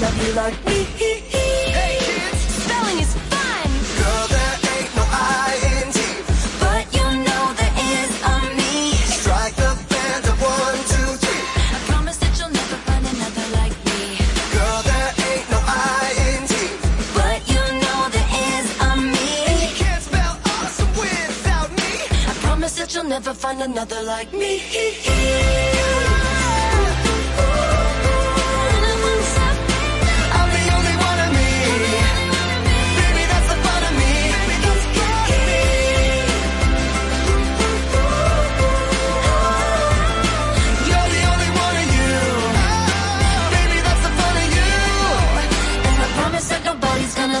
love you like me. Spelling is fun. Girl, there ain't no I-N-G. But you know there is a me. Strike the band of one, two, three. I promise that you'll never find another like me. Girl, there ain't no I-N-G. But you know there is a me. Can't spell awesome without me. I promise that you'll never find another like me.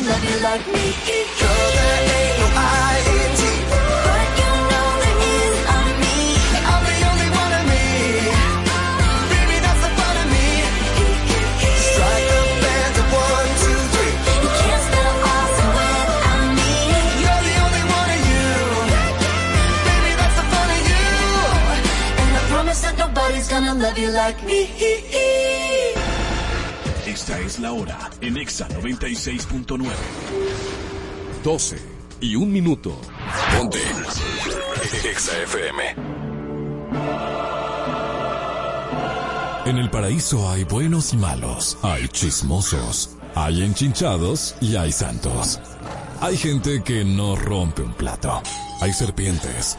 Love you like me. Girl, there ain't no. But you know a me. I'm the only one of me. Baby, that's the fun of me. Strike band one, two, three. You can't me. You're the only one of you. Baby, that's the fun of you. And I promise that nobody's gonna love you like me. Esta es la hora en Exa 96.9. 12 y un minuto. Ponte. Exa FM. En el paraíso hay buenos y malos, hay chismosos, hay enchinchados y hay santos. Hay gente que no rompe un plato, hay serpientes,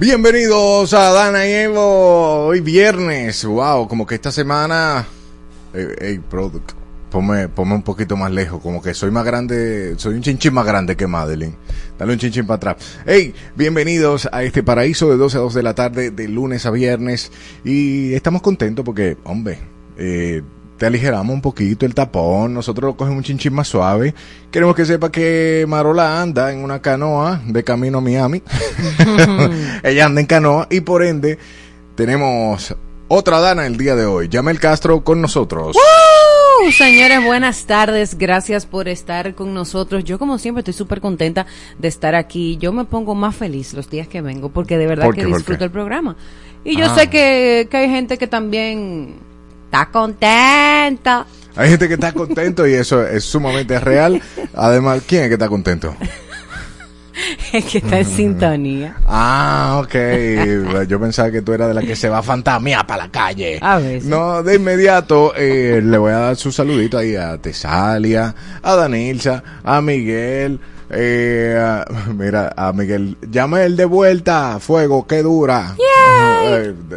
Bienvenidos a Dana y Evo. Hoy viernes. Wow, como que esta semana. Ey, ey, product. Ponme, ponme un poquito más lejos, como que soy más grande, soy un chinchín más grande que Madeline. Dale un chinchín para atrás. Hey, bienvenidos a este paraíso de 12 a 2 de la tarde, de lunes a viernes. Y estamos contentos porque, hombre, eh, te aligeramos un poquito el tapón, nosotros lo cogemos un chinchín más suave. Queremos que sepa que Marola anda en una canoa de camino a Miami. Ella anda en canoa y por ende tenemos otra Dana el día de hoy. Yamel Castro con nosotros. Señores, buenas tardes. Gracias por estar con nosotros. Yo, como siempre, estoy súper contenta de estar aquí. Yo me pongo más feliz los días que vengo porque de verdad ¿Por que disfruto el programa. Y yo Ah. sé que, que hay gente que también está contenta. Hay gente que está contento y eso es sumamente real. Además, ¿quién es que está contento? que está en sintonía. Ah, ok. Yo pensaba que tú eras de la que se va a fantasmear para la calle. A veces. No, de inmediato eh, le voy a dar su saludito ahí a Tesalia, a Danilza, a Miguel. Eh, a- mira, a Miguel, llama el de vuelta, fuego, que dura.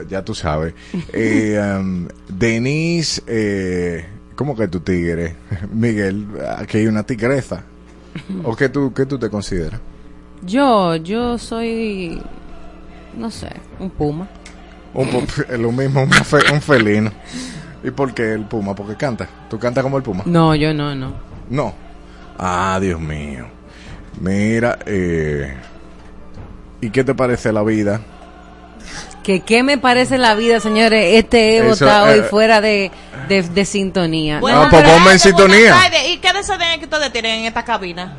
Ya tú sabes. Eh, um, Denise, eh, ¿cómo que tu tigre? Miguel, aquí hay una tigresa. ¿O qué tú, qué tú te consideras? Yo, yo soy, no sé, un puma. Un, lo mismo, un, fe- un felino. ¿Y por qué el puma? Porque canta. ¿Tú cantas como el puma? No, yo no, no. No. Ah, Dios mío. Mira, eh, ¿y qué te parece la vida? Que qué me parece la vida, señores. Este Evo Eso, está eh, hoy fuera de, de, de sintonía. Bueno, pues ponme en sintonía. ¿Y qué desorden que ustedes tienen en esta cabina?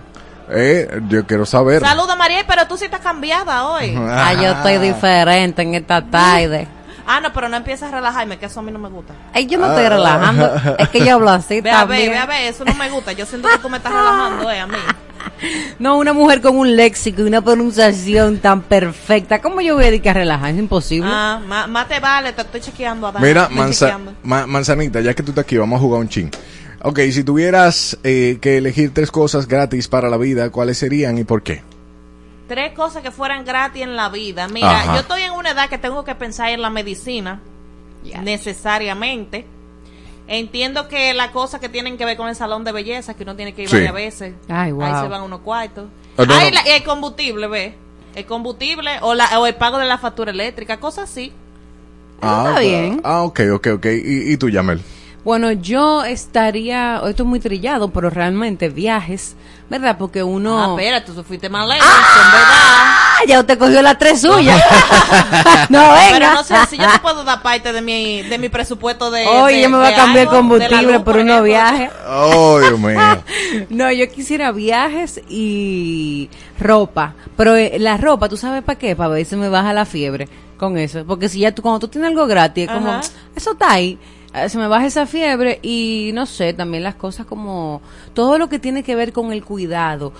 Eh, yo quiero saber. Saluda María, pero tú sí estás cambiada hoy. Ah, yo estoy diferente en esta tarde. Ah, no, pero no empieces a relajarme, que eso a mí no me gusta. Ay, yo no estoy relajando. Es que yo hablo así Ve a ver, también. ve a ver, eso no me gusta. Yo siento que tú me estás relajando, eh, a mí. No, una mujer con un léxico y una pronunciación tan perfecta. ¿Cómo yo voy a dedicar a relajar? Es imposible. Ah, ma- más te vale, te estoy chequeando. Adán, Mira, estoy manza- chequeando. ma- manzanita, ya que tú estás aquí, vamos a jugar un ching. Ok, si tuvieras eh, que elegir tres cosas gratis para la vida, ¿cuáles serían y por qué? Tres cosas que fueran gratis en la vida. Mira, Ajá. yo estoy en una edad que tengo que pensar en la medicina, necesariamente. Entiendo que las cosas que tienen que ver con el salón de belleza, que uno tiene que ir Sí. varias veces, Ay, wow. ahí se van unos cuartos. Ah, no, Ay, no. la- y el combustible, ve. El combustible o, la, o el pago de la factura eléctrica, cosas así. Ah, está ok. bien. Ah, ok, ok, ok. ¿Y, y tú, Yamel? Bueno, yo estaría, esto es muy trillado, pero realmente viajes, ¿verdad? Porque uno... Ah, espera, tú fuiste más lejos, en verdad. Ah, ya usted cogió las tres suyas. no, venga. Pero no sé si yo te puedo dar parte de mi, de mi presupuesto de. Hoy yo me voy a cambiar algo, combustible luz, por unos viajes. Oh, Dios mío. No, yo quisiera viajes y ropa. Pero eh, la ropa, ¿tú sabes para qué? Para ver si me baja la fiebre con eso. Porque si ya tú, cuando tú tienes algo gratis, es como, Ajá. eso está ahí. Eh, Se me baja esa fiebre y no sé, también las cosas como todo lo que tiene que ver con el cuidado.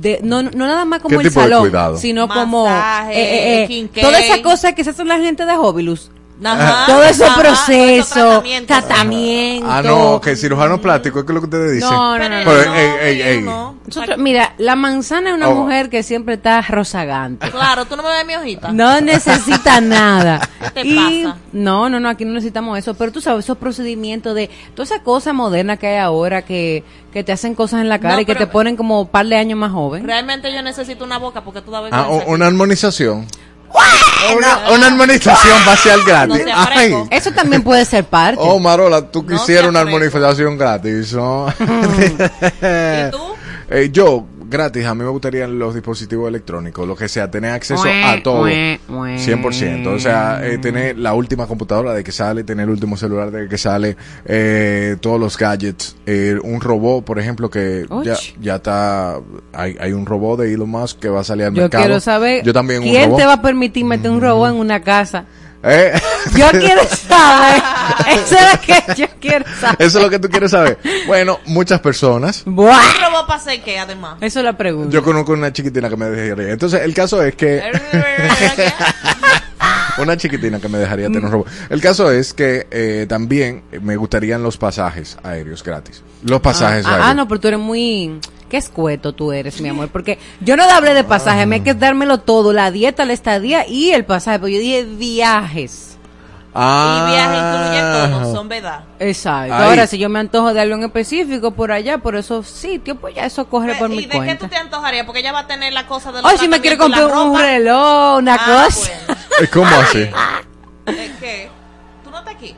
De, no, no nada más como ¿Qué el salón, sino como eh, eh, eh, toda esa cosa que se hace la gente de Hobilus. Ajá, todo ese ajá, proceso, todo tratamiento. Ah, no, que cirujano plástico, es que es lo que ustedes dicen. No, no, no, Pero, no, ey, ey, yo ey. no. Nosotros- mira, la manzana es una Oh. mujer que siempre está rozagante. Claro, tú no me ves mi hojita. No necesita nada. ¿Qué te y pasa? no, no, no, aquí no necesitamos eso, pero tú sabes esos procedimientos de toda esa cosa moderna que hay ahora que, que te hacen cosas en la cara No, y que te ponen como un par de años más joven. Realmente yo necesito una boca porque tú da Ah, vergüenza. u- una armonización. Una, una armonización facial gratis. No Ay. Eso también puede ser parte. Oh, Marola, tú No quisieras una armonización gratis. ¿no? ¿Y tú? Eh, yo, gratis, a mí me gustarían los dispositivos electrónicos, lo que sea, tener acceso a todo. 100%. O sea, eh, tener la última computadora de que sale, tener el último celular de que sale, eh, todos los gadgets. eh, un robot, por ejemplo, que ya, ya está. Hay, hay un robot de Elon Musk que va a salir al Yo mercado. quiero saber Yo también un quién robot. te va a permitir meter un robot en una casa. Eh, Yo quiero saber. Eso es lo que yo quiero saber. Eso es lo que tú quieres saber. Bueno, muchas personas. Buah. ¿Un robot para hacer qué, además? Eso es la pregunta. Yo conozco una chiquitina que me dejaría. Entonces, el caso es que. Una chiquitina que me dejaría tener un robot. El caso es que eh, también me gustarían los pasajes aéreos gratis. Los pasajes ah, aéreos. ah, no, pero tú eres muy... Qué escueto tú eres, mi amor. Porque yo no hablé de pasaje, me hay que dármelo todo. La dieta, la estadía y el pasaje. Pero yo dije viajes. Ah. Y viaje incluye todo, son verdad. Exacto. Ahí. Ahora, si yo me antojo de algo en específico por allá, por esos sitios, pues ya eso corre por ¿Y mi de qué cuenta. tú te antojarías? Porque ella va a tener la cosa de los Hoy si me quiere comprar un reloj, una Ah, cosa. bueno. ¿Y ¿Cómo así? ¿Es que ¿Tú no estás aquí?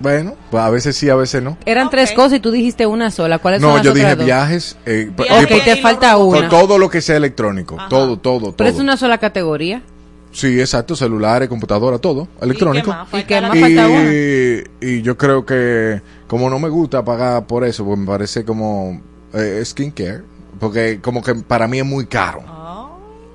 Bueno, pues a veces sí, a veces no. Eran Ok. tres cosas y tú dijiste una sola. ¿Cuáles son No, las yo otras dije dos? viajes. Eh, Viajes Ok, te y falta una. to- todo lo que sea electrónico. Ajá. Todo, todo, Pero todo. es una sola categoría. Sí, exacto. Celulares, computadora, todo. Electrónico. ¿Y qué más? ¿Y yo creo que como no me gusta pagar por eso, pues me parece como eh, skincare, porque como que para mí es muy caro. Ah.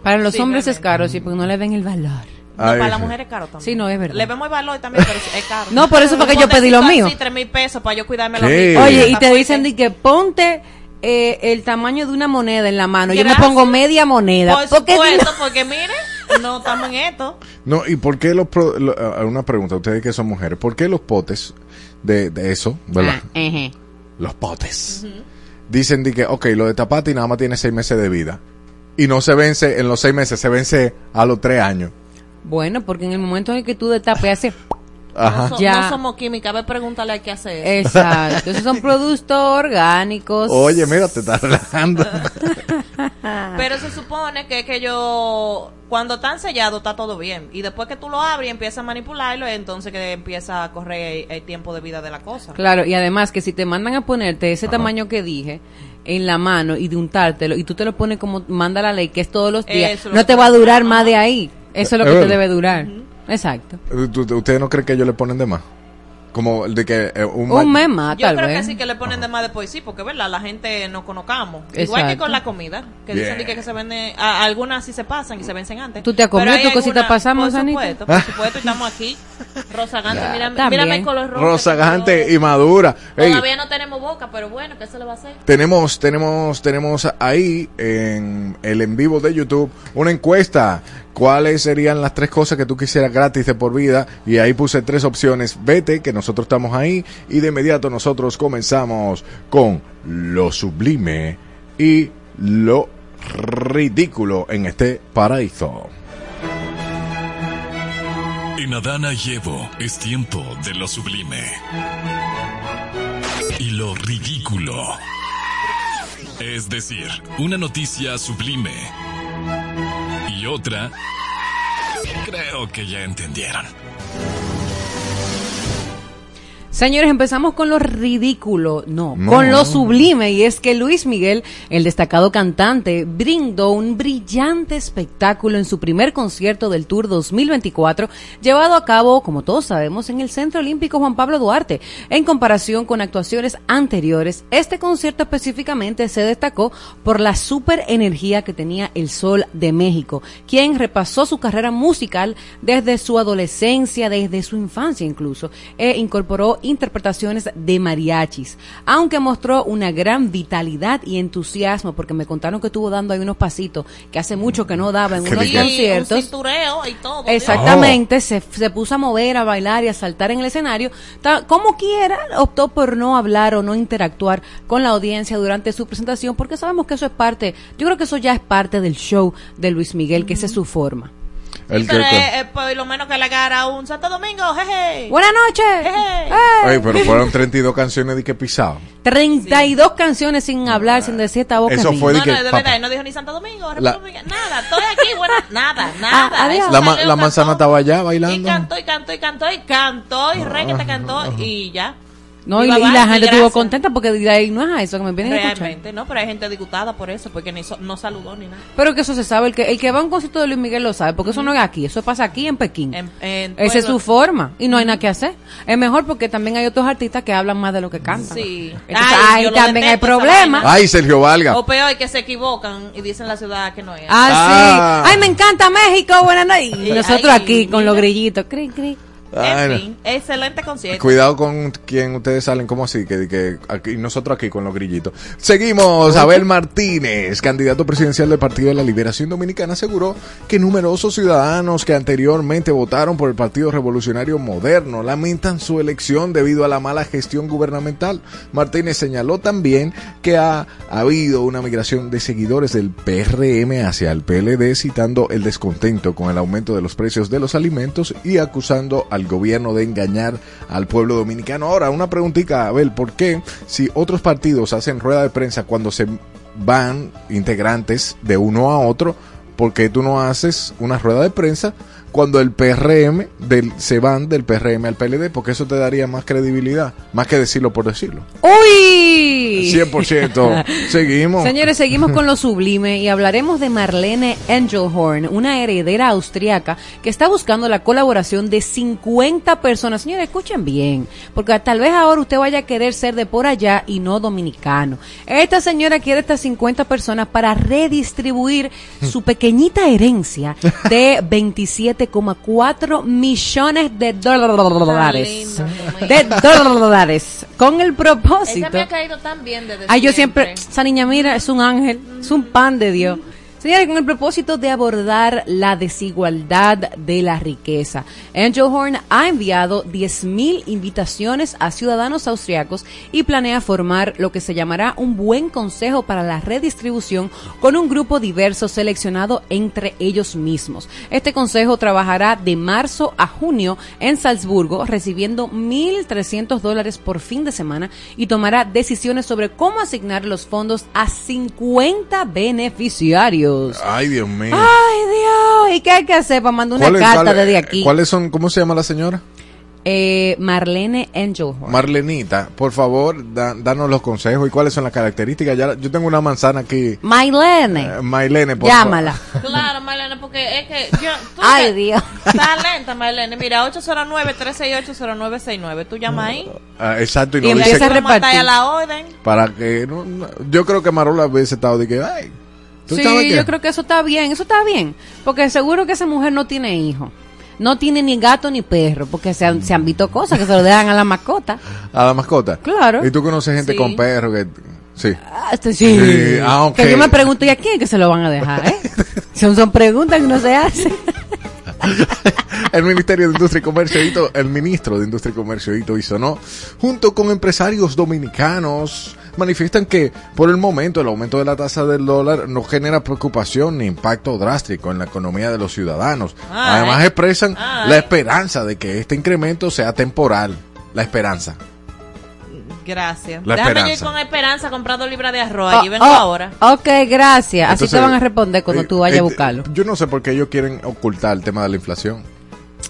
Para los Sí, hombres es caro, sí, porque no le ven el valor. No, Ay, para la sí. mujer es caro también. Sí, no, es verdad. Le vemos el valor también, pero es caro. No, por eso fue que yo pedí lo mío. tres mil pesos para yo cuidarme Sí. los míos. Oye, y te dicen de que ponte eh, el tamaño de una moneda en la mano. Yo me pongo media moneda. Por porque supuesto, porque mire, no estamos en esto. No, ¿y por qué los... pro- lo- una pregunta, ustedes que son mujeres, ¿por qué los potes de, de eso, verdad? Ah. Los potes. Dicen de que, ok, lo de tapate y nada más tiene seis meses de vida. Y no se vence en los seis meses, se vence a los tres años. Bueno, porque en el momento en que tú destapes hace... Ajá. No, so- Ya. no somos química, a ver, pregúntale a qué hacer. Exacto. Esos son productos orgánicos. Oye, mira, te estás relajando. Pero se supone que, que yo, cuando están sellados, está todo bien. Y después que tú lo abres y empiezas a manipularlo, entonces que empieza a correr el, el tiempo de vida de la cosa. Claro, y además que si te mandan a ponerte ese tamaño que dije en la mano y de untártelo y tú te lo pones como manda la ley, que es todos los días, Eso es lo no te va a durar más de ahí. Eso es lo que Es te debe durar. ¿Tú- tú- ¿Ustedes no creen que ellos le ponen de más? Como el de que eh, un, Un mes más, Yo tal creo vez. que sí que le ponen de más después, sí, porque verdad, la gente no conozcamos. Igual Exacto. que con la comida, que dicen de que, que se venden, a- algunas sí se pasan y se vencen antes. ¿Tú te has comido Pero hay tu cosita pasamos, Por supuesto, por supuesto, y estamos aquí. Rosa Gante, Ya, mírame, mírame el color rojo. Rosa que Gante yo- y Madura. Ey, Todavía no tenemos boca, pero bueno, ¿qué se le va a hacer? tenemos, tenemos, tenemos ahí en el en vivo de YouTube una encuesta. ¿Cuáles serían las tres cosas que tú quisieras gratis de por vida? Y ahí puse tres opciones. Vete, que nosotros estamos ahí. Y de inmediato nosotros comenzamos con lo sublime y lo ridículo en este paraíso. En Adana y Evo es tiempo de lo sublime. Y lo ridículo. Es decir, una noticia sublime. Y otra... Creo que ya entendieron. Señores, empezamos con lo ridículo, no, No. con lo sublime, y es que Luis Miguel, el destacado cantante, brindó un brillante espectáculo en su primer concierto del Tour 2024, llevado a cabo, como todos sabemos, en el Centro Olímpico Juan Pablo Duarte. En comparación con actuaciones anteriores, este concierto específicamente se destacó por la super energía que tenía el Sol de México, quien repasó su carrera musical desde su adolescencia, desde su infancia incluso, e incorporó interpretaciones de mariachis, aunque mostró una gran vitalidad y entusiasmo, porque me contaron que estuvo dando ahí unos pasitos que hace mucho que no daba en ¿Qué unos un conciertos. cintureo y todo. Exactamente, se, se puso a mover, a bailar y a saltar en el escenario. Como quiera, optó por no hablar o no interactuar con la audiencia durante su presentación, porque sabemos que eso es parte, yo creo que eso ya es parte del show de Luis Miguel, que esa es su forma. El que- Pero es, es por lo menos que le agarra un Santo Domingo, jeje. Buenas noches. Hey. ¡Eh! Ay, pero fueron 32 canciones de que pisado. 32 canciones sin hablar, sin decir esta boca. Eso fue de No, que, no, de papá. verdad, no dijo ni Santo Domingo, La- nada, estoy aquí, bueno, nada, nada. Ah, adiós. Eso La, la manzana cantó, estaba allá Y bailando. cantó, y cantó, y cantó, y cantó, y re que te cantó, y ya. No, y, la gente estuvo contenta porque de ahí no es a eso que me vienen a escuchar. Realmente, no, pero hay gente disgustada por eso, porque ni so- no saludó ni nada. Pero que eso se sabe, el que, el que va a un concierto de Luis Miguel lo sabe, porque eso no es aquí, eso pasa aquí en Pekín. En- en Esa es su forma y no hay nada que hacer. Es mejor porque también hay otros artistas que hablan más de lo que cantan. Sí. Entonces Ay, ahí también hay problemas. Ay, Sergio Valga. O peor, que se equivocan y dicen la ciudad que no es. Ah, Ah. sí. Ay, me encanta México, buenas noches. Y nosotros ay, aquí con mira. los grillitos. Cri, cri. En no. fin, excelente concierto. Cuidado con quien ustedes salen, como así? Que, que aquí, nosotros aquí con los grillitos. Seguimos. Abel Martínez, candidato presidencial del Partido de la Liberación Dominicana, aseguró que numerosos ciudadanos que anteriormente votaron por el Partido Revolucionario Moderno lamentan su elección debido a la mala gestión gubernamental. Martínez señaló también que ha habido una migración de seguidores del PRM hacia el PLD, citando el descontento con el aumento de los precios de los alimentos y acusando al gobierno de engañar al pueblo dominicano. Ahora, una preguntita, Abel, ¿por qué si otros partidos hacen rueda de prensa cuando se van integrantes de uno a otro, por qué tú no haces una rueda de prensa cuando el PRM del, se van del PRM al PLD? Porque eso te daría más credibilidad, más que decirlo por decirlo. ¡Uy! 100%. Seguimos. Señores, seguimos con lo sublime y hablaremos de Marlene Engelhorn, una heredera austriaca que está buscando la colaboración de 50 personas. Señores, escuchen bien, porque tal vez ahora usted vaya a querer ser de por allá y no dominicano. Esta señora quiere estas 50 personas para redistribuir su pequeñita herencia de 27,4 millones de dólares. De dólares. Con el propósito. Ella me ha caído tan bien desde Ay, yo siempre, esa niña, mira, es un ángel, es un pan de Dios. Señores, con el propósito de abordar la desigualdad de la riqueza, Angel Horn ha enviado 10.000 invitaciones a ciudadanos austriacos y planea formar lo que se llamará un buen consejo para la redistribución con un grupo diverso seleccionado entre ellos mismos. Este consejo trabajará de marzo a junio en Salzburgo, recibiendo 1.300 dólares por fin de semana y tomará decisiones sobre cómo asignar los fondos a 50 beneficiarios. Ay, Dios mío. Ay, Dios, ¿y qué hay que hacer para mandar una ¿Cuáles- carta desde aquí? ¿Cuáles son, cómo se llama la señora? Eh, Marlene Engelhorn. Marlenita, por favor, da- danos los consejos y cuáles son las características. Ya, yo tengo una manzana aquí. Marlene, Eh, Mailene, por llámala. Claro, Marlene, porque es que yo... tú Ay, que- Dios. Está lenta, Marlene. Mira, 809-368-0969. Tú llamas ahí. favor. Ah, exacto, y Y no dice empieza a repartir. a la orden. para que no- no- yo creo que Marola hubiese estado de que ay ¿tú sabes Sí, qué? yo creo que eso está bien, eso está bien, porque seguro que esa mujer no tiene hijo. No tiene ni gato ni perro, porque se han, se han visto cosas que se lo dejan a la mascota. a la mascota Claro. y tú conoces gente Sí. con perro que sí Ah, este sí. Sí, ah. Que yo me pregunto, ¿y a quién es que se lo van a dejar? Eh? son, son preguntas que no se hacen. el Ministerio de Industria y Comercio, Hito- el ministro de Industria y Comercio, Hito Isonó, junto con empresarios dominicanos, manifiestan que por el momento el aumento de la tasa del dólar no genera preocupación ni impacto drástico en la economía de los ciudadanos. Ay. Además expresan Ay. la esperanza de que este incremento sea temporal. La esperanza. Gracias. La Déjame yo ir esperanza. con esperanza comprando libras de arroz. Oh, Allí vengo oh, ahora. Ok, gracias. Así Entonces, te van a responder cuando eh, tú vayas a eh, buscarlo. Yo no sé por qué ellos quieren ocultar el tema de la inflación.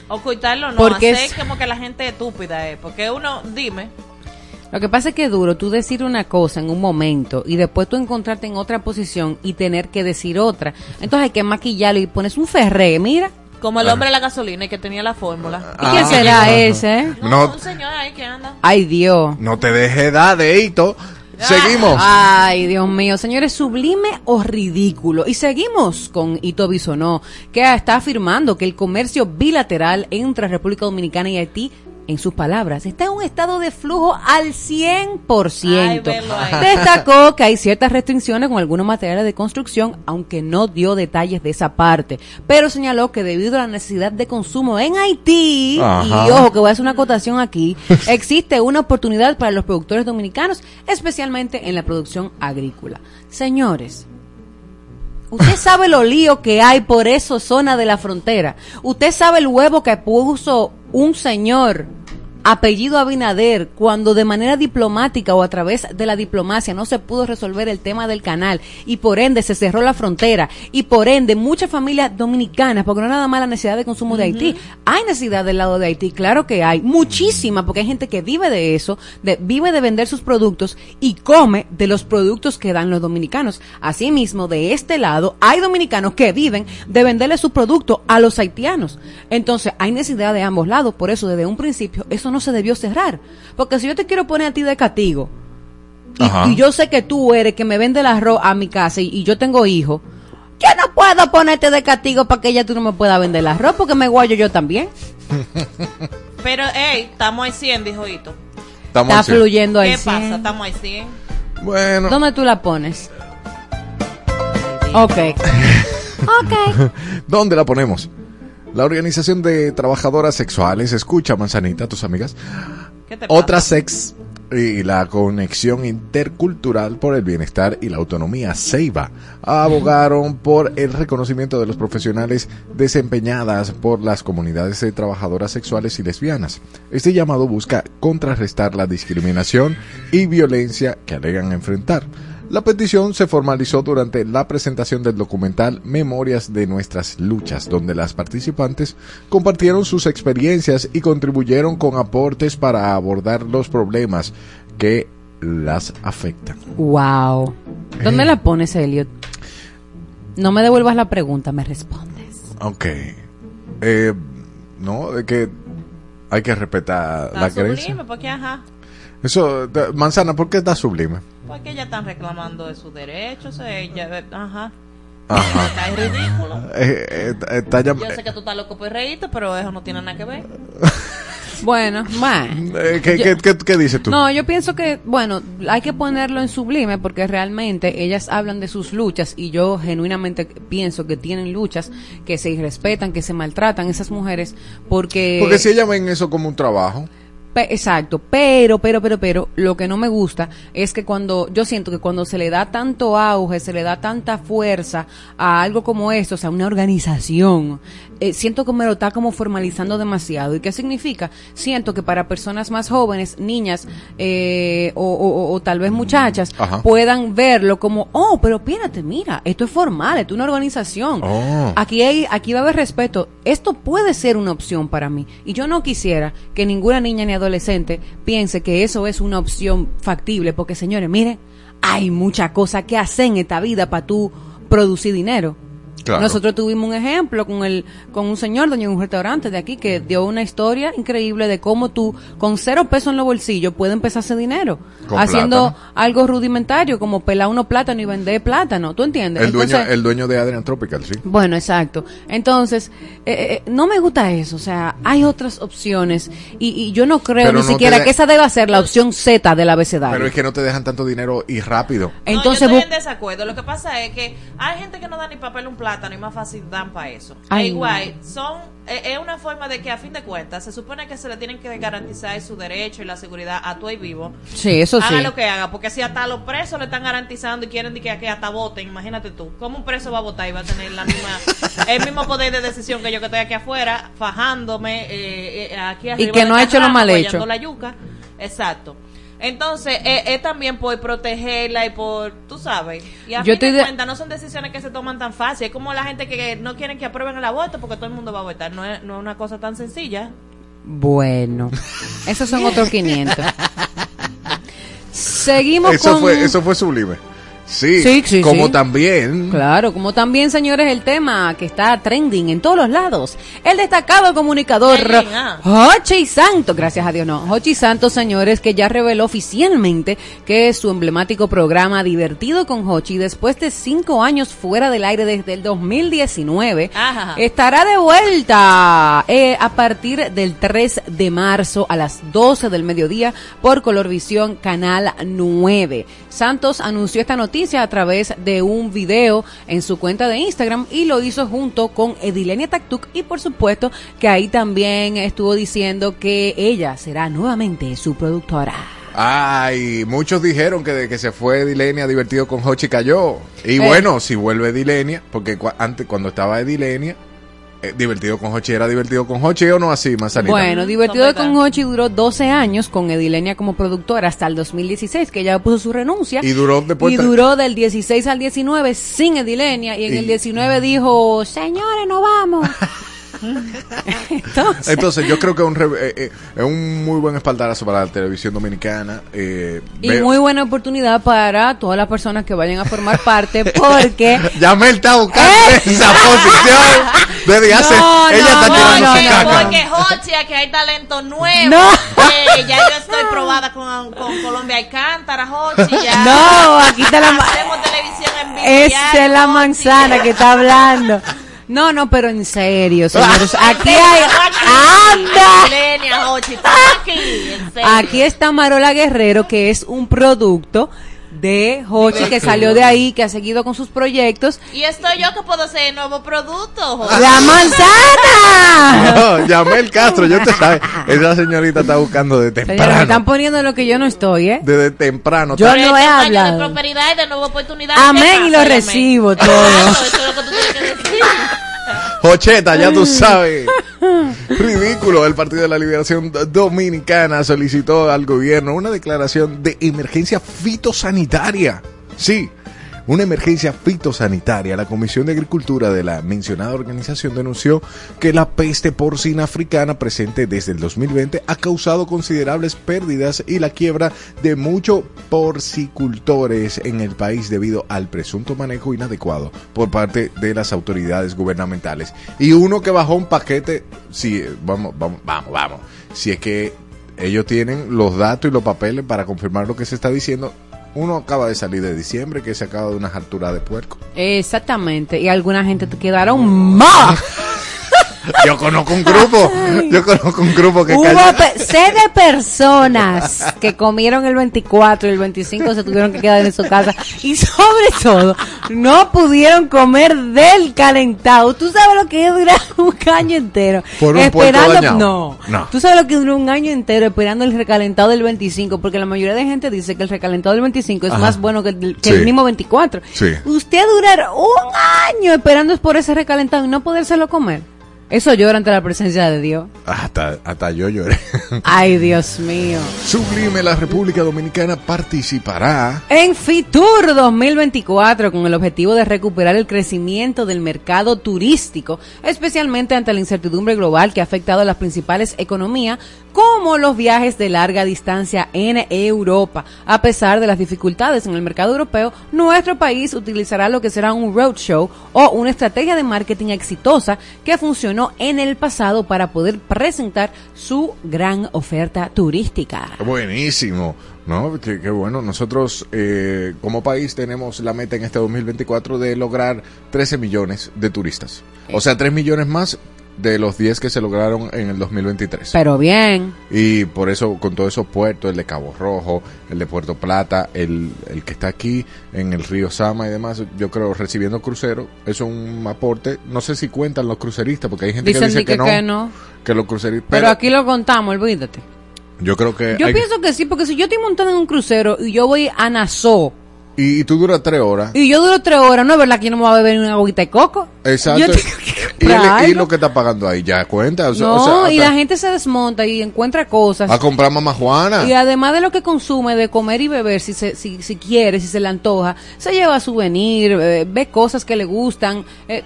Ocultarlo no, Porque hacer es- como que la gente estúpida es. Porque uno, dime, Lo que pasa es que es duro tú decir una cosa en un momento y después tú encontrarte en otra posición y tener que decir otra. Entonces hay que maquillarlo y pones un ferré, mira. Como el hombre de la gasolina y que tenía la fórmula. ¿Y quién Ah. será ese? No, No. un señor ahí que anda. Ay, Dios. No te dejes dar de hito. Seguimos. Ay, Dios mío, señores, sublime o ridículo. Y seguimos con Ito Bisonó, que está afirmando que el comercio bilateral entre República Dominicana y Haití, en sus palabras, está en un estado de flujo al 100%. Ay, velo ahí. Destacó que hay ciertas restricciones con algunos materiales de construcción, aunque no dio detalles de esa parte. Pero señaló que debido a la necesidad de consumo en Haití, Ajá. y ojo que voy a hacer una acotación aquí, existe una oportunidad para los productores dominicanos, especialmente en la producción agrícola. Señores, Usted sabe lo lío que hay por esa zona de la frontera. Usted sabe el huevo que puso un señor apellido Abinader cuando de manera diplomática o a través de la diplomacia no se pudo resolver el tema del canal y por ende se cerró la frontera y por ende muchas familias dominicanas, porque no es nada más la necesidad de consumo de Haití, hay necesidad del lado de Haití, claro que hay, muchísima, porque hay gente que vive de eso, de, vive de vender sus productos y come de los productos que dan los dominicanos. Asimismo, de este lado hay dominicanos que viven de venderle su producto a los haitianos. Entonces, hay necesidad de ambos lados, por eso desde un principio eso no se debió cerrar, porque si yo te quiero poner a ti de castigo, y, yo sé que tú eres que me vende el arroz a mi casa y, y yo tengo hijos, yo no puedo ponerte de castigo para que ella tú no me puedas vender el arroz porque me guayo yo también. Pero, hey, estamos ahí 100, dijo Hito. Estamos Está fluyendo ahí. ¿Qué pasa? Estamos ahí 100. Bueno, ¿Dónde tú la pones? Ok. ok. ¿dónde la ponemos? La Organización de Trabajadoras Sexuales, escucha, Manzanita, tus amigas. Otra Sex y la conexión intercultural por el bienestar y la autonomía CEIBA abogaron por el reconocimiento de los profesionales desempeñadas por las comunidades de trabajadoras sexuales y lesbianas. Este llamado busca contrarrestar la discriminación y violencia que alegan enfrentar. La petición se formalizó durante la presentación del documental Memorias de nuestras luchas, donde las participantes compartieron sus experiencias y contribuyeron con aportes para abordar los problemas que las afectan. Wow. ¿Dónde la pones, Elliot? No me devuelvas la pregunta, me respondes. Ok. Eh, no, de que hay que respetar Está la sublime, creencia. porque ajá. Eso, manzana, ¿por qué está sublime? Porque ellas están reclamando de sus derechos. Ella, ajá. Ajá. Está ridículo. Eh, eh, está llam- Yo sé que tú estás loco por reírte, pero eso no tiene nada que ver. Bueno, bueno. eh, ¿qué, Yo- qué- qué- qué dices tú? No, yo pienso que, bueno, hay que ponerlo en sublime porque realmente ellas hablan de sus luchas y yo genuinamente pienso que tienen luchas que se irrespetan, que se maltratan esas mujeres porque... Porque si ellas ven eso como un trabajo. Exacto, pero, pero, pero, pero, lo que no me gusta es que cuando, yo siento que cuando se le da tanto auge, se le da tanta fuerza a algo como esto, o sea, una organización, eh, siento que me lo está como formalizando demasiado. ¿Y qué significa? Siento que para personas más jóvenes, niñas, eh, o, o- o- o tal vez muchachas, Ajá. puedan verlo como, oh, pero espérate, mira, esto es formal, esto es una organización. Oh. Aquí hay, aquí va a haber respeto. Esto puede ser una opción para mí. Y yo no quisiera que ninguna niña ni adolescente piense que eso es una opción factible. Porque, señores, miren, hay mucha cosa que hacer en esta vida para tú producir dinero. Claro. Nosotros tuvimos un ejemplo con el con un señor dueño de un restaurante de aquí que dio una historia increíble de cómo tú con cero pesos en los bolsillos puedes empezar a hacer dinero Con haciendo plátano. algo rudimentario como pelar unos plátanos y vender plátano, ¿tú entiendes? El dueño, Entonces- el dueño de Adrian Tropical, sí. bueno, exacto. Entonces, eh, eh, no me gusta eso. O sea, hay otras opciones y, y yo no creo Pero ni no siquiera de- que esa deba ser la opción Z del abecedario. Pero es que no te dejan tanto dinero y rápido. Entonces, no, yo estoy en desacuerdo. Lo que pasa es que hay gente que no da ni papel un plátano hay más fácil dan para eso. Ay, igual, son, es una forma de que a fin de cuentas se supone que se le tienen que garantizar su derecho y la seguridad a todo y vivo. Sí, eso sí. Haga lo que haga, porque si hasta los presos le están garantizando y quieren que, que hasta voten, imagínate tú, ¿cómo un preso va a votar y va a tener la misma, el mismo poder de decisión que yo que estoy aquí afuera, fajándome, eh, eh, aquí arriba que del no ha hecho lo mal hecho. la yuca. Exacto. Entonces, eh, es también por protegerla y por, tú sabes. Y a Yo fin estoy de cuentas, no son decisiones que se toman tan fácil. Es como la gente que no quieren que aprueben el aborto porque todo el mundo va a votar. No es, no es una cosa tan sencilla. Bueno, esos son otros 500. Seguimos Eso con... fue, eso fue sublime. Sí, Sí, sí, como sí. también Claro, como también, señores, el tema que está trending en todos los lados. El destacado comunicador Trending, ah. Hochi Santos, gracias a Dios no, Hochi Santos, señores, que ya reveló oficialmente que su emblemático programa Divertido con Hochi, después de cinco años fuera del aire desde el 2019, Ajá. estará de vuelta eh, a partir del 3 de marzo a las 12 del mediodía por Colorvisión Canal 9. Santos anunció esta noticia a través de un video en su cuenta de Instagram y lo hizo junto con Edilenia Taktuk y por supuesto que ahí también estuvo diciendo que ella será nuevamente su productora. Ay, muchos dijeron que de que se fue Dilenia divertido con Hochi cayó. Y Eh. bueno, si vuelve Dilenia, porque antes cuando estaba Dilenia, eh, divertido con Hochi era divertido con Hochi o no así, más Bueno, Divertido con. Hochi duró 12 años con Edilenia como productora hasta el 2016, que ella puso su renuncia. Y duró después Y duró del 16 al 19 sin Edilenia. Y en Y- el 19 dijo, señores, no vamos. Entonces, Entonces yo creo que es un, re- eh, eh, es un muy buen espaldarazo para la televisión dominicana. eh, y veo- muy buena oportunidad para todas las personas que vayan a formar parte, porque... Yamel está buscando ¡Eh! esa posición desde hace... No, ella no, está no, tirando no, su no, caca. Porque Jochi, aquí hay talento nuevo. No. Eh, ya yo estoy probada con, con Colombia Alcántara, Jochi. Ya. No, aquí está la... Hacemos televisión en vivo. Esa es la manzana que está hablando. No, no, pero en serio, señores. Aquí hay... ¡Anda! Aquí está Marola Guerrero, que es un producto de Hochi que salió de ahí, que ha seguido con sus proyectos. Y estoy yo que puedo hacer nuevo producto, Jochi. ¡La manzana! No, Yamel Castro, yo te sabes, esa señorita está buscando de Señores, me están temprano. poniendo lo que yo no estoy, ¿eh? Desde temprano. Yo no he hablado. de prosperidad y de nueva oportunidad. Amén, ¿qué y lo recibo todo. Claro, eso es lo que tú tienes que decir. Jocheta, ya tú sabes. Ridículo. El Partido de la Liberación Dominicana solicitó al gobierno una declaración de emergencia fitosanitaria. Sí. Una emergencia fitosanitaria. La Comisión de Agricultura de la mencionada organización denunció que la peste porcina africana presente desde el 2020 ha causado considerables pérdidas y la quiebra de muchos porcicultores en el país debido al presunto manejo inadecuado por parte de las autoridades gubernamentales. Y uno que bajó un paquete, sí, vamos, vamos, vamos, vamos. Si es que ellos tienen los datos y los papeles para confirmar lo que se está diciendo. Uno acaba de salir de diciembre, que se acaba de unas alturas de puerco. Exactamente. Y alguna gente te quedaron más. Yo conozco un grupo, yo conozco un grupo que Hubo pe- sé de personas que comieron el 24 y el 25 se tuvieron que quedar en su casa y sobre todo no pudieron comer del calentado. ¿Tú sabes lo que es durar un año entero? ¿Por un esperando no. No. ¿Tú sabes lo que duró un año entero esperando el recalentado del 25? Porque la mayoría de gente dice que el recalentado del 25 es Ajá. más bueno que, el, que Sí. el mismo 24. Sí. Usted durar un año esperando por ese recalentado y no podérselo comer. Eso llora ante la presencia de Dios. hasta, hasta yo lloré. Ay, Dios mío. Sublime, la República Dominicana participará En Fitur 2024, con el objetivo de recuperar el crecimiento del mercado turístico, especialmente ante la incertidumbre global que ha afectado a las principales economías, como los viajes de larga distancia en Europa. A pesar de las dificultades en el mercado europeo, nuestro país utilizará lo que será un roadshow o una estrategia de marketing exitosa que funcionó en el pasado para poder presentar su gran oferta turística. Buenísimo, ¿no? Qué bueno. Nosotros eh, como país tenemos la meta en este 2024 de lograr 13 millones de turistas. O sea, 3 millones más de los 10 que se lograron en el 2023. Pero bien. Y por eso, con todos esos puertos, el de Cabo Rojo, el de Puerto Plata, el, el que está aquí en el río Sama y demás, yo creo, recibiendo cruceros, eso es un aporte. No sé si cuentan los cruceristas, porque hay gente Dicen que dice di que, que, no, que no. que los cruceristas. Pero, aquí lo contamos, olvídate. yo creo que. Yo hay- pienso que sí, porque si yo estoy montando en un crucero y yo voy a Nassau y, y tú duras tres horas. y yo duro tres horas, ¿no es verdad que yo no me voy a beber una agüita de coco? Exacto. Yo tengo que y, el- y lo que está pagando ahí, ya cuenta. O sea, No, o sea, y la gente se desmonta y encuentra cosas. A comprar mamá Juana. Y además de lo que consume, de comer y beber, si, se, si, si quiere, si se le antoja, se lleva souvenir, eh, ve cosas que le gustan, eh,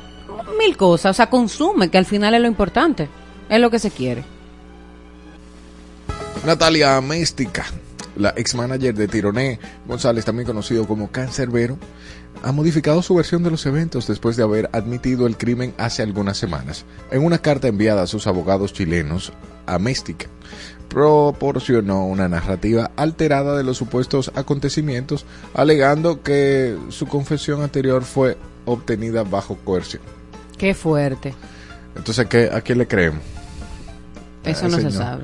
mil cosas. O sea, consume, que al final es lo importante. Es lo que se quiere. Natalia Méstica, la ex manager de Tironé González, también conocido como Cancerbero, ha modificado su versión de los eventos después de haber admitido el crimen hace algunas semanas. En una carta enviada a sus abogados chilenos, a Méstica proporcionó una narrativa alterada de los supuestos acontecimientos, alegando que su confesión anterior fue obtenida bajo coerción. Qué fuerte. Entonces, ¿qué, ¿a quién le creemos? Eso no se sabe.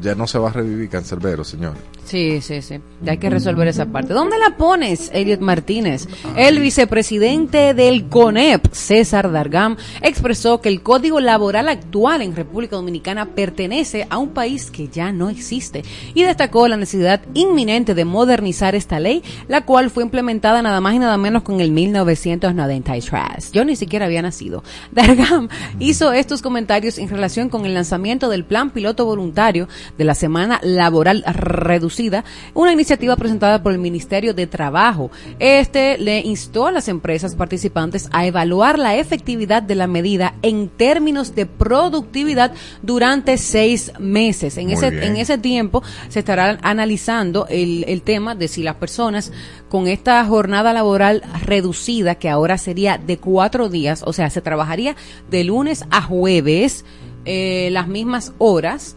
Ya no se va a revivir Cancerbero, señor. Sí, sí, sí. Ya hay que resolver esa parte. ¿Dónde la pones, Elliot Martínez? El vicepresidente del CONEP, César Dargam, expresó que el código laboral actual en República Dominicana pertenece a un país que ya no existe y destacó la necesidad inminente de modernizar esta ley, la cual fue implementada nada más y nada menos con el 1993. Yo ni siquiera había nacido. Dargam hizo estos comentarios en relación con el lanzamiento del Plan Piloto Voluntario de la Semana Laboral Reducida, una iniciativa presentada por el Ministerio de Trabajo. Este le instó a las empresas participantes a evaluar la efectividad de la medida en términos de productividad durante seis meses. En Muy ese, bien. en ese tiempo se estará analizando el, el tema de si las personas con esta jornada laboral reducida, que ahora sería de cuatro días, o sea, se trabajaría de lunes a jueves eh, las mismas horas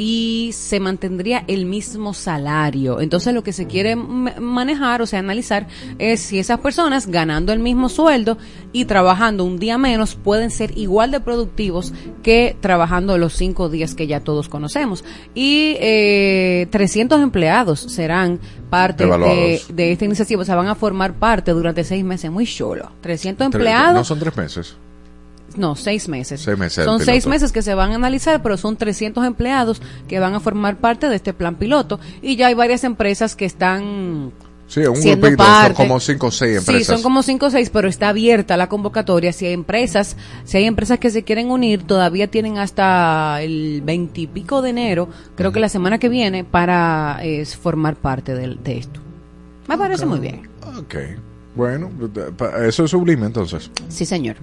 y se mantendría el mismo salario. Entonces lo que se quiere ma- manejar, o sea, analizar, es si esas personas ganando el mismo sueldo y trabajando un día menos pueden ser igual de productivos que trabajando los cinco días que ya todos conocemos. Y eh, 300 empleados serán parte de, de esta iniciativa, o sea, van a formar parte durante seis meses, muy chulo. 300 Tres- empleados. No son tres meses. No, seis meses. Seis meses Son seis meses que se van a analizar, pero son 300 empleados que van a formar parte de este plan piloto. Y ya hay varias empresas que están Sí, un grupito, son como cinco o seis empresas. Sí, son como cinco o seis, pero está abierta la convocatoria. Si hay empresas, si hay empresas que se quieren unir, todavía tienen hasta el veintipico de enero, creo que la semana que viene, para eh, formar parte de, esto. Me parece muy bien. Ok. Bueno, eso es sublime entonces. Sí, señor.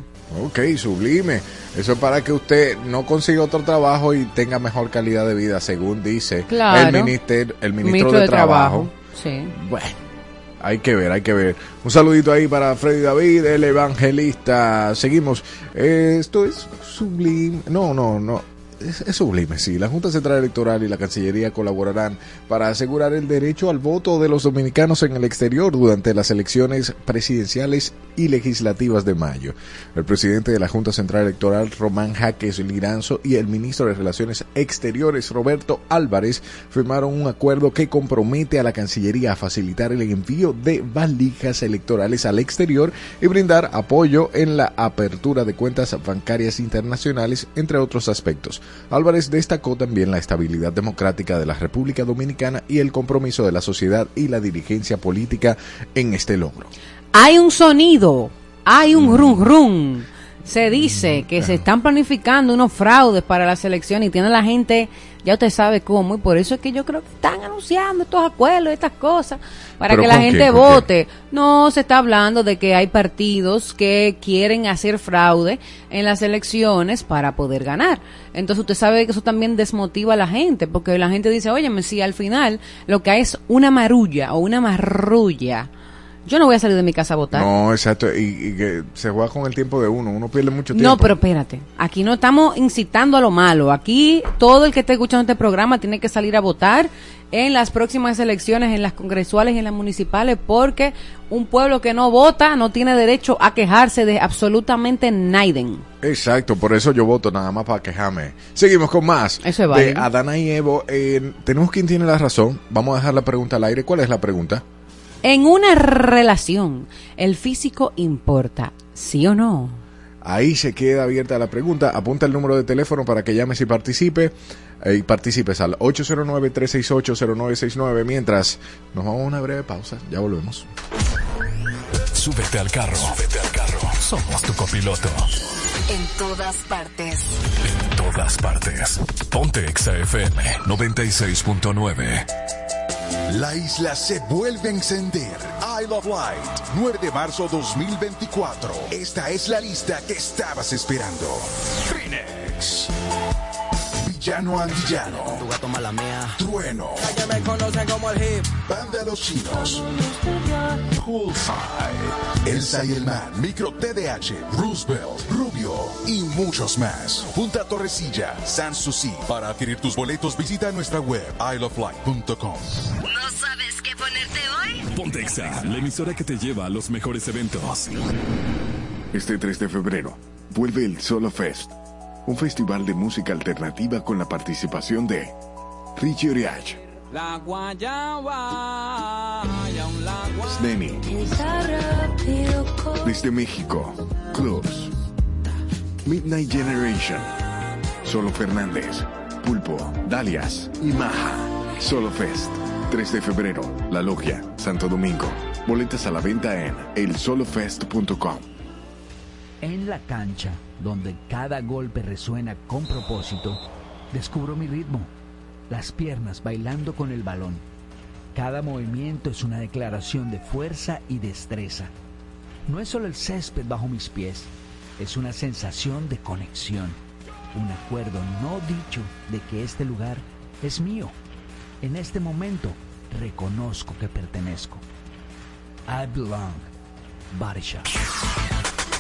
Ok, sublime. Eso es para que usted no consiga otro trabajo y tenga mejor calidad de vida, según dice Claro. el, minister, el ministro, de, Trabajo. Sí. Bueno, hay que ver, hay que ver. Un saludito ahí para Freddy David, el evangelista. Seguimos. Esto es sublime. No, no, no. Es, sublime, sí. La Junta Central Electoral y la Cancillería colaborarán para asegurar el derecho al voto de los dominicanos en el exterior durante las elecciones presidenciales y legislativas de mayo. El presidente de la Junta Central Electoral, Román Jaques Liranzo, y el ministro de Relaciones Exteriores, Roberto Álvarez, firmaron un acuerdo que compromete a la Cancillería a facilitar el envío de valijas electorales al exterior y brindar apoyo en la apertura de cuentas bancarias internacionales, entre otros aspectos. Álvarez destacó también la estabilidad democrática de la República Dominicana y el compromiso de la sociedad y la dirigencia política en este logro. Hay un sonido, hay un rum rum. Se dice que se están planificando unos fraudes para la selección y tiene la gente, ya usted sabe cómo, y por eso es que yo creo que están anunciando estos acuerdos, estas cosas, para ¿Pero que la gente vote. No, se está hablando de que hay partidos que quieren hacer fraude en las elecciones para poder ganar. Entonces usted sabe que eso también desmotiva a la gente, porque la gente dice, oye, si al final lo que hay es una marulla o una marrulla, Yo no voy a salir de mi casa a votar. No, exacto. Y, y que se juega con el tiempo de uno. Uno pierde mucho tiempo. No, pero espérate. Aquí no estamos incitando a lo malo. Aquí todo el que esté escuchando este programa tiene que salir a votar en las próximas elecciones, en las congresuales y en las municipales, porque un pueblo que no vota no tiene derecho a quejarse de absolutamente Naiden. Exacto, por eso yo voto nada más para quejarme. Seguimos con más. Eso es de. Adana y Evo. Eh, tenemos quien tiene la razón. Vamos a dejar la pregunta al aire. ¿Cuál es la pregunta? En una relación, ¿el físico importa? ¿Sí o no? Ahí se queda abierta la pregunta. Apunta el número de teléfono para que llames y participe. eh, y participes al 809-368-0969. Mientras nos vamos a una breve pausa. Ya volvemos. Súbete al carro. Súbete al carro. Somos tu copiloto. En todas partes. En todas partes. Ponte Exa FM 96.9. La isla se vuelve a encender. Isle of Light, 9 de marzo 2024. Esta es la lista que estabas esperando. Phoenix. Villano Antillano. Tu gato mala mía. Trueno. Que me conocen como el hip. Banda Los Chinos. Poolside. Elsa y el Man. Micro TDH. Roosevelt. Rubio. Y muchos más. Punta Torrecilla. Sanssouci. Para adquirir tus boletos visita nuestra web isleoflight.com. ¿No sabes qué ponerte hoy? Ponte Exa, la emisora que te lleva a los mejores eventos. Este 3 de febrero vuelve el Solo Fest, un festival de música alternativa con la participación de Richie Oriach, La guayaba. Sneni, desde México, Clubs, Midnight Generation, Solo Fernández, Pulpo, Dalias y Maja. Solo Fest, 3 de febrero, La Logia, Santo Domingo. Boletas a la venta en elsolofest.com. En la cancha, donde cada golpe resuena con propósito, descubro mi ritmo, las piernas bailando con el balón. Cada movimiento es una declaración de fuerza y destreza. No es solo el césped bajo mis pies, es una sensación de conexión, un acuerdo no dicho de que este lugar es mío. En este momento reconozco que pertenezco. I belong. Body Shop.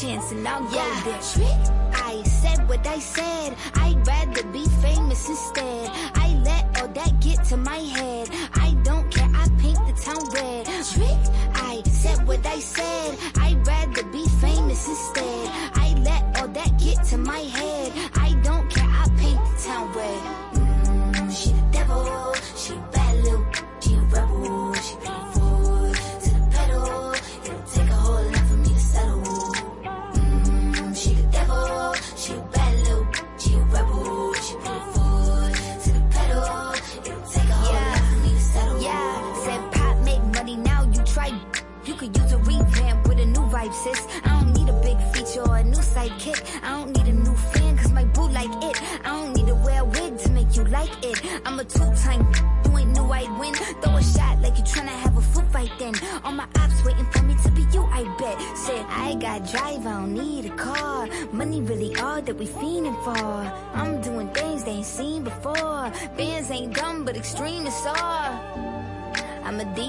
chance and I'll go there. I said what I said.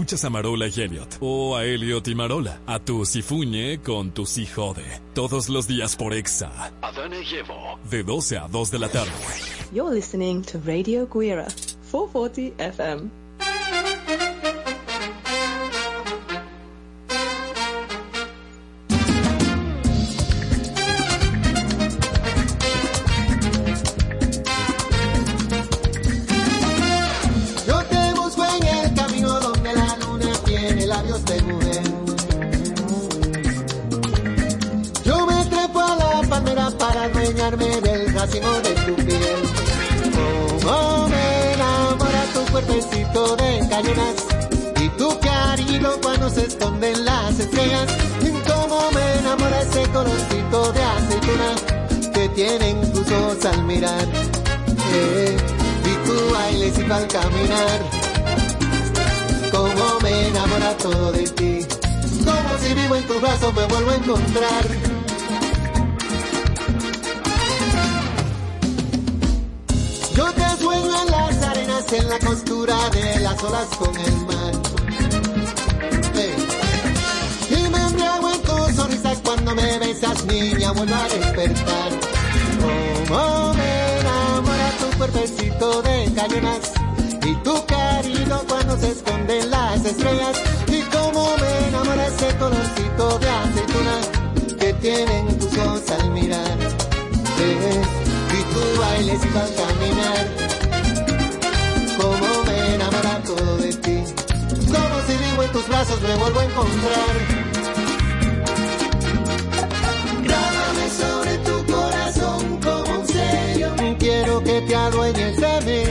Escuchas a Marola y Elliot, o a Elliot y Marola, a tu Sifuñe con tu Jode. Todos los días por Exa, Adana y Evo. de 12 a 2 de la tarde. You're listening to Radio Guira, 440 FM. Estrellas. Como me enamora ese colorcito de aceituna que tienen tus ojos al mirar. Eh, y tu bailecito al caminar. Como me enamora todo de ti. Como si vivo en tus brazos me vuelvo a encontrar. Yo te sueño en las arenas, en la costura de las olas con el mar. Besas, niña, vuelvo a despertar. Como me enamora tu cuerpecito de cañonas y tu cariño cuando se esconden las estrellas. Y como me enamora ese colorcito de aceituna que tienen tus ojos al mirar. Y tu bailecito al caminar. Como me enamora todo de ti. Como si vivo en tus brazos me vuelvo a encontrar. Te adueñes de mí.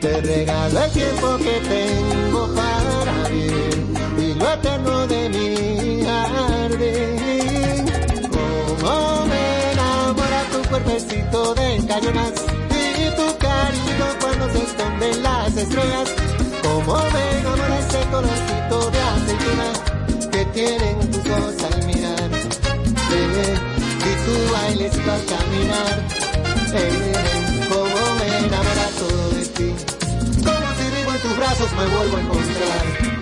Te regalo el tiempo que tengo para vivir y lo eterno de mi jardín. Como me enamora tu cuerpecito de cañonas y tu cariño cuando se esconden las estrellas. Como me enamora ese colorcito de aceituna que tienen tus ojos al mirar. Eh, y tu bailecito al caminar. Eh, enamora todo de ti. Como si vivo en tus brazos me vuelvo a encontrar.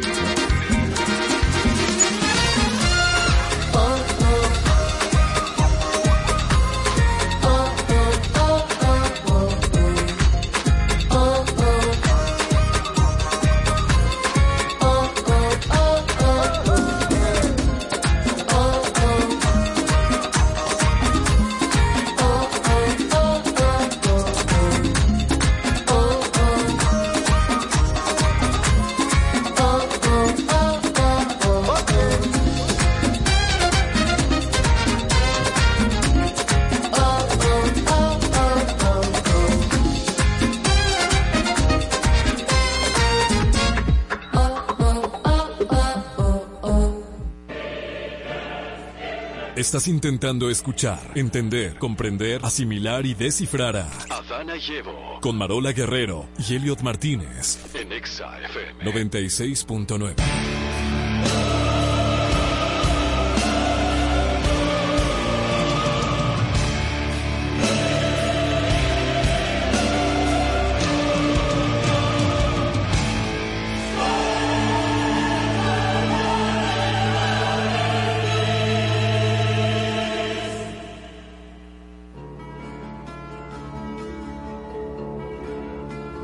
Estás intentando escuchar, entender, comprender, asimilar y descifrar a Adana y Evo. con Marola Guerrero y Elliot Martínez. En Exa FM. 96.9.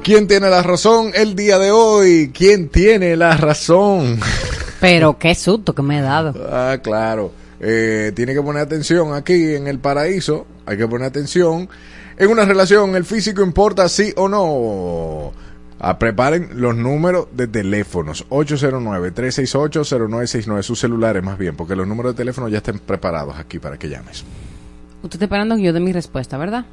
¿Quién tiene la razón el día de hoy? ¿Quién tiene la razón? Pero qué susto que me he dado. Ah, claro. Eh, tiene que poner atención aquí en el paraíso. Hay que poner atención. En una relación, ¿el físico importa sí o no? Ah, preparen los números de teléfonos. 809-368-0969. Sus celulares más bien, porque los números de teléfono ya estén preparados aquí para que llames. Usted está esperando que yo dé mi respuesta, ¿verdad?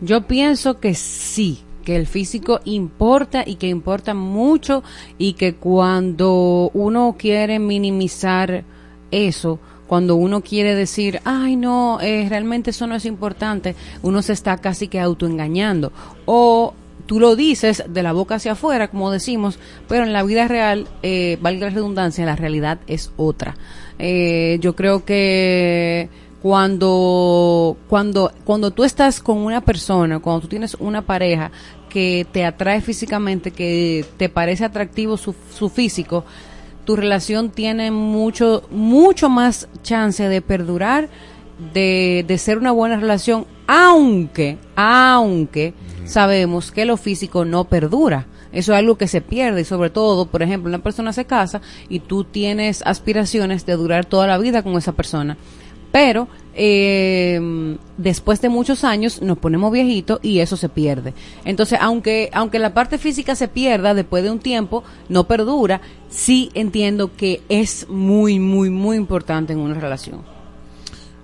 Yo pienso que sí, que el físico importa y que importa mucho y que cuando uno quiere minimizar eso, cuando uno quiere decir, ay no, eh, realmente eso no es importante, uno se está casi que autoengañando. O tú lo dices de la boca hacia afuera, como decimos, pero en la vida real, eh, valga la redundancia, la realidad es otra. Eh, yo creo que cuando, cuando, cuando tú estás con una persona, cuando tú tienes una pareja que te atrae físicamente, que te parece atractivo su, su físico, tu relación tiene mucho, mucho más chance de perdurar, de, de ser una buena relación, aunque, aunque sabemos que lo físico no perdura. Eso es algo que se pierde y sobre todo, por ejemplo, una persona se casa y tú tienes aspiraciones de durar toda la vida con esa persona. Pero eh, después de muchos años nos ponemos viejitos y eso se pierde. Entonces, aunque, aunque la parte física se pierda después de un tiempo, no perdura, sí entiendo que es muy, muy, muy importante en una relación.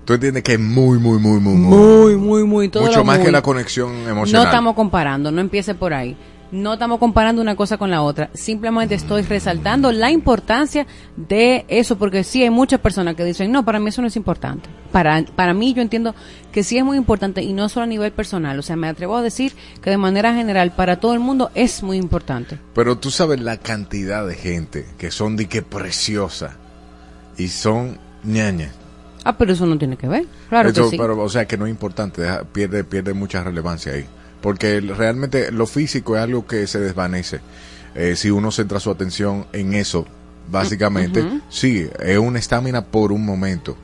Tú entiendes que es muy, muy, muy, muy, Muy, muy, muy. Todo Mucho más muy. que la conexión No emocional. estamos comparando, no empiece por ahí. No estamos comparando una cosa con la otra. Simplemente estoy resaltando la importancia de eso, porque sí hay muchas personas que dicen, no, para mí eso no es importante. Para, para mí yo entiendo que sí es muy importante y no solo a nivel personal. O sea, me atrevo a decir que de manera general para todo el mundo es muy importante. Pero tú sabes la cantidad de gente que son de que preciosa y son ñañas. Ah, pero eso no tiene que ver. Claro Eso, que sí. pero, o sea, que no es importante, deja- pierde, pierde mucha relevancia ahí. Porque realmente lo físico es algo que se desvanece. Eh, si uno centra su atención en eso, básicamente, sí, es una estamina por un momento.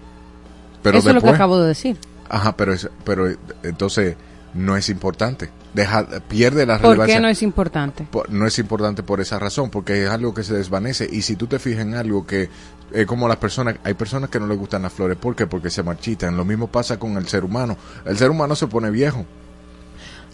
Pero eso es lo que después, acabo de decir. Ajá, pero, es- pero eh, entonces no es importante. Deja, pierde la ¿Por relevancia. qué no es importante? Por- no es importante por esa razón, porque es algo que se desvanece. Y si tú te fijas en algo que es como las personas, hay personas que no les gustan las flores, ¿por qué? Porque se marchitan. Lo mismo pasa con el ser humano. El ser humano se pone viejo.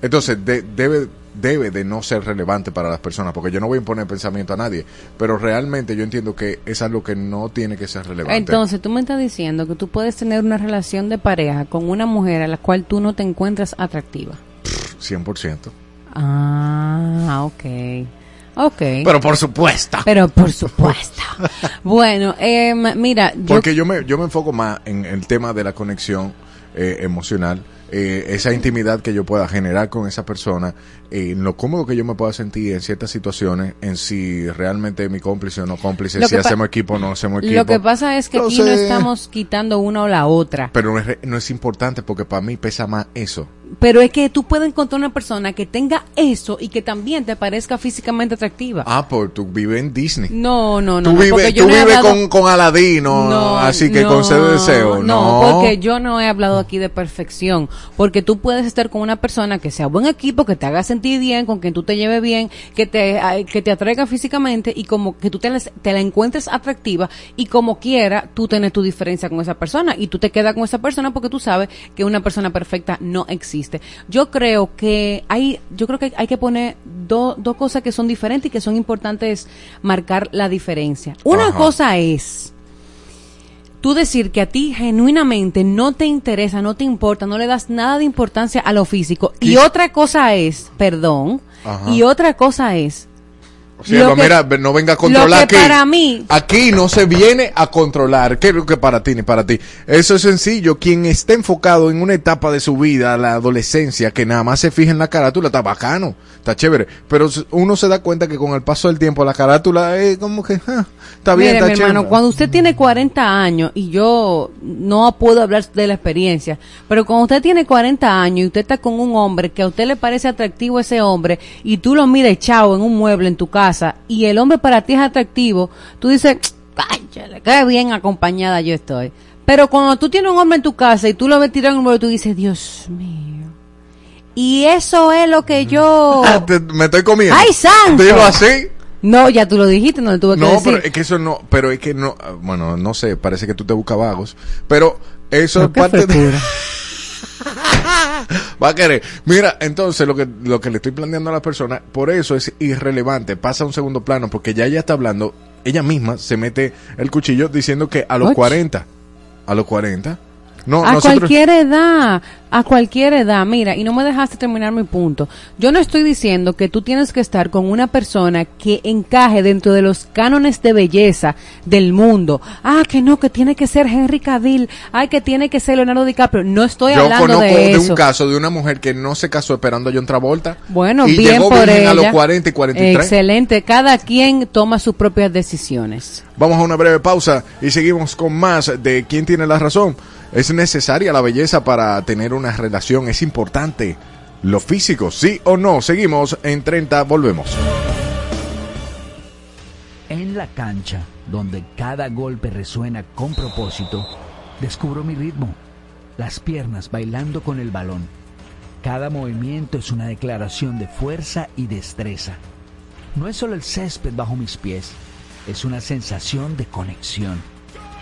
Entonces de- debe, debe de no ser relevante para las personas, porque yo no voy a imponer pensamiento a nadie, pero realmente yo entiendo que es algo que no tiene que ser relevante. Entonces, tú me estás diciendo que tú puedes tener una relación de pareja con una mujer a la cual tú no te encuentras atractiva. 100%. Ah, ok. Ok. Pero por supuesto. Pero por supuesto. bueno, em, mira, yo... Porque yo me, yo me enfoco más en el tema de la conexión eh, emocional, eh, esa intimidad que yo pueda generar con esa persona, eh, en lo cómodo que yo me pueda sentir en ciertas situaciones, en si realmente es mi cómplice o no cómplice, Lo si hacemos equipo o no hacemos equipo. Lo que pasa es que aquí no estamos quitando una o la otra. Pero no es, no es importante porque para mí pesa más eso. Pero es que tú puedes encontrar una persona que tenga eso y que también te parezca físicamente atractiva. Ah, pues tú vives en Disney. No, no, no. tú vives, no con, con Aladino, No, así que no, concedo deseo. No, No, porque yo no he hablado aquí de perfección. Porque tú puedes estar con una persona que sea buen equipo, que te haga sentir bien, con quien tú te lleves bien, que te, que te atraiga físicamente y como que tú te, la- te la encuentres atractiva y como quiera tú tienes tu diferencia con esa persona y tú te quedas con esa persona porque tú sabes que una persona perfecta no existe. Yo creo que hay, yo creo que hay que poner do- dos cosas que son diferentes y que son importantes marcar la diferencia. Una Ajá. cosa es tú decir que a ti genuinamente no te interesa, no te importa, no le das nada de importancia a lo físico. Y otra cosa es, perdón, Ajá. y otra cosa es, Cielo, lo que- mira, no venga a controlar que aquí. para mí- Aquí no se viene a controlar. ¿Qué es lo que para ti ni para ti? Eso es sencillo. Quien esté enfocado en una etapa de su vida, la adolescencia, que nada más se fija en la carátula, está bacano, está chévere. Pero uno se da cuenta que con el paso del tiempo la carátula es como que, ah, está bien, Mire, está mi hermano, cuando usted tiene 40 años, y yo no puedo hablar de la experiencia, pero cuando usted tiene 40 años y usted está con un hombre que a usted le parece atractivo ese hombre, y tú lo miras echado en un mueble en tu casa, y el hombre para ti es atractivo, tú dices, ay, chale, qué bien acompañada yo estoy. Pero cuando tú tienes un hombre en tu casa y tú lo ves tirado en un mueble, tú dices, Dios mío, Y eso es lo que yo... Te- me estoy comiendo. ¡Ay, santo! Dilo así. No, ya tú lo dijiste, no lo tuve que No, decir. pero es que eso no, pero es que no, ah, bueno, no sé, parece que tú te buscas vagos, pero eso es Pero parte de... Va a querer. Mira, entonces lo que, lo que le estoy planteando a la persona, por eso es irrelevante, pasa a un segundo plano, porque ya ella está hablando, ella misma se mete el cuchillo diciendo que a los Och. 40, a los 40, no, a nosotros... cualquier edad, a cualquier edad, mira, y no me dejaste terminar mi punto. Yo no estoy diciendo que tú tienes que estar con una persona que encaje dentro de los cánones de belleza del mundo. Ah, que no, que tiene que ser Henry Cavill, ay, que tiene que ser Leonardo DiCaprio. No estoy Yo hablando conozco de eso. un caso de una mujer que no se casó esperando a John Travolta. Bueno, y bien llegó por ella. a los 40 y 43. Excelente, cada quien toma sus propias decisiones. Vamos a una breve pausa y seguimos con más de quién tiene la razón. ¿Es necesaria la belleza para tener una relación? ¿Es importante lo físico? ¿Sí o no? Seguimos en 30, volvemos. En la cancha, donde cada golpe resuena con propósito, descubro mi ritmo, las piernas bailando con el balón. Cada movimiento es una declaración de fuerza y destreza. No es solo el césped bajo mis pies, es una sensación de conexión,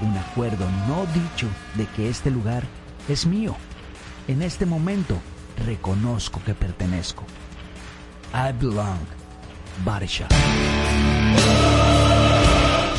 un acuerdo no dicho de que este lugar es mío. En este momento reconozco que pertenezco. I belong. Body.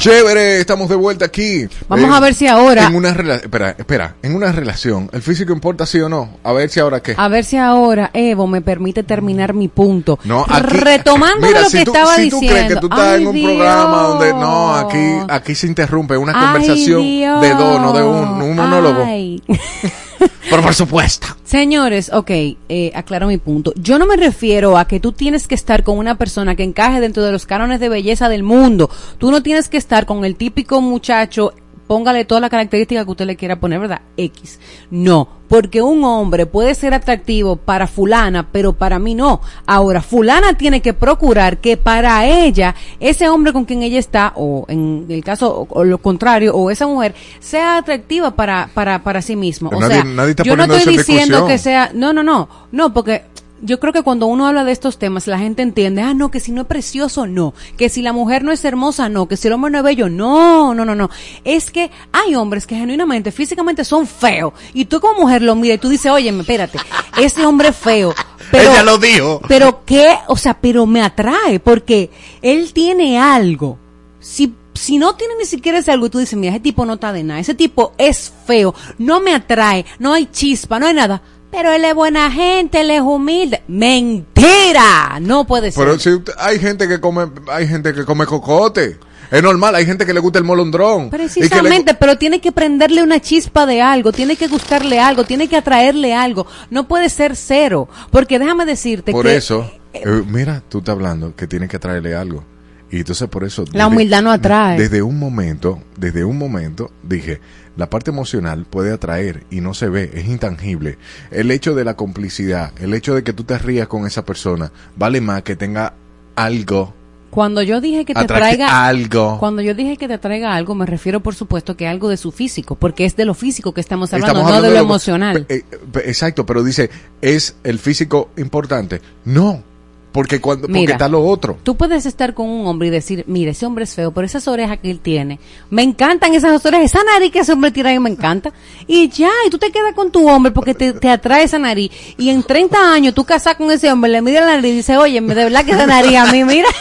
Chévere, estamos de vuelta aquí. Vamos Eh, a ver si ahora- En una rela- espera, espera, en una relación, ¿el físico importa sí o no? A ver si ahora qué. A ver si ahora Evo me permite terminar mi punto. No, aquí, Retomando mira, lo si que tú, estaba si tú diciendo. crees que tú estás Ay, en un Dios. programa donde no, aquí, aquí se interrumpe una Ay, conversación Dios. de dos, no de un, un monólogo. Ay. Pero por supuesto. Señores, ok, eh, aclaro mi punto. Yo no me refiero a que tú tienes que estar con una persona que encaje dentro de los cánones de belleza del mundo. Tú no tienes que estar con el típico muchacho, póngale todas las características que usted le quiera poner, ¿verdad? X. No, porque un hombre puede ser atractivo para fulana, pero para mí no. Ahora, fulana tiene que procurar que para ella, ese hombre con quien ella está, o en el caso, o, lo contrario, o esa mujer, sea atractiva para, para, para sí mismo. O Nadie- sea, nadie está yo no estoy diciendo que sea, no, no, no, no, porque yo creo que cuando uno habla de estos temas, la gente entiende, ah, no, que si no es precioso, no, que si la mujer no es hermosa, no, que si el hombre no es bello, no, no, no, no. Es que hay hombres que genuinamente, físicamente son feos, y tú como mujer lo miras y tú dices, oye, espérate, ese hombre es feo. Pero, Ella lo dijo. Pero qué, o sea, pero me atrae, porque él tiene algo. Si si no tiene ni siquiera ese algo, y tú dices, mira, ese tipo no está de nada, ese tipo es feo, no me atrae, no hay chispa, no hay nada. Pero él es buena gente, él es humilde. Mentira, no puede ser. Pero si usted- hay gente que come, hay gente que come cocote. Es normal, hay gente que le gusta el molondrón. Le- Precisamente, pero tiene que prenderle una chispa de algo, tiene que gustarle algo, tiene que atraerle algo. No puede ser cero, porque déjame decirte por que eso, eh, mira, tú estás hablando que tiene que traerle algo. Y entonces por eso... La humildad no atrae. Desde un momento, desde un momento, dije, la parte emocional puede atraer y no se ve, es intangible. El hecho de la complicidad, el hecho de que tú te rías con esa persona, vale más que tenga algo, cuando yo dije que te traiga algo. Cuando yo dije que te traiga algo, me refiero por supuesto que algo de su físico, porque es de lo físico que estamos hablando, Estamos no de lo emocional. eh, exacto, pero dice, ¿es el físico importante? No, porque cuando porque Mira. está lo otro. Tú puedes estar con un hombre y decir, mira, ese hombre es feo, pero esas orejas que él tiene, me encantan esas orejas, esa nariz que ese hombre tiene me encanta. Y ya, y tú te quedas con tu hombre porque te, te atrae esa nariz. Y en 30 años tú casas con ese hombre, le miras la nariz y dices, oye, de verdad que esa nariz a mí, mira.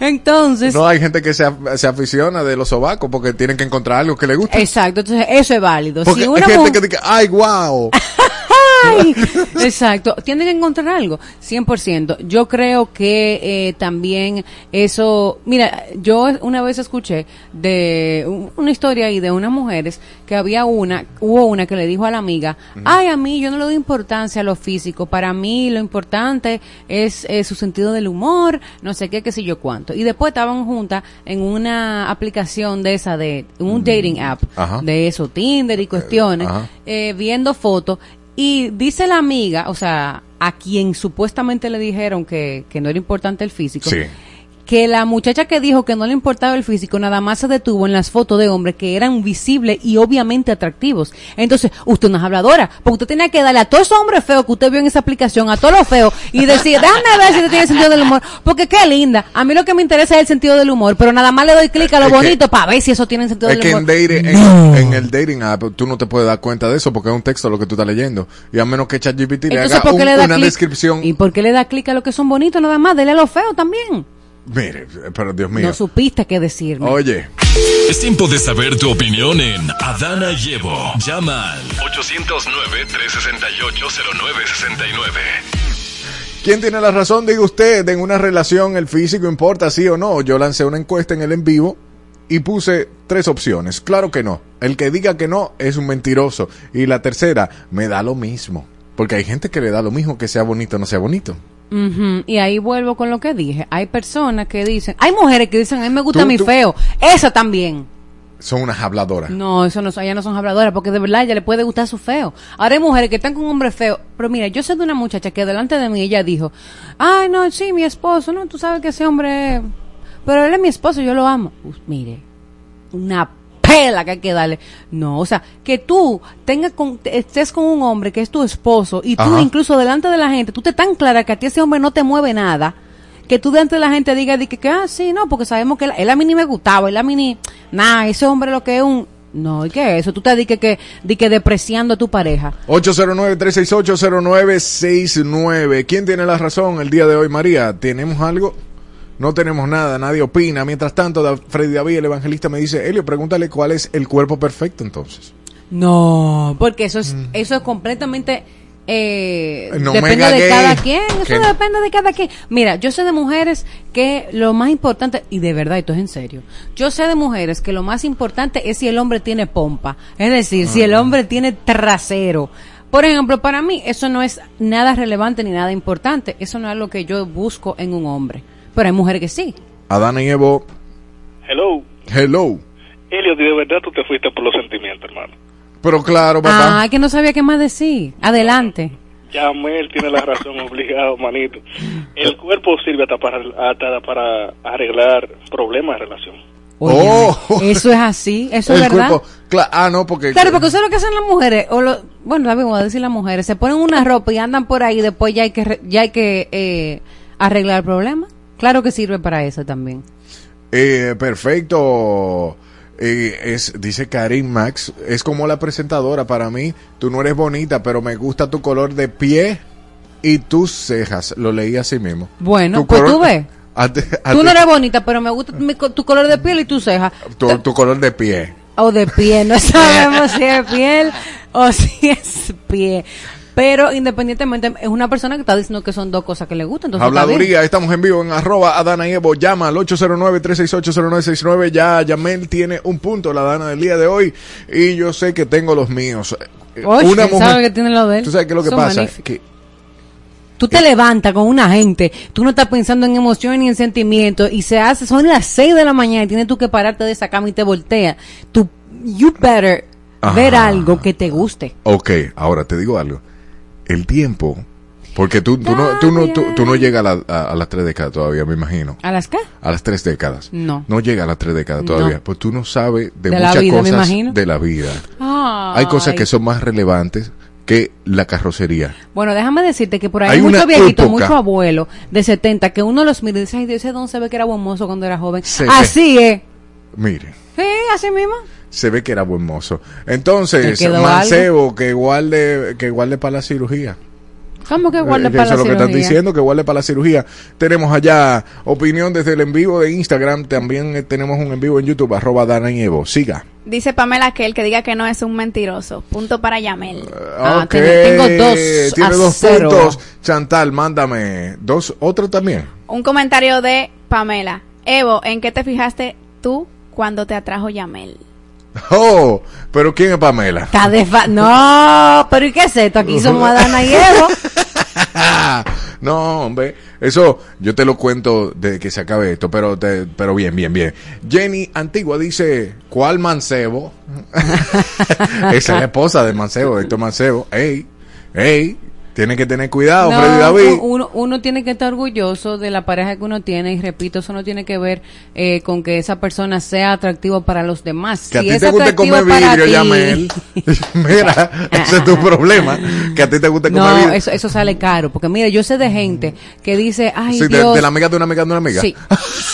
Entonces, No hay gente que se, se aficiona de los sobacos porque tienen que encontrar algo que le guste. exacto, entonces eso es válido. Porque si hay una gente mujer- que dice, ay, wow. Ay, exacto, tienen que encontrar algo, 100%. Yo creo que eh, también eso, mira, yo una vez escuché de un- una historia ahí de unas mujeres que había una, hubo una que le dijo a la amiga, ay, a mí yo no le doy importancia a lo físico, para mí lo importante es eh, su sentido del humor, no sé qué, qué sé yo cuánto. Y después estaban juntas en una aplicación de esa, de un dating app, Ajá. de eso, Tinder y cuestiones, eh, viendo fotos y dice la amiga, o sea, a quien supuestamente le dijeron que, que no era importante el físico, Sí. Que la muchacha que dijo que no le importaba el físico nada más se detuvo en las fotos de hombres que eran visibles y obviamente atractivos. Entonces, usted no es habladora, porque usted tenía que darle a todos esos hombres feos que usted vio en esa aplicación, a todos los feos, y decir, déjame ver si usted tiene sentido del humor, porque qué linda. A mí lo que me interesa es el sentido del humor, pero nada más le doy clic a lo Es bonito para ver si eso tiene sentido Es del que en, humor. dating, en- No. en el dating app tú no te puedes dar cuenta de eso porque es un texto lo que tú estás leyendo. Y a menos que ChatGPT le haga ¿por qué un- le da una descripción. ¿Y por qué le da clic a lo que son bonitos nada más? Dele a lo feo también. Mire, pero Dios mío. No supiste qué decirme. Oye, Es tiempo de saber tu opinión en Adana y Evo. Llama al 809-368-0969. ¿quién tiene la razón? Diga usted, en una relación el físico importa, sí o no. Yo lancé una encuesta en el en vivo y puse tres opciones. Claro que no. El que diga que no es un mentiroso. Y la tercera, me da lo mismo. Porque hay gente que le da lo mismo que sea bonito o no sea bonito. Ujú, Y ahí vuelvo con lo que dije. Hay personas que dicen, hay mujeres que dicen, a mí me gusta Tú- mi tú- feo. Esa también. Son unas habladoras. No, eso no, son- ellas no son habladoras, porque de verdad ella le puede gustar su feo. Ahora hay mujeres que están con un hombre feo. Pero mira, yo sé de una muchacha que delante de mí ella dijo, ay, no, sí, mi esposo, no, tú sabes que ese hombre, es- pero él es mi esposo, yo lo amo. Pues, mire, una pela que hay que darle. No, o sea, que tú tengas con, estés con un hombre que es tu esposo y tú Ajá. incluso delante de la gente, tú te tan clara que a ti ese hombre no te mueve nada. Que tú delante de la gente digas di que, que, ah, sí, no, porque sabemos que él, él a mí ni me gustaba, él a mí ni, nada, ese hombre lo que es un, no, ¿y qué es eso? Tú te di que, que, di que depreciando a tu pareja. 809-368-0969. ¿Quién tiene la razón el día de hoy, María? ¿Tenemos algo? No tenemos nada, nadie opina. Mientras tanto, Freddy David, el evangelista, me dice, Elio, pregúntale cuál es el cuerpo perfecto entonces. No, porque eso es, eso es completamente eh, No depende de gay. cada quien, eso depende de cada quien. Mira, yo sé de mujeres que lo más importante, y de verdad, esto es en serio, yo sé de mujeres que lo más importante es si el hombre tiene pompa, es decir, si Ah. el hombre tiene trasero. Por ejemplo, para mí eso no es nada relevante ni nada importante, eso no es lo que yo busco en un hombre, pero hay mujeres que sí. Adán y Evo, Hello. hello. Elliot, y de verdad tú te fuiste por los sentimientos, hermano. Pero claro, papá. Ah, que no sabía qué más decir. Adelante. Yamel tiene la razón, obligado, manito. El cuerpo sirve hasta para, hasta para arreglar problemas de relación. Oye, Oh. Eso es así, eso el es verdad. cuerpo. ah, no, porque. Claro, porque eso es lo que hacen las mujeres, o lo, bueno, también voy a decir las mujeres, se ponen una ropa y andan por ahí, después ya hay que, re- ya hay que eh, arreglar el problema. Claro que sirve para eso también. Eh, perfecto. Eh, es, dice Karim Max, es como la presentadora para mí. Tú no eres bonita, pero me gusta tu color de pie y tus cejas. Lo leí así mismo. Bueno, Tu pues color- tú ves. a Tú no eres bonita, pero me gusta mi tu color de piel y tus cejas. tu, tu color de pie. O de piel, no sabemos si es piel o si es pie. Pero independientemente, es una persona que está diciendo que son dos cosas que le gustan. Entonces. Habladuría, estamos en vivo en arroba Adana y Evo. Llama al 809-368-0969. Ya Yamel tiene un punto, la Dana del día de hoy. Y yo sé que tengo los míos. Eh, Oye, ¿quién sabe que tiene lo de él? ¿Tú sabes qué es lo que Son pasa? Que Tú te levantas con una gente, tú no estás pensando en emociones ni en sentimientos y se hace, son las 6 de la mañana y tienes tú que pararte de esa cama y te voltea. Tú, you better Ajá. ver algo que te guste. Ok, ahora te digo algo. El tiempo, porque tú, tú, no, tú, no, tú, tú no llegas a, la- a- a las tres décadas todavía, me imagino. ¿A las qué? A las tres décadas. No. No llega a las tres décadas No. todavía. Pues tú no sabes de, muchas vida, cosas de la vida. Ay. Hay cosas que son más relevantes que la carrocería. Bueno, déjame decirte que por ahí Hay viejitos, época- muchos abuelos de 70 que uno los mira y dice, ay, Dios, ese don se ve que era buen mozo cuando era joven. Se ve. Así es. Mire, Sí, así mismo. Se ve que era buen mozo. ¿Te Entonces, Mancebo, que guarde, que guarde para la cirugía. ¿Cómo que guarda Eh, para eso la es lo que están cirugía? diciendo, que guarde para la cirugía. Tenemos allá opinión desde el en vivo de Instagram. También eh, tenemos un en vivo en YouTube, arroba Dana y Evo. Siga. Dice Pamela que el que diga que no es un mentiroso. Punto para Yamel. Ah, ok, tengo dos Tiene a dos cero. puntos. Chantal, mándame dos, otro también. Un comentario de Pamela. Evo, ¿en qué te fijaste tú cuando te atrajo Yamel? Oh, pero ¿quién es Pamela? Está desfa- no, pero ¿y qué es esto? Aquí somos Adana y Evo. no, hombre, eso yo te lo cuento desde que se acabe esto, pero te, pero bien, bien, bien. Jenny Antigua dice, ¿cuál mancebo? Esa es la esposa de Mancebo, Héctor Mancebo. Ey, ey, Tiene que tener cuidado, No, Freddy David. Uno, uno tiene que estar orgulloso de la pareja que uno tiene y repito, eso no tiene que ver eh, con que esa persona sea atractivo para los demás. Que a Si ti es te guste comer vidrio, ti- Yamel. Mira, ese es tu problema. Que a ti te guste comer No, vidrio. eso, eso sale caro, porque mira, yo sé de gente que dice, ay Sí, de, la amiga de una amiga de una amiga. Sí,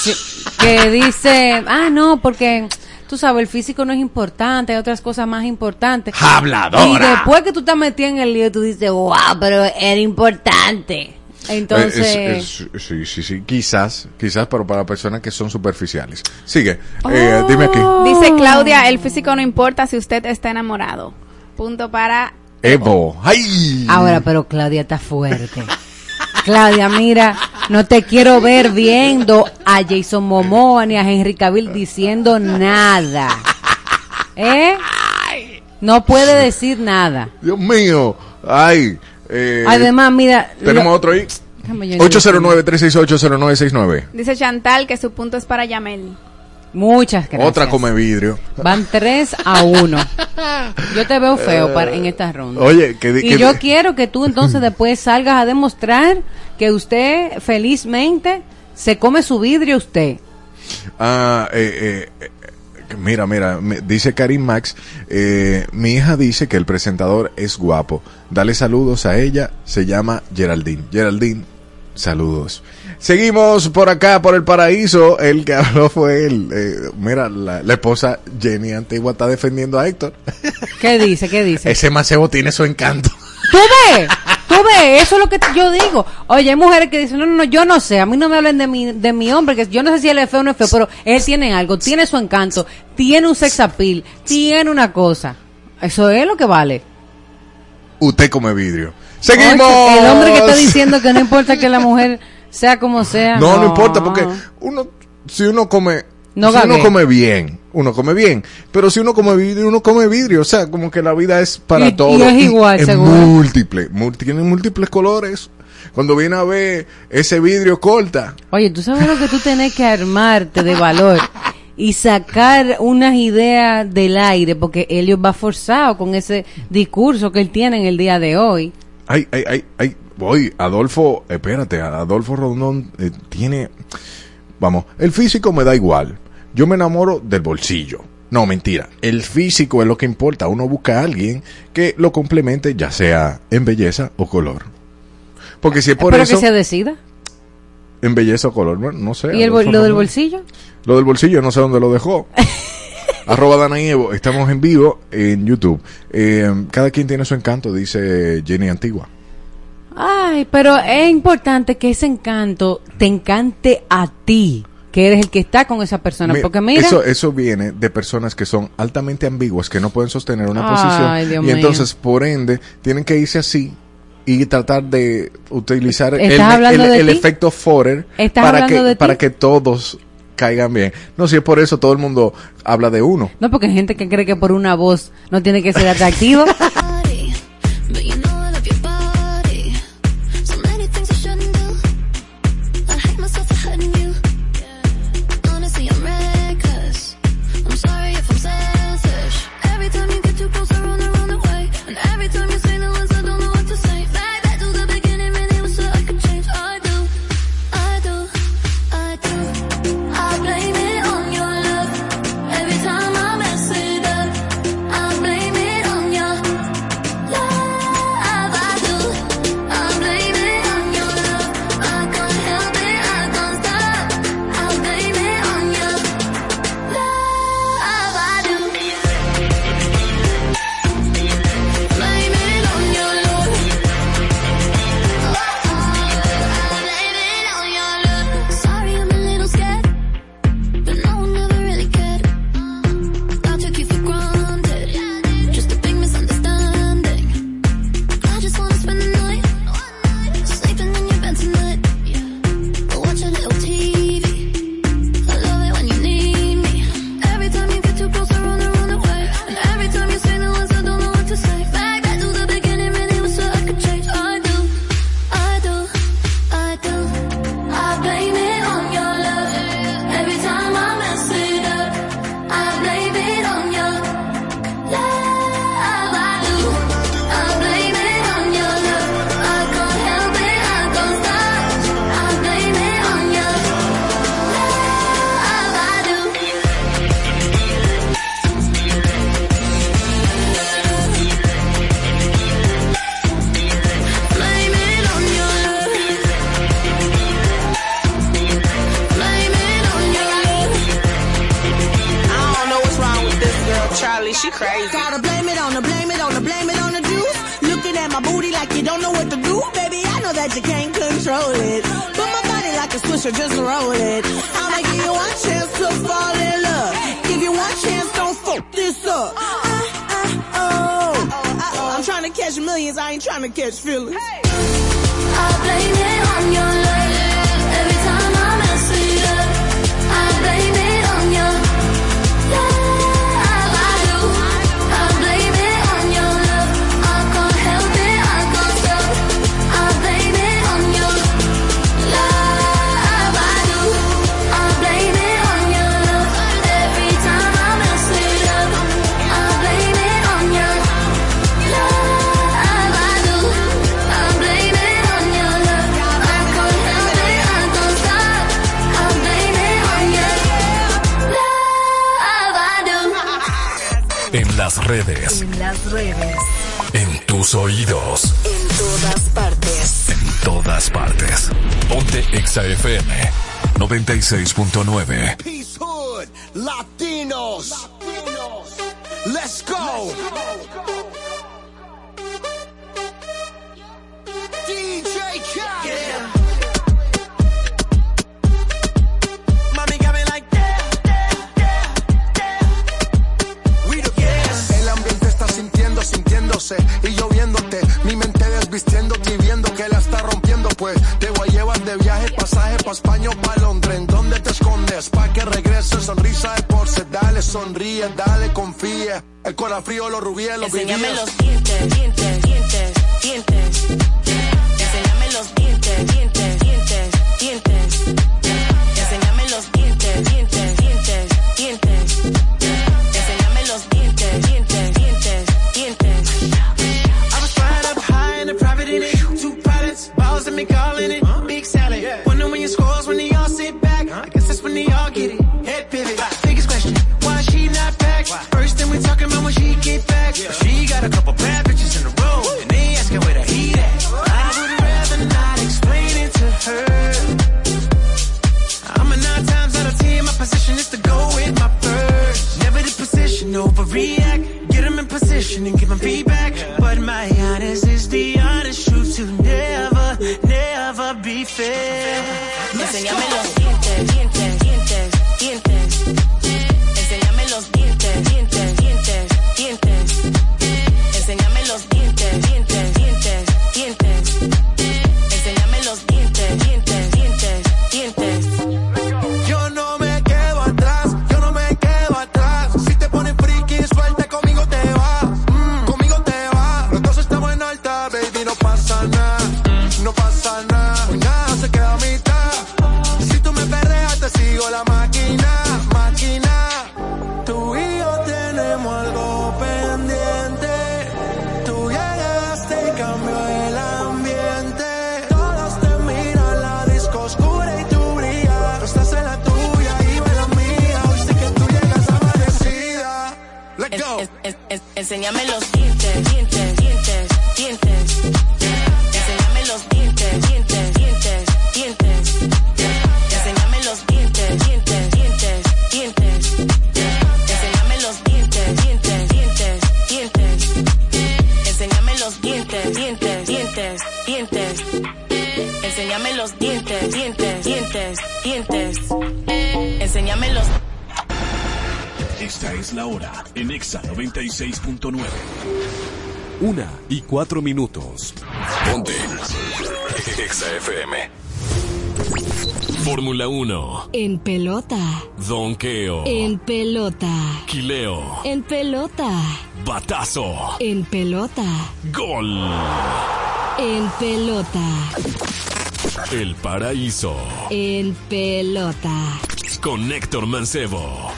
sí, que dice, ah, no, porque tú sabes, el físico no es importante, hay otras cosas más importantes. Habladora. Y después que tú estás metido en el lío, tú dices, wow, pero era importante. Entonces, Eh, es- es- sí, sí, sí, quizás, quizás, pero para personas que son superficiales. Sigue, eh, dime aquí. Dice Claudia, el físico no importa si usted está enamorado. Punto para... Evo. ¡Ay! ahora, pero Claudia está fuerte. Claudia, mira, no te quiero ver viendo a Jason Momoa ni a Henry Cavill diciendo nada. ¿Eh? No puede decir nada. Dios mío. Ay. eh, Además, mira. Tenemos lo- otro ahí. Déjame yo- 809-368-0969. Dice Chantal que su punto es para Yamel. Muchas gracias. Otra come vidrio. Van 3 a 1. Yo te veo feo para, en esta ronda. Oye, que y que yo quiero que tú entonces después salgas a demostrar que usted felizmente se come su vidrio usted. Ah, eh, eh, eh, mira, mira, me- dice Karim Max, eh, mi hija dice que el presentador es guapo. Dale saludos a ella, se llama Geraldine. Geraldine, saludos. Seguimos por acá, por el paraíso. El que habló fue él. Eh, mira, la, la esposa Jenny Antigua está defendiendo a Héctor. ¿Qué dice? ¿Qué dice? Ese macebo tiene su encanto. ¿Tú ves? ¿Tú ves? Eso es lo que yo digo. Oye, hay mujeres que dicen, no, no, no, yo no sé. A mí no me hablen de mi, de mi hombre, que yo no sé si él es feo o no es feo, pero él tiene algo, tiene su encanto, tiene un sex appeal, tiene una cosa. Eso es lo que vale. Usted come vidrio. Seguimos. Oye, el hombre que está diciendo que no importa que la mujer sea como sea. No, no, importa, porque uno, si uno come, No si uno come bien, uno come bien, pero si uno come vidrio, uno come vidrio, o sea, como que la vida es para Y- y todos. es igual, es seguro. múltiple, mul- tiene múltiples colores. Cuando viene a ver ese vidrio corta, Oye, tú sabes lo que tú tenés que armarte de valor y sacar unas ideas del aire, porque Elliot va forzado con ese discurso que él tiene en el día de hoy. ay, ay, ay, ay, voy, Adolfo, espérate, Adolfo Rondón eh, tiene, vamos, el físico me da igual, yo me enamoro del bolsillo. No, mentira. El físico es lo que importa. Uno busca a alguien que lo complemente, ya sea en belleza o color. Porque si es por Pero eso, que se decida. en belleza o color, bueno, no sé. ¿Y el, lo del bolsillo? Lo del bolsillo, no sé dónde lo dejó. Arroba Dana y Evo, estamos en vivo en YouTube. Eh, cada quien tiene su encanto, dice Jenny Antigua. Ay, pero es importante que ese encanto te encante a ti, que eres el que está con esa persona. Mi- porque mira, eso, eso viene de personas que son altamente ambiguas, que no pueden sostener una Ay, posición. Dios y mío. entonces, por ende, tienen que irse así y tratar de utilizar el, ¿Estás hablando el- de el ti? efecto Forer ¿Estás para que, para que todos caigan bien. No, si es por eso todo el mundo habla de uno. no porque hay gente que cree que por una voz no tiene que ser atractivo. 106.9. cuatro minutos. Ponte. XFM. Fórmula 1. En pelota. Donqueo. En pelota. Quileo. En pelota. Batazo. En pelota. Gol. En pelota. El paraíso. En pelota. Con Héctor Mancebo.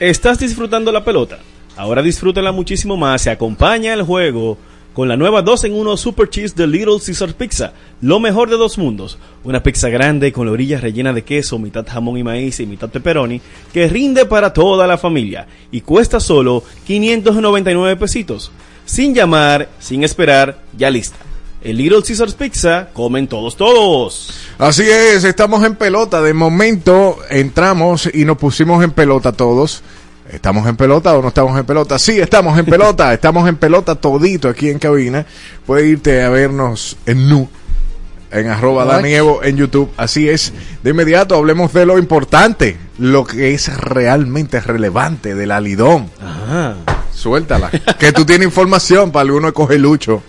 ¿Estás disfrutando la pelota? Ahora disfrútala muchísimo más. Se acompaña el juego con la nueva 2 en 1 Super Cheese de Little Caesar Pizza. Lo mejor de dos mundos. Una pizza grande con la orilla rellena de queso, mitad jamón y maíz y mitad pepperoni, que rinde para toda la familia y cuesta solo 599 pesitos. Sin llamar, sin esperar, ya lista el Little Caesars Pizza, comen todos, todos. Así es, estamos en pelota. De momento entramos y nos pusimos en pelota todos. ¿Estamos en pelota o no estamos en pelota? Sí, estamos en pelota. estamos en pelota todito aquí en cabina. Puedes irte a vernos en Nu, en arroba. Danievo en YouTube. Así es. De inmediato hablemos de lo importante, lo que es realmente relevante del alidón. Ajá. Suéltala. que tú tienes información para alguno coge lucho.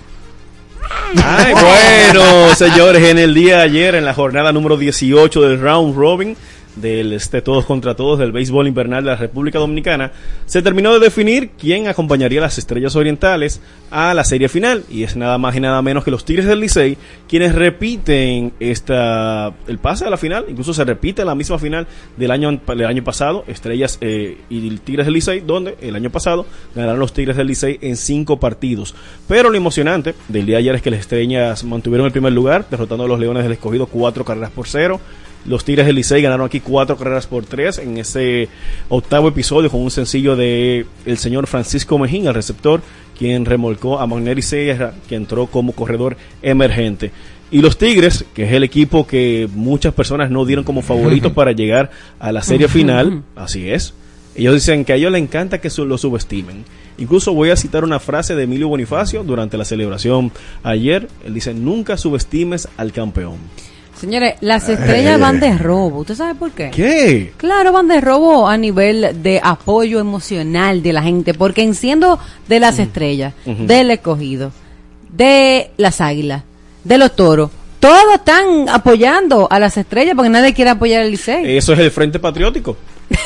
Ay, bueno, señores, en el día de ayer, en la jornada número 18 del Round Robin, del este todos contra todos del béisbol invernal de la República Dominicana, se terminó de definir quién acompañaría a las Estrellas Orientales a la serie final y es nada más y nada menos que los Tigres del Licey quienes repiten esta el pase a la final, incluso se repite la misma final del año del año pasado, Estrellas eh, y Tigres del Licey, donde el año pasado ganaron los Tigres del Licey en cinco partidos. Pero lo emocionante del día de ayer es que las Estrellas mantuvieron el primer lugar, derrotando a los Leones del Escogido cuatro carreras por cero. Los Tigres del Licey ganaron aquí cuatro carreras por tres en ese octavo episodio con un sencillo de el señor Francisco Mejín, el receptor, quien remolcó a Magneri Sierra, que entró como corredor emergente. Y los Tigres, que es el equipo que muchas personas no dieron como favorito para llegar a la serie final, así es. Ellos dicen que a ellos les encanta que su- lo subestimen. Incluso voy a citar una frase de Emilio Bonifacio durante la celebración ayer. Él dice, nunca subestimes al campeón. Señores, las estrellas van de robo. ¿Usted sabe por qué? ¿Qué? Claro, van de robo a nivel de apoyo emocional de la gente, porque enciendo de las estrellas, del escogido, de las águilas, de los toros, todos están apoyando a las estrellas porque nadie quiere apoyar al Licey. Eso es el Frente Patriótico.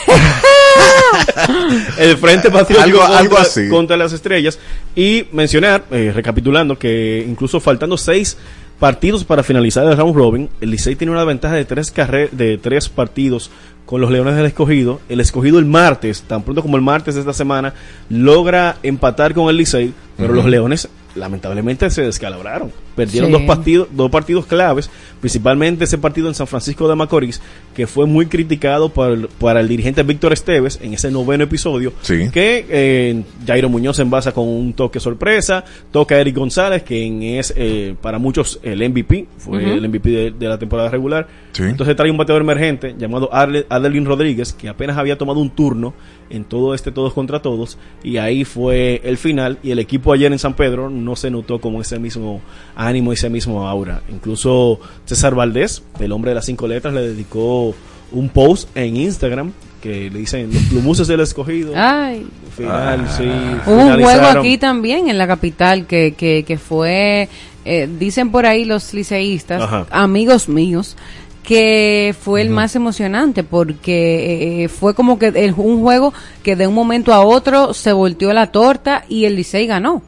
el Frente Patriótico Algo- contra, algo así. contra las estrellas. Y mencionar, eh, recapitulando, que incluso faltando seis partidos para finalizar el round robin, el Licey tiene una ventaja de tres, carre- de tres partidos con los Leones del Escogido. El Escogido el martes, tan pronto como el martes de esta semana, logra empatar con el Licey, pero los Leones lamentablemente se descalabraron. Perdieron Sí. dos partidos, dos partidos claves, principalmente ese partido en San Francisco de Macorís, que fue muy criticado para el, para el dirigente Víctor Esteves en ese noveno episodio, Sí. que eh, Jairo Muñoz se envasa con un toque sorpresa, toca a Eric González, quien es eh, para muchos el MVP, fue el MVP de, de la temporada regular. Sí. Entonces trae un bateador emergente llamado Arle- Adelín Rodríguez, que apenas había tomado un turno en todo este todos contra todos, y ahí fue el final, y el equipo ayer en San Pedro no se notó como ese mismo ánimo, ese mismo aura. Incluso César Valdés, el hombre de las cinco letras, le dedicó un post en Instagram que le dicen los plumuses del escogido. Ay. Final, sí. Hubo un juego aquí también en la capital que, que, que fue, eh, dicen por ahí los liceístas, Ajá. amigos míos, que fue el más emocionante porque eh, fue como que el- un juego que de un momento a otro se volteó la torta y el Licey ganó.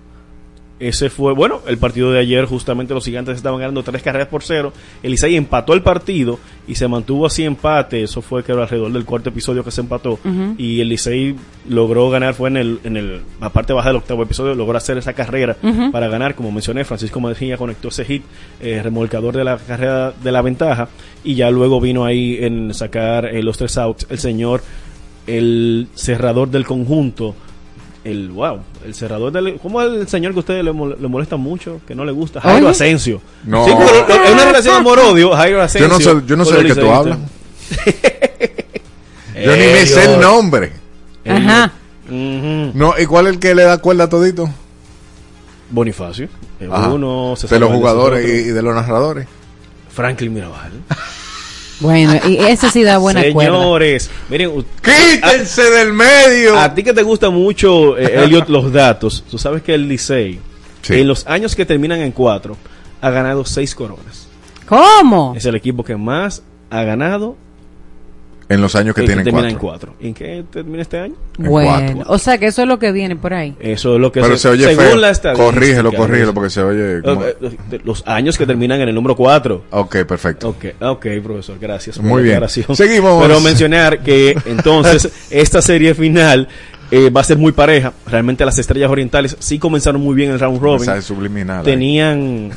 Ese fue, bueno, el partido de ayer justamente los gigantes estaban ganando tres carreras por cero. El Licey empató el partido y se mantuvo así empate. Eso fue que alrededor del cuarto episodio que se empató. Ujú. Y el Licey logró ganar, fue en el, en el, la parte baja del octavo episodio, logró hacer esa carrera para ganar. Como mencioné, Francisco Mejía conectó ese hit, eh, remolcador de la carrera de la ventaja. Y ya luego vino ahí en sacar eh, los tres outs el señor, el cerrador del conjunto el wow, el cerrador del ¿cómo es el señor que a ustedes le, mol- le molesta mucho, que no le gusta? Jairo. Asensio. No. Sí, pero es una relación amor odio, Jairo Yo Asensio. no sé, yo no sé de qué tú hablas. Yo ni me sé el nombre. Ajá. No, ¿y cuál es el que le da cuerda a todito? Bonifacio, Ajá. uno, de los jugadores y de los narradores. Franklin Mirabal. Bueno, y ese sí da buena cuerda. Señores, miren, u- ¡Quítense del medio! a ti que te gusta mucho, eh, Elliot, los datos, tú sabes que el Licey, Sí. en los años que terminan en cuatro, ha ganado seis coronas. ¿Cómo? Es el equipo que más ha ganado En los años que tienen termina en cuatro. cuatro. ¿En qué termina este año? En Bueno, cuatro. o sea que eso es lo que viene por ahí. Eso es lo que Pero se oye según feo. la estadística. Corrígelo, corrígelo, porque se oye como- Los años que terminan en el número 4. Ok, perfecto. Ok, ok, profesor, gracias. Muy bien. Seguimos. Pero mencionar que entonces esta serie final eh, va a ser muy pareja. Realmente las estrellas orientales sí comenzaron muy bien el round robin. Mensaje subliminal. Tenían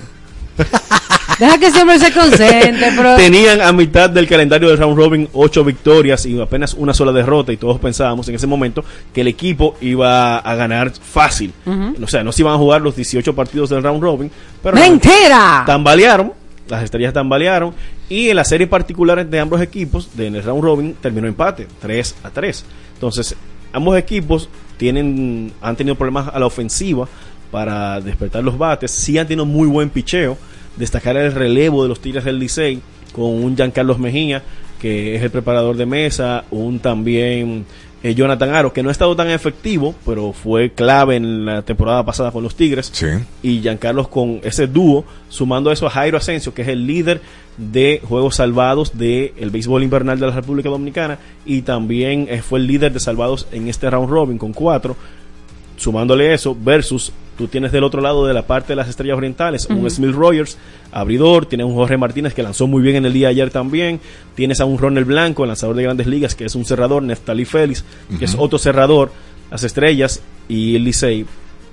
Deja que hombre se concentre, pero... Tenían a mitad del calendario del round robin ocho victorias y apenas una sola derrota y todos pensábamos en ese momento que el equipo iba a ganar fácil. O sea, no se iban a jugar los 18 partidos del round robin, pero ¡Mentira! tambalearon, las estrellas tambalearon y en las series particulares de ambos equipos, de en el round robin, terminó empate, 3 a 3. Entonces, ambos equipos tienen han tenido problemas a la ofensiva para despertar los bates, sí han tenido muy buen picheo, destacar el relevo de los Tigres del Licey con un Giancarlos Mejía, que es el preparador de mesa, un también eh, Jonathan Aro, que no ha estado tan efectivo, pero fue clave en la temporada pasada con los Tigres. Y Giancarlos con ese dúo, sumando a eso a Jairo Asensio, que es el líder de juegos salvados del el béisbol invernal de la República Dominicana, y también eh, fue el líder de salvados en este round robin con cuatro. Sumándole eso, versus tú tienes del otro lado de la parte de las estrellas orientales un. Smith Rogers, abridor, tienes un Jorge Martínez que lanzó muy bien en el día de ayer también, tienes a un Ronald Blanco, el lanzador de grandes ligas, que es un cerrador, Neftali Félix, que es otro cerrador, las estrellas y el Licey.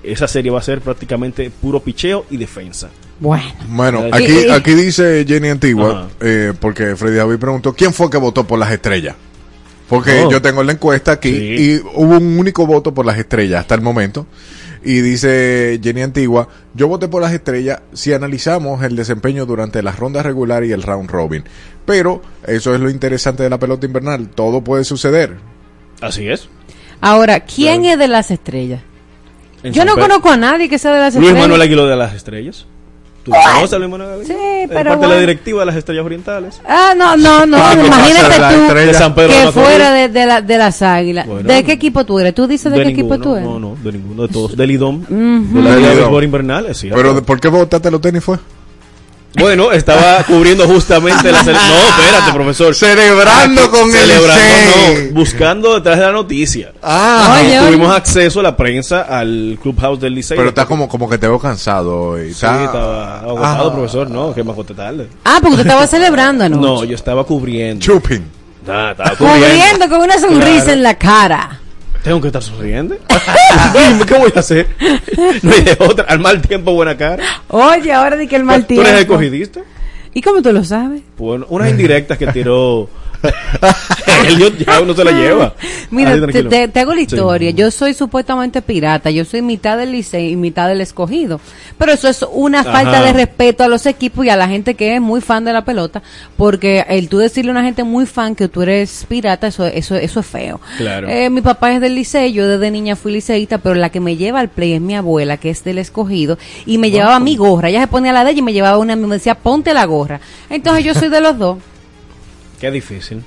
Esa serie va a ser prácticamente puro picheo y defensa. Bueno. Bueno, aquí, aquí dice Jenny Antigua, eh, porque Freddy David preguntó, ¿quién fue que votó por las estrellas? Porque Oh. yo tengo la encuesta aquí Sí. y hubo un único voto por las estrellas hasta el momento. Y dice Jenny Antigua, yo voté por las estrellas si analizamos el desempeño durante las rondas regular y el round robin. Pero eso es lo interesante de la pelota invernal, todo puede suceder. Así es. Ahora, ¿quién es de las estrellas? En Yo San no Pedro- conozco a nadie que sea de las Luis estrellas. Manuel Aguiló de las estrellas. ¿Tú conoces a Luis Manuel Aguiló? Sí, Es pero parte de la directiva de las estrellas orientales. Ah, no, no, no. Ah, ¿qué pasa de la Imagínate tú estrella? De San Pedro de que fuera de, de, la- de las águilas. Bueno. ¿De qué equipo tú eres? ¿Tú dices de, qué equipo tú eres? No, no, de ninguno de todos. Del IDOM. Ujú. De la Liga de IDOM. Béisbol Invernal, es cierto. Pero ¿por qué votaste los tenis fue? Bueno, estaba cubriendo justamente la cele- No, espérate, profesor. Celebrando Aquí, con el celebrando, no, buscando detrás de la noticia. Ah. Oye. tuvimos acceso a la prensa al clubhouse del Licey. Pero está como, como que te veo cansado hoy. Sí, Está- estaba agotado, Ah. profesor. No, que me agoté tarde. Ah, porque tú estabas celebrando anoche. No, yo estaba cubriendo. Chupin. Nah, estaba cubriendo. Cubriendo con una sonrisa Claro. en la cara. Tengo que estar sonriendo. Dime, ¿qué voy a hacer? No hay de otra. Al mal tiempo, buena cara. Oye, ahora di que el mal ¿Tú eres tiempo. escogidista? ¿Y cómo tú lo sabes? Bueno, unas indirectas que tiró. Elliot ya uno se la lleva. Mira, te, tranquilo. te- te hago la Sí. historia. Yo soy supuestamente pirata. Yo soy mitad del Licey y mitad del escogido. Pero eso es una Ajá. falta de respeto a los equipos y a la gente que es muy fan de la pelota. Porque el tú decirle a una gente muy fan que tú eres pirata, eso, eso, eso es feo. Claro. Eh, mi papá es del Licey, yo desde niña fui liceísta, pero la que me lleva al play es mi abuela, que es del escogido, y me llevaba mi gorra. Ella se ponía la de ella y me llevaba una, me decía, ponte la gorra. Entonces yo soy de los dos. Qué difícil.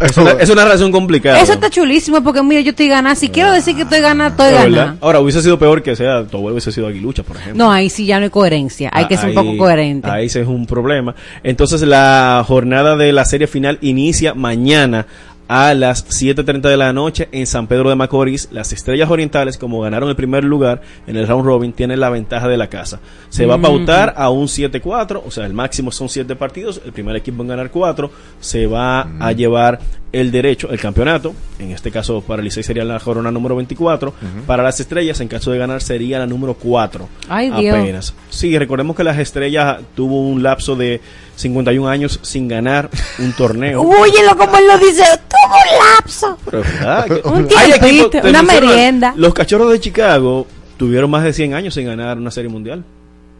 Es una, es una relación complicada. Eso está chulísimo porque mira, yo estoy ganada. Si quiero decir que estoy ganada, estoy ganada. Ahora, hubiese sido peor que sea, tu abuelo hubiese sido aguilucha, por ejemplo. No, ahí sí ya no hay coherencia. Hay que ser un Ahí- poco coherente. Ahí ese es un problema. Entonces, la jornada de la serie final inicia mañana a las 7.30 de la noche en San Pedro de Macorís. Las Estrellas Orientales, como ganaron el primer lugar en el round robin, tienen la ventaja de la casa. Se va a pautar a un 7-4, o sea, el máximo son 7 partidos. El primer equipo en ganar 4 se va a llevar el derecho, el campeonato. En este caso, para el Licey sería la jornada número 24. Para las Estrellas, en caso de ganar, sería la número 4. Ay, Dios. apenas. Sí, recordemos que las estrellas tuvo un lapso de 51 años sin ganar un torneo. Óyelo como él lo dice, tuvo un lapso. Pero que- Un Hay una merienda. Los cachorros de Chicago tuvieron más de 100 años sin ganar una serie mundial.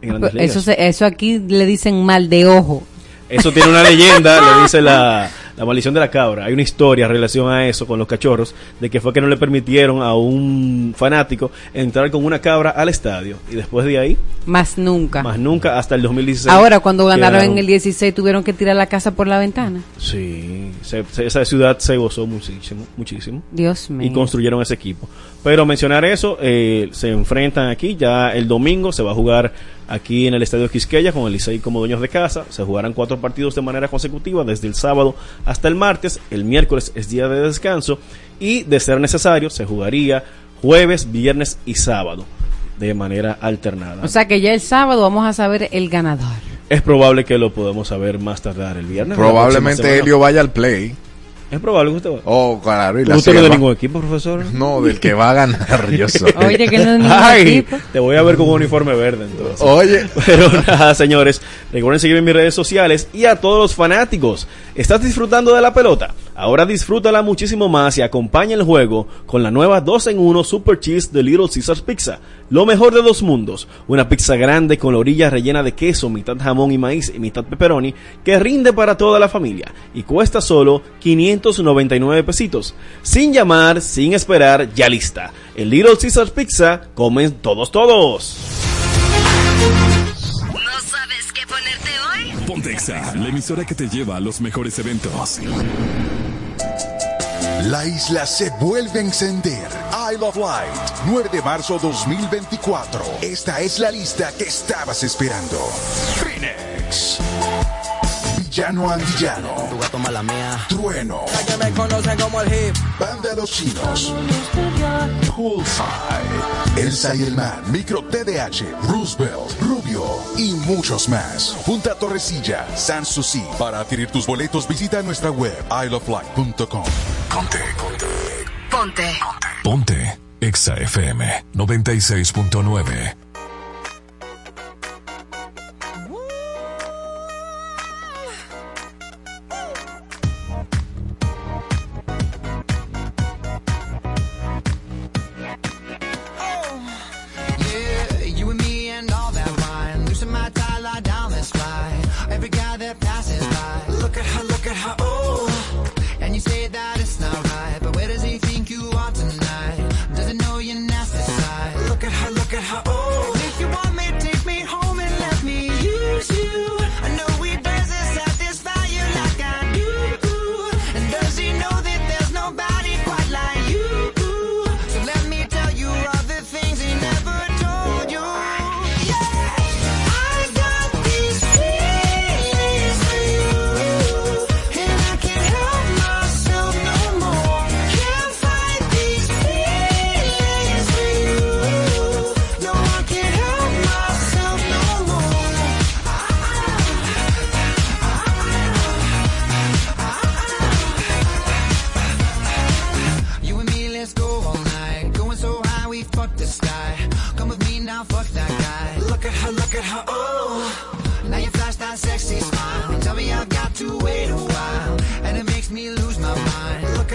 En. Eso, se- eso aquí le dicen mal de ojo. Eso tiene una leyenda, le dice la, la maldición de la cabra. Hay una historia en relación a eso con los cachorros, de que fue que no le permitieron a un fanático entrar con una cabra al estadio. Y después de ahí, Más nunca. más nunca, hasta el 2016. Ahora, cuando ganaron quedaron- en el 16, tuvieron que tirar la casa por la ventana. Sí, se- se- esa ciudad se gozó muchísimo, muchísimo. Dios mío. Y construyeron ese equipo. Pero mencionar eso, eh, se enfrentan aquí, ya el domingo se va a jugar aquí en el Estadio Quisqueya con el Licey como dueños de casa. Se jugarán cuatro partidos de manera consecutiva desde el sábado hasta el martes. El miércoles es día de descanso y de ser necesario se jugaría jueves, viernes y sábado de manera alternada. O sea que ya el sábado vamos a saber el ganador. es probable que lo podamos saber más tardar el viernes. Probablemente. Helio vaya al play. Es probable que usted va. Oh, claro. Y la ¿Usted no es de ningún equipo, profesor? No, del que va a ganar, yo soy. Oye, que no es ningún Ay, equipo. te voy a ver con un uniforme verde entonces. Oye. Pero nada, señores, recuerden seguirme en mis redes sociales y a todos los fanáticos. ¿Estás disfrutando de la pelota? Ahora disfrútala muchísimo más y acompaña el juego con la nueva 2 en 1 Super Cheese de Little Caesars Pizza. Lo mejor de dos mundos. Una pizza grande con la orilla rellena de queso, mitad jamón y maíz y mitad pepperoni que rinde para toda la familia y cuesta solo 599 pesitos. Sin llamar, sin esperar, ya lista. El Little Caesars Pizza comen todos todos. ¿No sabes qué ponerte hoy? Ponte Exa, la emisora que te lleva a los mejores eventos. La isla se vuelve a encender. Isle of Light, 9 de marzo 2024. Esta es la lista que estabas esperando. Phoenix. Villano Antillano. Tu gato mala mía. Trueno. que me conocen como el hip. Banda Los Chinos. Poolside. Elsa y el Man. Micro TDH. Roosevelt. Rubio. Y muchos más. Punta Torrecilla. San Susi. Para adquirir tus boletos visita nuestra web isleoflight.com. Conte, conte. Ponte. Ponte Exa FM 96.9.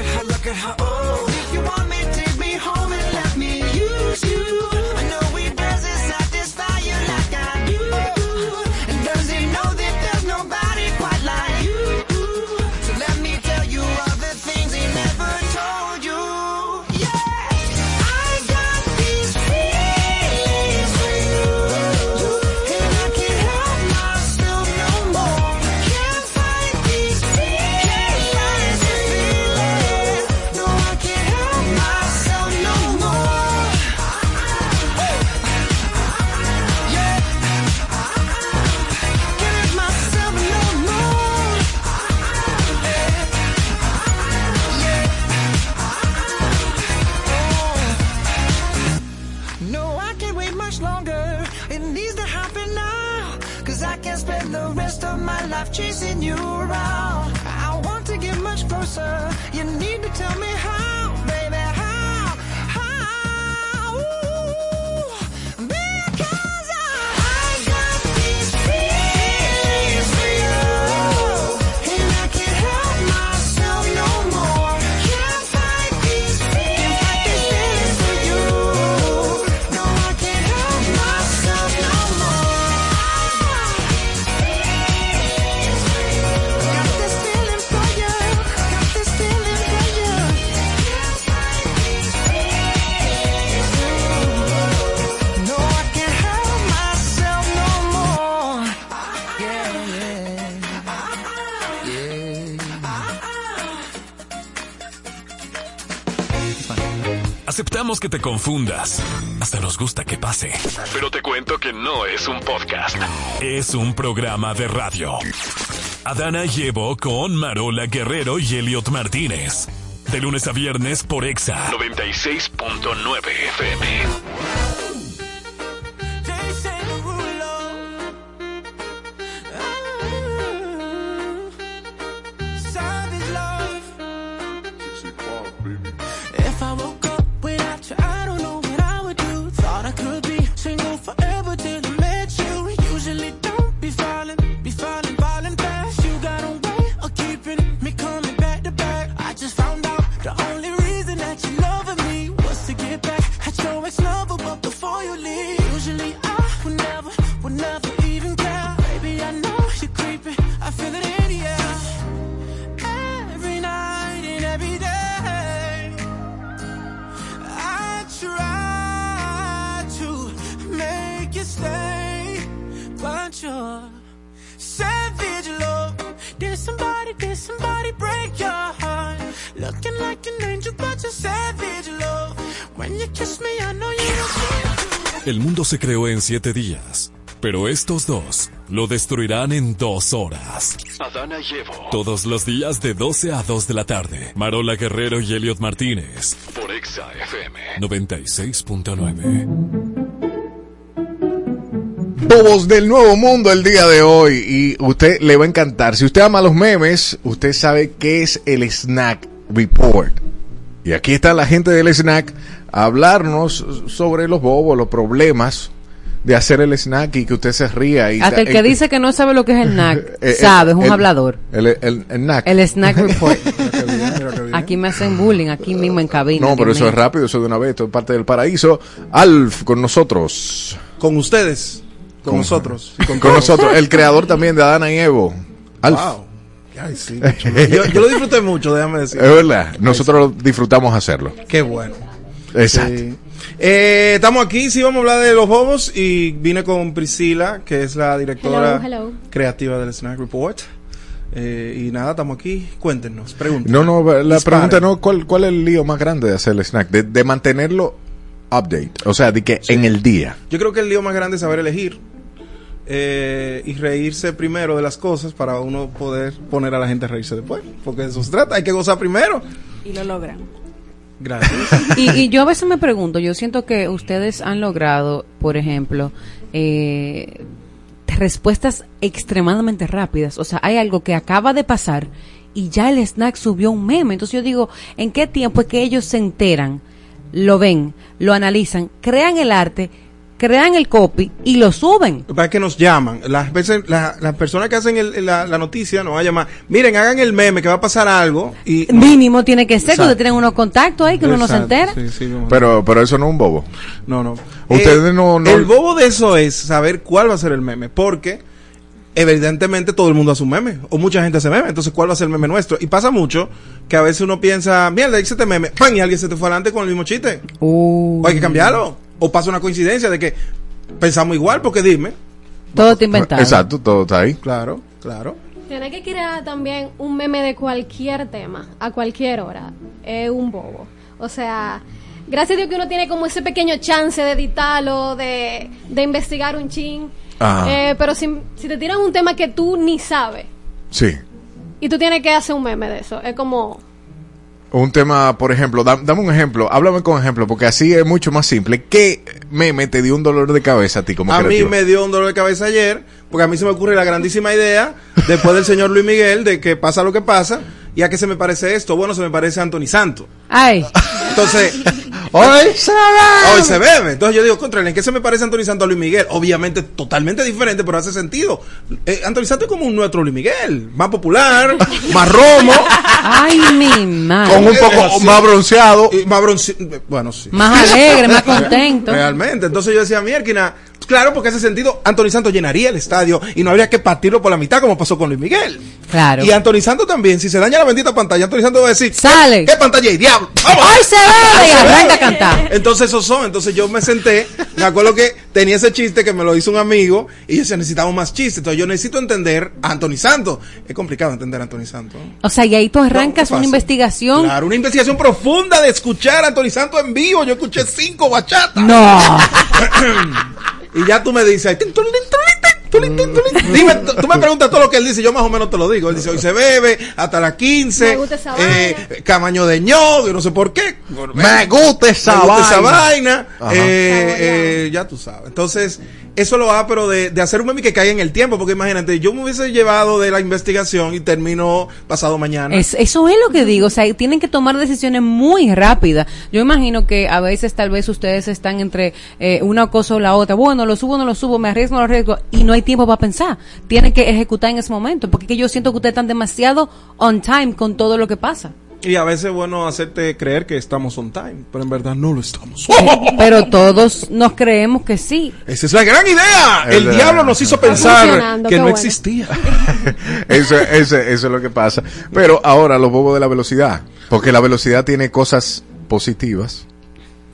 Look at her, look at her, oh. Que te confundas. Hasta nos gusta que pase. Pero te cuento que no es un podcast. Es un programa de radio. Adana llevo con Marola Guerrero y Elliot Martínez. De lunes a viernes por Exa 96.9 FM. Se creó en siete días, pero estos dos lo destruirán en dos horas. Adana y Evo. Todos los días de 12 a 2 de la tarde. Marola Guerrero y Elliot Martínez. Por Exa FM. 96.9. Bobos del nuevo mundo el día de hoy y usted le va a encantar. Si usted ama los memes, usted sabe qué es el Snack Report. Y aquí está la gente del Snack a hablarnos sobre los bobos, los problemas de hacer el snack y que usted se ría. Y Hasta el que eh, dice que no sabe lo que es el NAC, eh, eh, sabe, es un el- hablador. El, el, el snack. El Snack Report. Aquí me hacen bullying, aquí mismo en cabina. No, pero eso es rápido, eso de una vez, esto es parte del paraíso. Alf, con nosotros. Con ustedes, con, nosotros. y Con, todos. nosotros, el creador también de Adana y Evo. Alf. Wow. Ay, sí, yo, yo lo disfruté mucho, déjame decir. Es verdad, nosotros disfrutamos hacerlo. Qué bueno. Exacto. Sí. Eh, estamos aquí, sí, vamos a hablar de los bobos y vine con Priscila, que es la directora Hello, hello. creativa del Snack Report. Eh, y nada, estamos aquí. Cuéntenos, pregunten. No, no, la Disparen. pregunta no, ¿cuál, ¿cuál es el lío más grande de hacer el snack? De, de mantenerlo update, o sea, de que en el día. Yo creo que el lío más grande es saber elegir eh, y reírse primero de las cosas para uno poder poner a la gente a reírse después. Porque de eso se trata, hay que gozar primero. Y lo logran. Gracias. Y, y yo a veces me pregunto, yo siento que ustedes han logrado, por ejemplo, eh, respuestas extremadamente rápidas. O sea, hay algo que acaba de pasar y ya el snack subió un meme. Entonces yo digo, ¿en qué tiempo es que ellos se enteran, lo ven, lo analizan, crean el arte, crean el copy y lo suben? Para que nos llaman. Las veces, la- las personas que hacen el- la, la noticia nos van a llamar. Miren, hagan el meme que va a pasar algo. Y Mínimo tiene que ser, que ustedes tienen unos contactos ahí que uno no se entera. sí, sí, Pero, pero eso no es un bobo. No, no. Ustedes Eh, no, no- El bobo de eso es saber cuál va a ser el meme. Porque evidentemente todo el mundo hace un meme. O mucha gente hace meme. Entonces, ¿cuál va a ser el meme nuestro? Y pasa mucho que a veces uno piensa, mierda, hice este meme. ¡Pam! Y alguien se te fue adelante con el mismo chiste. Uh. O hay que cambiarlo. O pasa una coincidencia de que pensamos igual, porque dime. Todo está inventado. Exacto, todo está ahí. Claro, claro. Tiene que crear también un meme de cualquier tema, a cualquier hora. Es un bobo. O sea, gracias a Dios que uno tiene como ese pequeño chance de editarlo, de, de investigar un chin. Ajá. Eh, pero si, si te tiran un tema que tú ni sabes Sí. y tú tienes que hacer un meme de eso, es como... Un tema, por ejemplo, da- dame un ejemplo, háblame con ejemplo, porque así es mucho más simple. ¿Qué meme te dio un dolor de cabeza a ti como A mí me dio un dolor de cabeza ayer, porque a mí se me ocurre la grandísima idea, después del señor Luis Miguel, de que pasa lo que pasa, y a qué se me parece esto. Bueno, se me parece a Anthony Santo. Ay. Entonces, hoy se bebe. Hoy se bebe. Entonces yo digo, contra, ¿en qué se me parece Anthony Santo a Luis Miguel? Obviamente totalmente diferente, pero hace sentido. Eh, Anthony Santo es como un nuestro Luis Miguel, más popular, más romo. Ay, mi madre. Con un poco más bronceado. Y más bronce- Bueno, sí. Más alegre, más contento. Realmente. Entonces yo decía, mierda, claro, porque hace sentido, Anthony Santos llenaría el estadio y no habría que partirlo por la mitad como pasó con Luis Miguel. Claro. Y Anthony Santos también, si se daña la bendita pantalla, Anthony Santos va a decir, Sale. ¿qué pantalla hay, diablo? ¡Vamos! ¡Ay, se! Y ¡Ay, se arranca a cantar. Entonces esos son, entonces yo me senté, me acuerdo que tenía ese chiste que me lo hizo un amigo y yo decía, necesitamos más chistes, entonces yo necesito entender a Anthony Santos. Es complicado entender a Anthony Santos. O sea, y ahí tú arrancas ¿qué una investigación. Claro, una investigación profunda de escuchar a Anthony Santos en vivo. Yo escuché cinco bachatas. No. y ya tú me dices, dime, tú tú me preguntas todo lo que él dice, yo más o menos te lo digo. Él dice, hoy se bebe hasta las 15, Me gusta esa eh, camaño de ño, yo no sé por qué. Me gusta esa Me gusta esa vaina. Eh, eh, ya tú sabes. Entonces, eso lo va, pero de, de hacer un meme que caiga en el tiempo, porque imagínate, yo me hubiese llevado de la investigación y termino pasado mañana. Es- eso es lo que digo, o sea, tienen que tomar decisiones muy rápidas. Yo imagino que a veces tal vez ustedes están entre eh, una cosa o la otra. Bueno, lo subo, no lo subo, me arriesgo, no lo arriesgo, y no hay tiempo para pensar. Tienen que ejecutar en ese momento, porque es que yo siento que ustedes están demasiado on time con todo lo que pasa. Y a veces es bueno hacerte creer que estamos on time, pero en verdad no lo estamos. Pero todos nos creemos que sí. Esa es la gran idea. El diablo nos hizo pensar que no bueno. existía. eso, eso, eso es lo que pasa. Pero ahora los bobos de la velocidad. Porque la velocidad tiene cosas positivas,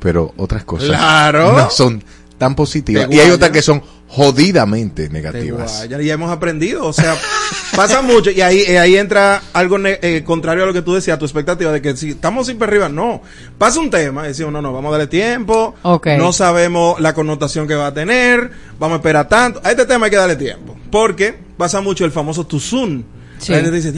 pero otras cosas Claro. no son tan positivas. Y hay otras que son jodidamente Te negativas. guaya, ya hemos aprendido, o sea, pasa mucho y ahí, eh, ahí entra algo eh, contrario a lo que tú decías, tu expectativa de que si estamos siempre arriba, no. Pasa un tema, y decimos, no, no, vamos a darle tiempo, Ok. no sabemos la connotación que va a tener, vamos a esperar tanto. A este tema hay que darle tiempo, porque pasa mucho el famoso soon. Sí. La gente dice,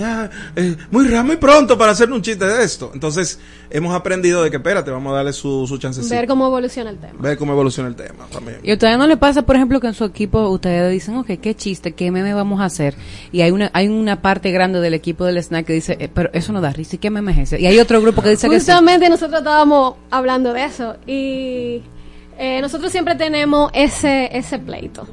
eh, muy, muy pronto para hacer un chiste de esto. Entonces, hemos aprendido de que, espérate, vamos a darle su, su chancecito. Ver cómo evoluciona el tema. Ver cómo evoluciona el tema también. ¿Y a ustedes no le pasa, por ejemplo, que en su equipo ustedes dicen, ok, qué chiste, qué meme vamos a hacer? Y hay una hay una parte grande del equipo del snack que dice, eh, pero eso no da risa, ¿y qué meme es ese? Y hay otro grupo que dice que sí. Justamente nosotros estábamos hablando de eso y eh, nosotros siempre tenemos ese, ese pleito.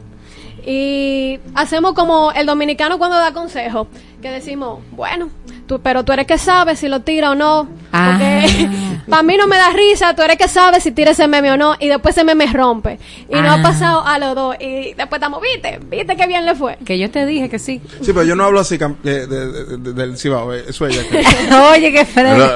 Y hacemos como el dominicano cuando da consejo, que decimos, bueno, tú, pero tú eres que sabes si lo tira o no. Porque para mí no me da risa, tú eres que sabes si tira ese meme o no. Y después ese meme rompe. Y Ah. ha pasado a los dos. Y después estamos, viste, viste que bien le fue. Que yo te dije que sí. Sí, pero yo no hablo así de- de- de- de- del Cibao, eh, eso ella. que- Oye, qué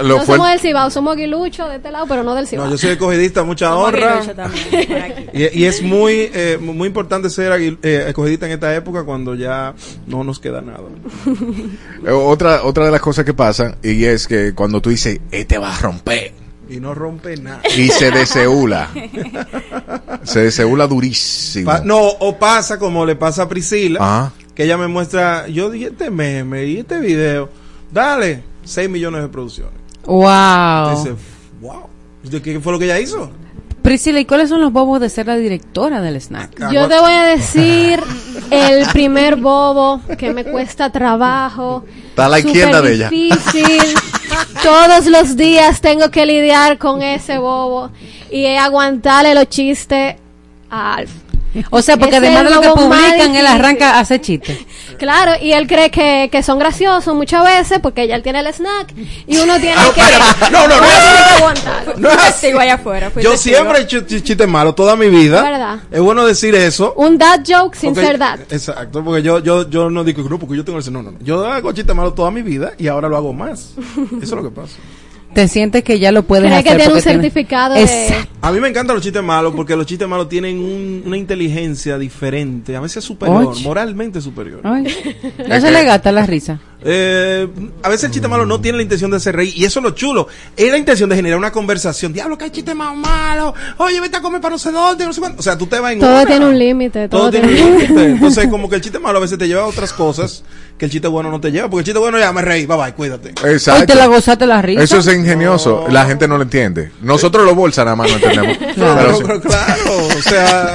lo no somos del Cibao, somos aguiluchos de este lado, pero no del Cibao. No, yo soy escogidista, mucha Somos honra. aguiluchos también, por aquí. Y, y es muy eh, muy importante ser eh, escogidista en esta época cuando ya no nos queda nada. Eh, Otra, otra de las cosas que pasan, y es que cuando tú dices, este va a romper, Y no rompe nada. y se deseula, se deseula durísimo. Pa- no, o pasa como le pasa a Priscila, Ajá. que ella me muestra, yo dije este meme y este video, dale, 6 millones de producciones. Wow. Dice, wow, ¿De ¿qué fue lo que ella hizo? Priscila, ¿y cuáles son los bobos de ser la directora del snack? Yo te voy a decir el primer bobo que me cuesta trabajo. Está a la izquierda de ella. difícil. Todos los días tengo que lidiar con ese bobo y aguantarle los chistes a Alf. O sea, porque además de lo que el publican, él arranca a hacer chistes. Claro, y él cree que, que son graciosos muchas veces porque ya él tiene el snack y uno tiene Ah, que, espérate. No, no, no es así. aguantarlo. No es así. allá afuera. fui Yo testigo. siempre he hecho ch- chistes malos toda mi vida. ¿Verdad? Es bueno decir eso. Un dad joke sin Porque- ser dad. Exacto, porque yo, yo, yo no digo, no, porque yo tengo ese, no, no, no. Yo hago chistes malos toda mi vida y ahora lo hago más. Eso es lo que pasa. Te sientes que ya lo puedes hacer. que tiene un certificado de... Exacto. A mí me encantan los chistes malos porque los chistes malos tienen un- una inteligencia diferente, a veces superior, Oye. moralmente superior. Ay, no se le gasta la risa. Eh, a veces el chiste malo no tiene la intención de hacer reír y eso es lo chulo. Es la intención de generar una conversación. Diablo, que hay chistes más malos. Oye, vete a comer para no sé dónde, no sé cuánto. O sea, tú te vas en Todo una. tiene un límite, todo, Todo tiene un límite. Entonces, como que el chiste malo a veces te lleva a otras cosas que el chiste bueno no te lleva. Porque el chiste bueno ya me reí, bye bye, cuídate. Exacto. Hoy te la gozaste la risa. Eso es ingenioso. La gente no lo entiende. Nosotros los bolsas nada más no entendemos. Pero sí. pero claro, o sea,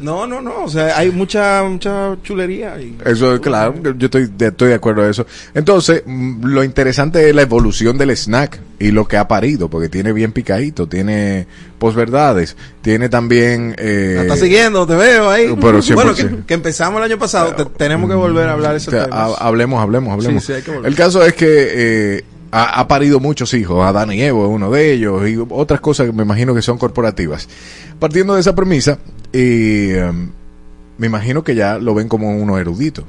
no, no, no, o sea, hay mucha, mucha chulería. Y, Eso es claro, yo estoy de, estoy de acuerdo a eso. Entonces, mm, lo interesante es la evolución del snack y lo que ha parido, porque tiene bien picadito, tiene posverdades, tiene también... Eh, Me está siguiendo, te veo ahí. Pero 100%. bueno, que, que empezamos el año pasado, te- tenemos que volver a hablar de tema. ha- hablemos, hablemos, hablemos. Sí, sí, hay que volver. El caso es que eh, ha, ha parido muchos hijos, Adán y Evo es uno de ellos, y otras cosas que me imagino que son corporativas. Partiendo de esa premisa, eh, me imagino que ya lo ven como unos eruditos.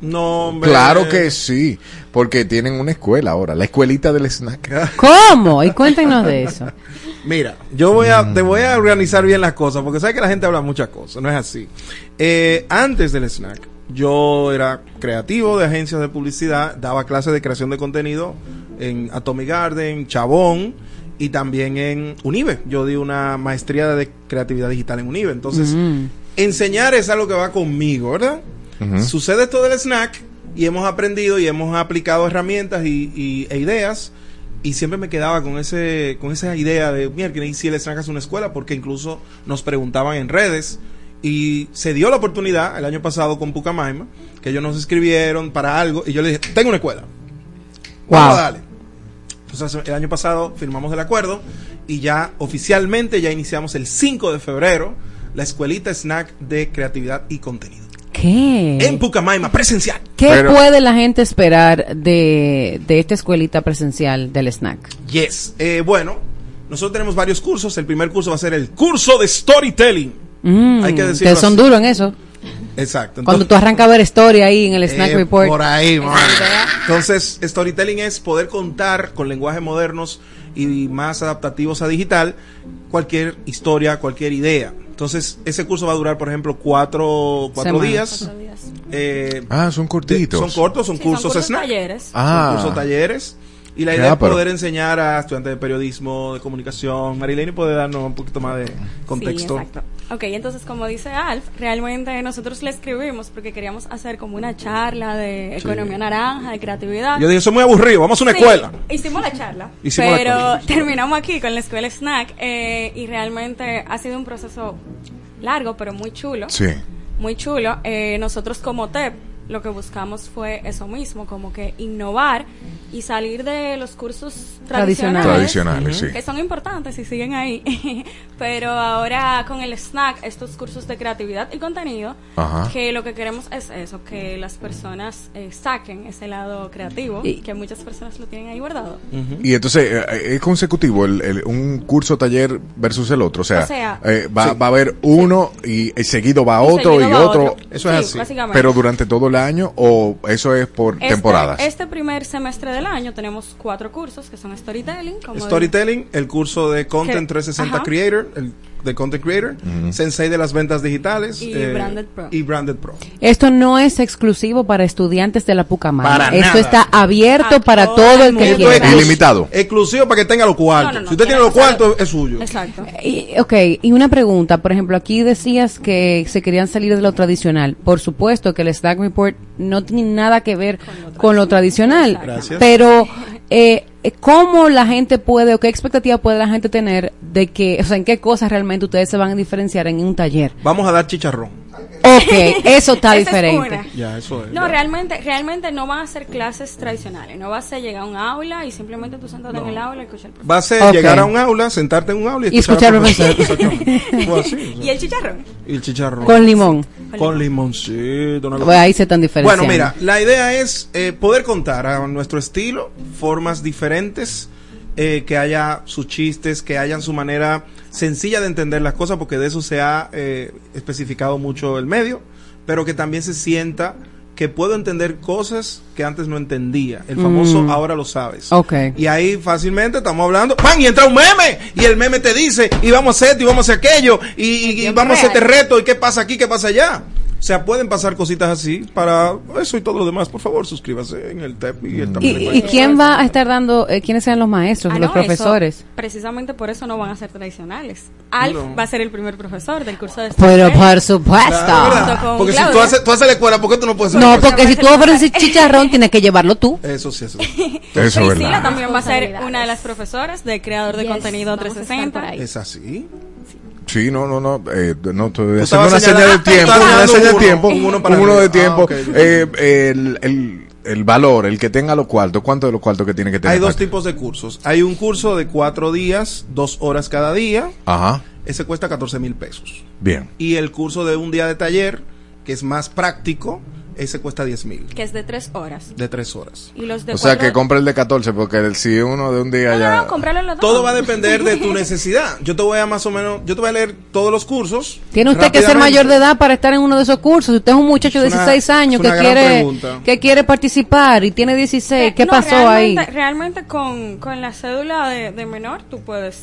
No, hombre. Claro que sí, porque tienen una escuela ahora, la escuelita del snack. ¿Cómo? Y cuéntenos de eso. Mira, yo voy a, te voy a organizar bien las cosas, porque sabes que la gente habla muchas cosas, no es así. Eh, antes del snack, yo era creativo de agencias de publicidad, daba clases de creación de contenido en Atomic Garden, Chabón y también en Unive. Yo di una maestría de creatividad digital en Unive. Entonces, Mm. enseñar es algo que va conmigo, ¿verdad? Sucede esto del snack y hemos aprendido y hemos aplicado herramientas y, y- e ideas y siempre me quedaba con ese con esa idea de mierda y si el snack es una escuela porque incluso nos preguntaban en redes y se dio la oportunidad el año pasado con Pucamaima que ellos nos escribieron para algo y yo le dije tengo una escuela vamos Wow. a darle entonces el año pasado firmamos el acuerdo y ya oficialmente ya iniciamos el 5 de febrero la escuelita snack de creatividad y contenido ¿Qué? en Pucamaima presencial ¿Qué Pero- puede la gente esperar de, de esta escuelita presencial del snack? Yes. Eh, bueno, nosotros tenemos varios cursos. El primer curso va a ser el curso de storytelling. Mm, Hay que decirlo que son duros en eso. Exacto. Cuando tú arrancas a ver historia ahí en el Snack Eh, Report. Por ahí, man. Entonces, storytelling es poder contar con lenguajes modernos y más adaptativos a digital cualquier historia, cualquier idea. Entonces, ese curso va a durar, por ejemplo, cuatro, cuatro días. Cuatro Eh, Ah, son cortitos. son cortos, son Sí, son cursos cursos snack. talleres. Ah. Son cursos talleres. Y la idea es pero- poder enseñar a estudiantes de periodismo, de comunicación. Marilene puede darnos un poquito más de contexto. Sí, exacto. Ok, entonces como dice Alf, realmente nosotros le escribimos porque queríamos hacer como una charla de Sí. economía naranja, de creatividad. Yo dije, eso es muy aburrido, vamos a una Sí, escuela. Hicimos la charla, Hicimos la pero escuela. terminamos aquí con la escuela Snack eh, y realmente ha sido un proceso largo, pero muy chulo. Sí. Muy chulo. Eh, nosotros como TEP lo que buscamos fue eso mismo, como que innovar y salir de los cursos tradicionales, Tradicionales, sí. que son importantes y siguen ahí, pero ahora con el snack, estos cursos de creatividad y contenido, Ajá. que lo que queremos es eso, que las personas eh, saquen ese lado creativo, Y- que muchas personas lo tienen ahí guardado. Y entonces, eh, ¿es consecutivo el, el- un curso taller versus el otro? O sea, O sea, eh, va, sí. va a haber uno y, y seguido va Y otro seguido y va otro. otro. Eso es Sí, así. básicamente. Pero durante todo el año o eso es por Este- temporadas. Este primer semestre del año tenemos cuatro cursos que son storytelling, como Storytelling, el curso de Content Que- 360 ajá. Creator, el de Content Creator, Sensei de las ventas digitales Y eh, Branded Pro. y Branded Pro. Esto no es exclusivo para estudiantes de la Pucamaya. Para Esto nada. está abierto para todo el que Esto es quiera. exclus- Exclusivo para que tenga los cuartos. No, no, no, si usted tiene los cuartos, es suyo. Exacto. Y, ok, y una pregunta, por ejemplo, aquí decías que se querían salir de lo tradicional. Por supuesto que el Stack Report no tiene nada que ver con lo tradicional. Gracias. Pero, eh, ¿cómo la gente puede o qué expectativa puede la gente tener de que, o sea, en qué cosas realmente ustedes se van a diferenciar en un taller? Vamos a dar chicharrón. Ok, eso está es diferente. Ya, eso es. No, realmente, realmente no van a ser clases tradicionales. No vas a llegar a un aula y simplemente tú sentado en el aula y escuchar al profesor. Va a ser llegar a un aula, sentarte en un aula y Y escuchar al profesor. Exactamente. Fue así, o sea. Y el chicharrón. Y el chicharrón. Con limón. Con limoncito. una Pues ahí se están diferenciando. Bueno, mira, la idea es eh, poder contar a nuestro estilo formas diferentes, eh, que haya sus chistes, que hayan su manera sencilla de entender las cosas, porque de eso se ha eh, especificado mucho el medio, pero que también se sienta que puedo entender cosas que antes no entendía. El famoso Mm. ahora lo sabes. Ok. Y ahí fácilmente estamos hablando, ¡pam! Y entra un meme. Y el meme te dice, y vamos a hacer esto, y vamos a hacer aquello, y, y- y vamos a hacer este reto, y qué pasa aquí, qué pasa allá. O sea, pueden pasar cositas así. Para eso y todo lo demás, por favor, suscríbase en el TEP y el ¿Y, y quién va a estar dando, eh, quiénes sean los maestros, Ah, los no, profesores? eso- precisamente por eso no van a ser tradicionales. Alf No. va a ser el primer profesor del curso de Pero storytelling. por supuesto. Porque si tú haces, tú haces la escuela, ¿por qué tú no puedes hacer No, porque si tú ofreces chicharrón, tienes que llevarlo tú. Eso sí, eso. Eso es Priscila verdad. también va a ser una de las profesoras de creador de Yes, contenido vamos a estar 360. por ahí. Es así. Sí, no, no, no, eh, no, estoy haciendo una señal de señalando- tiempo, una señal de tiempo, un uno para uno de tiempo. Ah. Eh, el, el, el valor, el que tenga los cuartos, ¿cuánto de los cuartos que tiene que tener? Hay dos tipos de cursos. Hay un curso de cuatro días, dos horas cada día. Ajá, Ese cuesta 14 mil pesos. bien. Y el curso de un día de taller, que es más práctico, ese cuesta 10 mil. Que es de tres horas. De tres horas. Y los de O sea que compra el de 14, porque el, si uno de un día No, ya... no, en los dos. Todo va a depender de tu necesidad. Yo te voy a más o menos, yo te voy a leer todos los cursos. Tiene usted que ser mayor de edad para estar en uno de esos cursos. Si usted es un muchacho de Es una- 16 años que quiere pregunta. que quiere participar y tiene 16, ¿qué No, pasó ahí? realmente, Realmente con, con la cédula de, de menor tú puedes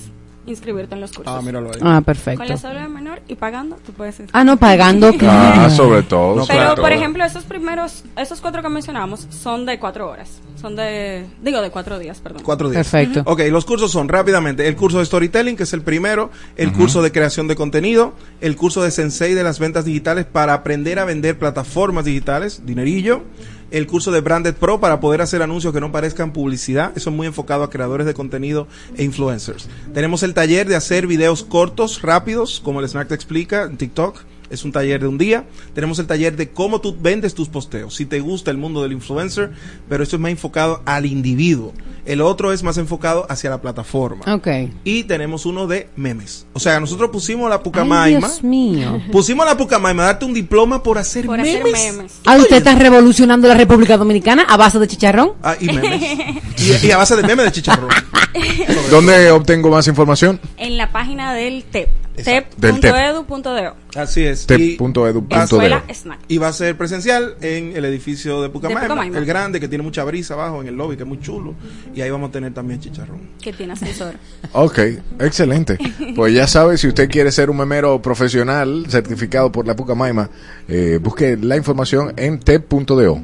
inscribirte en los cursos. Ah, míralo ahí. Ah, perfecto. Con la cédula de menor y pagando tú puedes inscribirte. Ah, no, pagando. Ah, sobre todo. No, sobre Pero, todo. por ejemplo, esos primeros, esos cuatro que mencionamos son de cuatro horas. Son de, digo, de cuatro días, perdón. Cuatro días. Perfecto. Ok, los cursos son rápidamente el curso de storytelling, que es el primero, el curso de creación de contenido, el curso de sensei de las ventas digitales para aprender a vender plataformas digitales, dinerillo, el curso de Branded Pro para poder hacer anuncios que no parezcan publicidad, eso es muy enfocado a creadores de contenido e influencers. Tenemos el taller de hacer videos cortos, rápidos, como el Snack te explica en TikTok. Es un taller de un día. Tenemos el taller de cómo tú vendes tus posteos. Si te gusta el mundo del influencer, pero esto es más enfocado al individuo. El otro es más enfocado hacia la plataforma. Ok. Y tenemos uno de memes. O sea, nosotros pusimos la Pucamaima. Dios mío. Pusimos la Pucamaima a darte un diploma por hacer Por memes. hacer memes. Ah, usted está revolucionando la República Dominicana a base de chicharrón. Ah, y memes. y, y a base de memes de chicharrón. ¿Dónde obtengo más información? En la página del TEP. Del TEP. tep.edu.do. Así es. Tep.edu.do. Y va a ser presencial en el edificio de Pucamaima, el grande que tiene mucha brisa abajo en el lobby, que es muy chulo. Y ahí vamos a tener también chicharrón. Que tiene ascensor. Ok, excelente. Pues ya sabe, si usted quiere ser un memero profesional certificado por la Pucamaima, eh, busque la información en tep.do.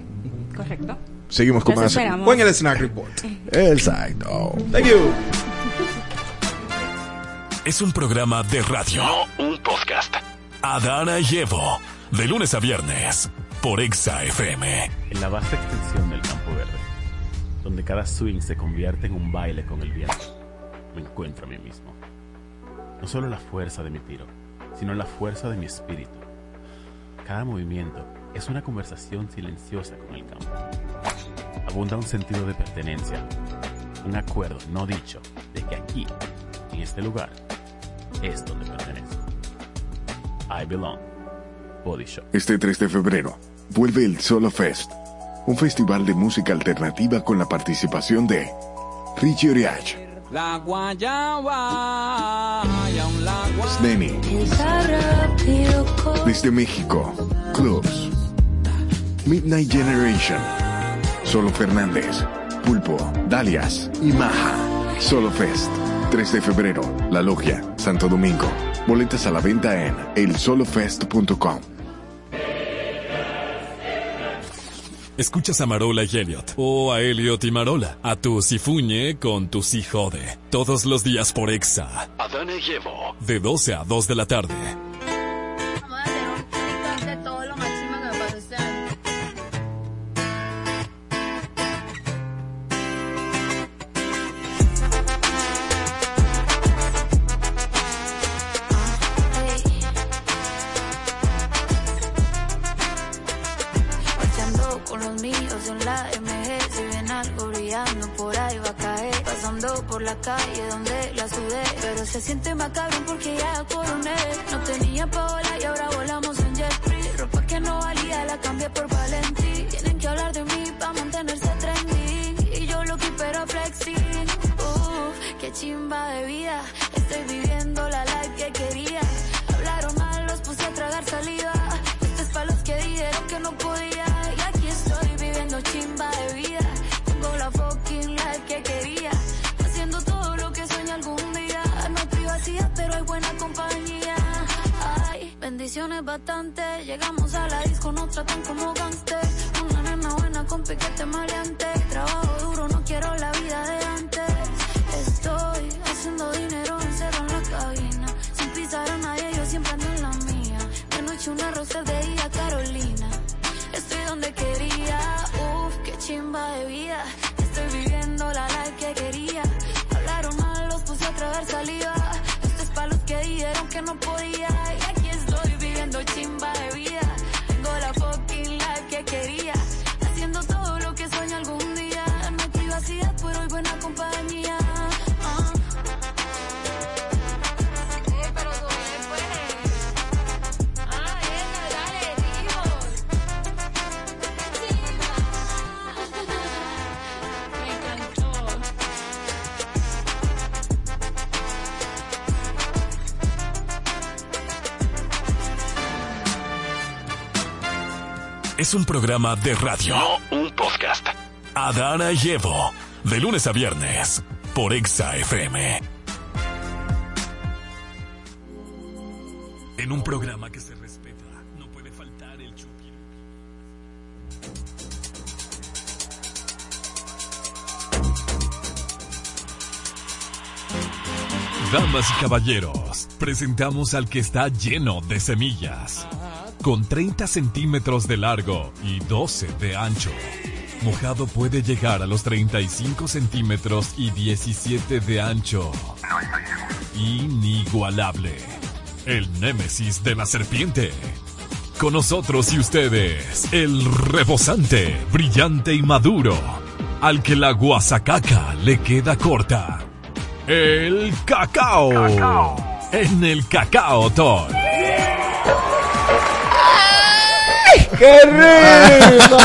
Correcto. Seguimos con más. el snack report. Exacto. Thank you. Es un programa de radio. No un podcast. Adana y Evo. De lunes a viernes. Por Exa FM. En la vasta extensión del campo verde, donde cada swing se convierte en un baile con el viento, me encuentro a mí mismo. No solo la fuerza de mi tiro, sino la fuerza de mi espíritu. Cada movimiento es una conversación silenciosa con el campo. Abunda un sentido de pertenencia, un acuerdo no dicho de que aquí, en este lugar, es donde pertenezco. I belong. Body Shop. Este 3 de febrero vuelve el Solo Fest, un festival de música alternativa con la participación de Richie Oriach, La guayaba. Sneni, desde México, Clubs, Midnight Generation, Solo Fernández, Pulpo, Dalias y Maja. Solo Fest, 3 de febrero, La Logia, Santo Domingo. Boletas a la venta en elsolofest.com. Escuchas a Marola y Elliot. O a Elliot y Marola. A tu Sifuñe con tu Si Jode. Todos los días por Exa. Adana y Evo. De 12 a 2 de la tarde. Se Es un programa de radio. No un podcast. Adana y Evo. De lunes a viernes. Por Exa FM. En un programa que se respeta, no puede faltar el chupi. Damas y caballeros, presentamos al que está lleno de semillas. Con 30 centímetros de largo y 12 de ancho. Mojado puede llegar a los 35 centímetros y 17 de ancho. Inigualable. El némesis de la serpiente. Con nosotros y ustedes, el rebosante, brillante y maduro. Al que la guasacaca le queda corta. El cacao. En el cacao talk. ¡Qué rico!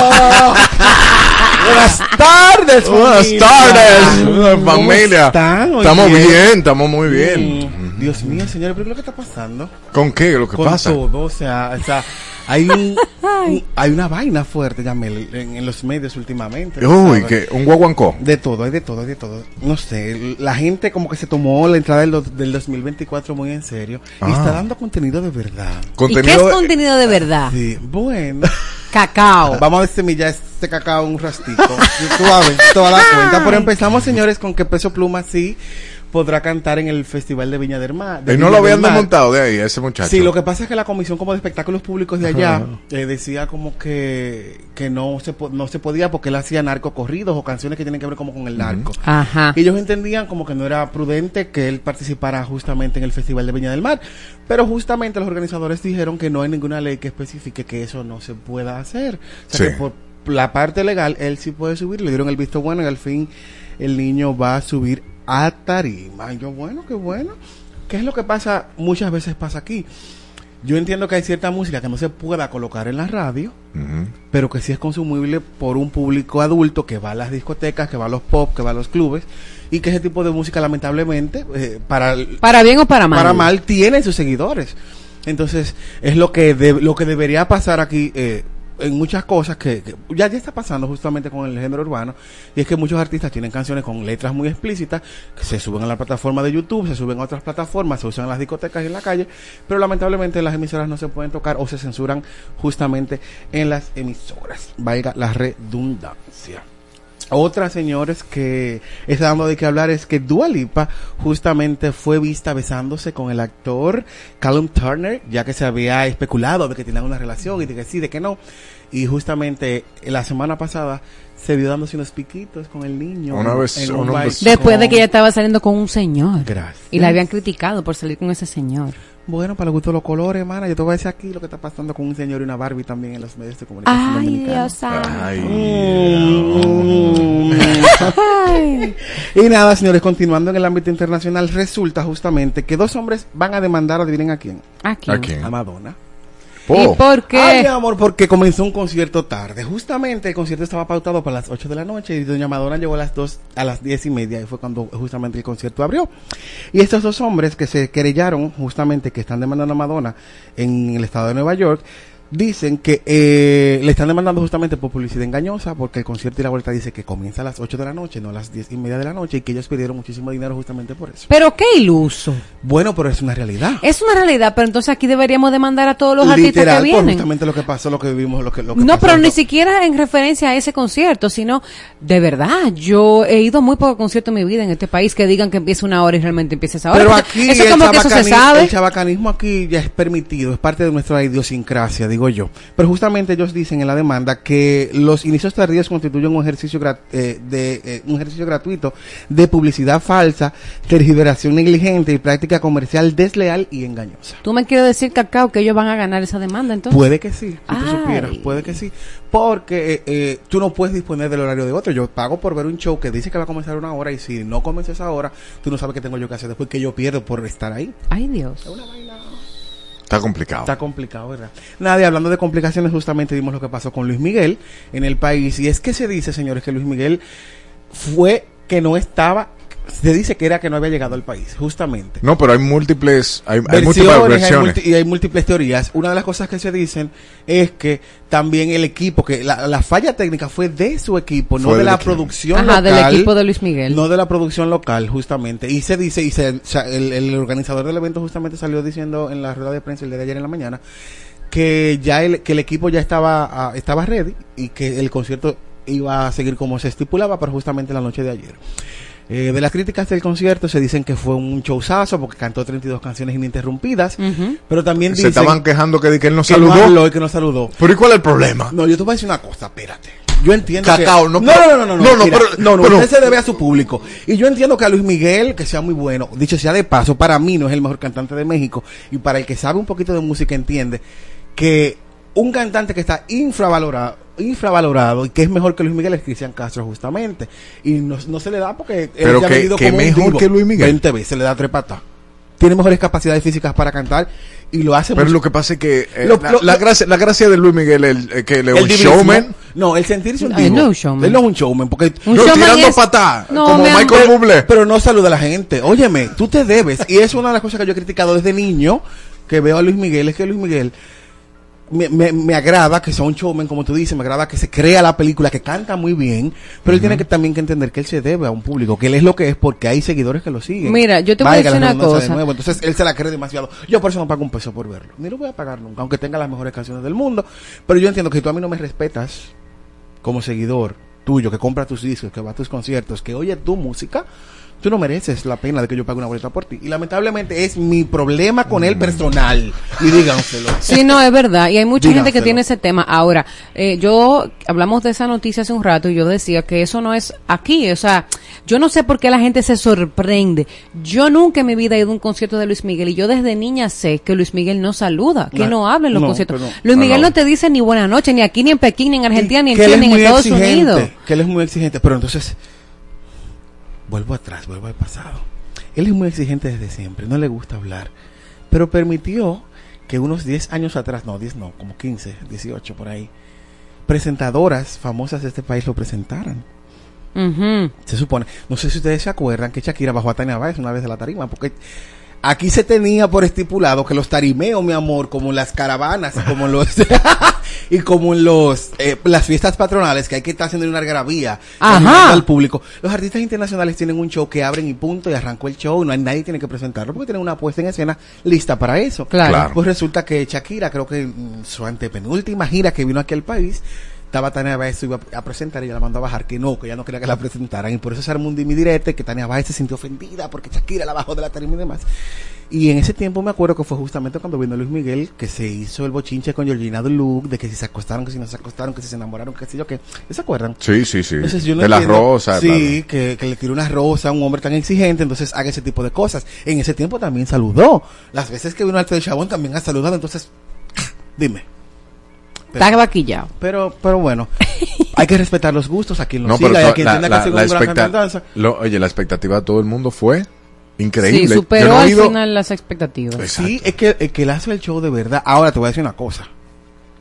Buenas tardes, Buenas familia. tardes, ¿Cómo familia. están? Estamos bien, estamos muy bien. Mm, Dios mío, señores, pero ¿qué es lo que está pasando? ¿Con qué? ¿Lo que Con pasa? todo, o sea, o sea, hay un, un- hay una vaina fuerte, Yamel, en, en los medios últimamente. ¿tú Uy, que un guaguancó. De todo, hay de todo, hay de todo. No sé, la gente como que se tomó la entrada del, del 2024 muy en serio y Ah. está dando contenido de verdad. ¿Y qué es contenido de verdad? Sí, bueno. Cacao. Vamos a dessemillar este cacao un a ver toda la cuenta. Pero empezamos, señores, con que Peso Pluma sí podrá cantar en el Festival de Viña del Mar. de Y no Viña lo habían desmontado de ahí, ese muchacho. Sí, lo que pasa es que la Comisión como de Espectáculos Públicos de allá eh, decía como que, que no, se po- no se podía porque él hacía narcocorridos o canciones que tienen que ver como con el narco. Ajá. Y ellos entendían como que no era prudente que él participara justamente en el Festival de Viña del Mar. Pero justamente los organizadores dijeron que no hay ninguna ley que especifique que eso no se pueda hacer. O sea Sí. que por la parte legal él sí puede subir, le dieron el visto bueno y al fin el niño va a subir a tarima. Y yo, bueno, qué bueno. ¿Qué es lo que pasa? Muchas veces pasa aquí. Yo entiendo que hay cierta música que no se pueda colocar en la radio, pero que sí es consumible por un público adulto que va a las discotecas, que va a los pop, que va a los clubes, y que ese tipo de música lamentablemente, eh, para, Para bien o para mal. para mal, tiene sus seguidores. Entonces, es lo que, de- lo que debería pasar aquí eh, en muchas cosas que, ya, ya está pasando justamente con el género urbano, y es que muchos artistas tienen canciones con letras muy explícitas, que se suben a la plataforma de YouTube, se suben a otras plataformas, se usan en las discotecas y en la calle, pero lamentablemente las emisoras no se pueden tocar o se censuran justamente en las emisoras. Valga la redundancia. Otra, señores, que está dando de qué hablar es que Dua Lipa justamente fue vista besándose con el actor Callum Turner, ya que se había especulado de que tenían una relación y de que sí, de que no. Y justamente la semana pasada se vio dándose unos piquitos con el niño. Una en- vez- en un una vez- Después de que ella estaba saliendo con un señor. Gracias. Y la habían criticado por salir con ese señor. Bueno, para los gustos de los colores, hermana, yo te voy a decir aquí lo que está pasando con un señor y una Barbie también en los medios de comunicación Ay, dominicanos. Dios santo. Mm. Y nada, señores, continuando en el ámbito internacional, resulta justamente que dos hombres van a demandar, adivinen a quién. ¿A quién? ¿A quién? A Madonna. ¿Y por qué? Ay, mi amor, porque comenzó un concierto tarde. Justamente el concierto estaba pautado para las 8 de la noche y doña Madonna llegó a las 2, a las 10 y media y fue cuando justamente el concierto abrió. Y estos dos hombres que se querellaron justamente que están demandando a Madonna en el estado de Nueva York, dicen que eh, le están demandando justamente por publicidad engañosa porque el concierto y la vuelta dice que comienza a las 8 de la noche, no a las 10 y media de la noche y que ellos pidieron muchísimo dinero justamente por eso. Pero qué iluso. Bueno, pero es una realidad. Es una realidad, pero entonces aquí deberíamos demandar a todos los artistas que por vienen. justamente lo que pasó, lo que vivimos, lo que, lo que No, pasó pero ni siquiera en referencia a ese concierto, sino de verdad, yo he ido muy pocos conciertos en mi vida en este país que digan que empieza una hora y realmente empieza esa hora. Pero aquí eso el, como que eso se sabe. el chabacanismo aquí ya es permitido, es parte de nuestra idiosincrasia, digo yo. Pero justamente ellos dicen en la demanda que los inicios tardíos constituyen un ejercicio eh, de eh, un ejercicio gratuito de publicidad falsa, tergiversación negligente y práctica comercial desleal y engañosa. Tú me quieres decir, Cacao, que ellos van a ganar esa demanda entonces. Puede que sí, si tú supieras, puede que sí. Porque eh, eh, tú no puedes disponer del horario de otro. Yo pago por ver un show que dice que va a comenzar una hora y si no comienza esa hora, tú no sabes qué tengo yo que hacer después que yo pierdo por estar ahí. Ay, Dios. Está complicado. Está complicado, ¿verdad? Nada, y hablando de complicaciones, justamente vimos lo que pasó con Luis Miguel en el país. Y es que se dice, señores, que Luis Miguel fue que no estaba, se dice que era que no había llegado al país, justamente. No, pero hay múltiples, hay, hay Versiones, múltiples versiones. y hay múltiples teorías. Una de las cosas que se dicen es que también el equipo, que la, la falla técnica fue de su equipo, no de la equipo. producción Ajá, local. del equipo de Luis Miguel. No de la producción local, justamente. Y se dice, y se, o sea, el, el organizador del evento justamente salió diciendo en la rueda de prensa el día de ayer en la mañana que ya el, que el equipo ya estaba, ah, estaba ready y que el concierto iba a seguir como se estipulaba, pero justamente la noche de ayer. Eh, de las críticas del concierto se dicen que fue un showzazo porque cantó 32 canciones ininterrumpidas, Ujú. pero también Se dicen estaban quejando que, que él no que no saludó. habló y que no saludó. pero ¿y cuál es el problema? No, yo te voy a decir una cosa, espérate. Yo entiendo Cacao, que... no, no, pero- no, no, no, no, no, no, mira, pero- no, no, pero- usted se debe a su público. Y yo entiendo que a Luis Miguel, que sea muy bueno, dicho sea de paso, para mí no es el mejor cantante de México. Y para el que sabe un poquito de música entiende que un cantante que está infravalorado, infravalorado y que es mejor que Luis Miguel es Cristian Castro justamente. Y no, no se le da porque él Pero ya ha que- venido que como un mejor divo. que Luis Miguel. 20 veces le da tres patas. tiene mejores capacidades físicas para cantar y lo hace Pero mucho- lo que pasa es que eh, Lo- la, lo- la lo- gracia, la gracia de Luis Miguel es el- que él es el un showman. No, el sentirse un divo. no es un showman. Él no es un showman porque Un No, showman tirando es- patá, No, como. Michael pero, Bublé. pero no saluda a la gente. Óyeme, tú te debes. Y es una de las cosas que yo he criticado desde niño, que veo a Luis Miguel, es que Luis Miguel me, me, me agrada que sea un showman, como tú dices, me agrada que se crea la película, que canta muy bien, pero él tiene que también que entender que él se debe a un público, que él es lo que es porque hay seguidores que lo siguen. Mira, yo te voy a decir una de cosa. nuevo. Entonces él se la cree demasiado. Yo por eso no pago un peso por verlo. Ni lo voy a pagar nunca, aunque tenga las mejores canciones del mundo. Pero yo entiendo que si tú a mí no me respetas como seguidor tuyo, que compra tus discos, que va a tus conciertos, que oye tu música, tú no mereces la pena de que yo pague una boleta por ti. Y lamentablemente es mi problema con él personal. Y díganselo. Sí, no, es verdad. Y hay mucha gente que tiene ese tema. Ahora, eh, yo hablamos de esa noticia hace un rato y yo decía que eso no es aquí. O sea, yo no sé por qué la gente se sorprende. Yo nunca en mi vida he ido a un concierto de Luis Miguel y yo desde niña sé que Luis Miguel no saluda, que No, no, habla en los no, conciertos. Luis Miguel no. te dice ni buenas noches, ni aquí, ni en Pekín, ni en Argentina, ni en Chile, ni en Estados exigente, Unidos. Que él es muy exigente. Pero entonces, vuelvo atrás, vuelvo al pasado. Él es muy exigente desde siempre, no le gusta hablar. Pero permitió que unos 10 años atrás, no, 10 no, como 15, 18 por ahí, presentadoras famosas de este país lo presentaran. Se supone. No sé si ustedes se acuerdan que Shakira bajó a Tania Báez una vez de la tarima, porque aquí se tenía por estipulado que los tarimeos, mi amor, como las caravanas, como los y como en los eh, las fiestas patronales que hay que estar haciendo una algarabía al público. Los artistas internacionales tienen un show que abren y punto y arrancó el show, no hay nadie tiene que presentarlo porque tienen una puesta en escena lista para eso. Claro. Claro. Pues resulta que Shakira, creo que en su antepenúltima gira que vino aquí al país, estaba Tania Báez, se iba a presentar y ella la mandó a bajar, que no, que ella no quería que la presentaran. Y por eso se armó un directo, que Tania Báez se sintió ofendida porque Shakira la bajó de la tarima y demás. Y en ese tiempo me acuerdo que fue justamente cuando vino Luis Miguel, que se hizo el bochinche con Georgina Duluc, de que si se acostaron, que si no se acostaron, que si se enamoraron, que si yo qué. ¿Se acuerdan? Sí, sí, sí. Entonces, yo no de la entiendo- rosa. Sí, que, que le tiró una rosa a un hombre tan exigente, entonces haga ese tipo de cosas. En ese tiempo también saludó. Las veces que vino Alto del Chabón también ha saludado, entonces, dime. Pero- Está vaquillado. Pero, pero bueno, hay que respetar los gustos a quien lo No, siga pero y a quien la, la- que la de danza. lo- oye, la expectativa de todo el mundo fue increíble. Sí, superó no al ido- final las expectativas. Sí, es que, es que él hace el show de verdad. Ahora te voy a decir una cosa.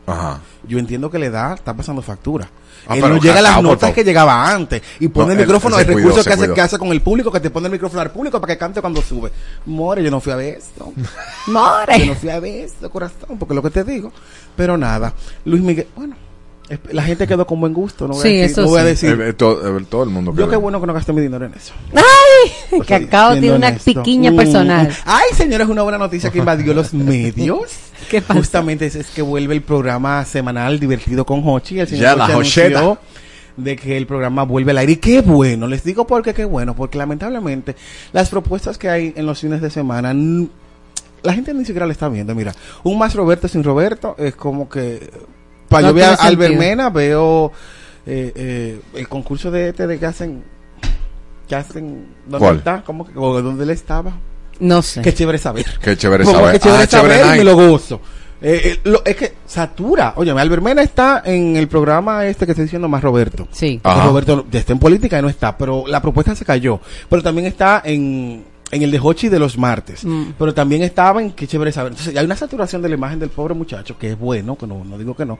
Ajá. Yo entiendo que le da, está pasando factura. Ah, él no llega a las notas que llegaba antes. Y pone No, el micrófono, el recurso cuidó, que, hace, que hace con el público, que te pone el micrófono al público para que cante cuando sube. More, yo no fui a ver esto. More. Yo no fui a ver esto, corazón, porque lo que te digo. Pero nada, Luis Miguel, bueno, es- la gente quedó con buen gusto, no voy Sí, a decir. eso no voy a decir. Eh, eh, todo, eh, todo el mundo. Yo quedó. qué bueno que no gasté mi dinero en eso. ¡Ay! Cacao Siendo tiene una honesto. piquiña Mm. personal. Ay, señores, una buena noticia que invadió los medios. ¿Qué pasa? Justamente es, es que vuelve el programa semanal divertido con Hochi. El señor Ya, la Hocheta. de que el programa vuelve al aire. Y qué bueno, les digo porque qué bueno, porque lamentablemente las propuestas que hay en los fines de semana, la gente ni siquiera le está viendo. Mira, un más Roberto sin Roberto es como que... Para No yo tiene Albert. Mena, veo eh, eh, el concurso de este de que hacen... Que hacen ¿Dónde ¿Cuál? está? ¿Cómo que, o dónde él estaba? No sé. Qué chévere saber. Qué chévere saber. que chévere Ah, chévere saber y night. me lo gozo. Eh, eh, lo- es que satura. Oye, Albert Mena está en el programa este que estoy diciendo más Roberto. Sí. Roberto ya está en política y no está, pero la propuesta se cayó. Pero también está en, en el de Hochi de los martes. Mm. Pero también estaba en qué chévere saber. Entonces, hay una saturación de la imagen del pobre muchacho, que es bueno, que no, no digo que no,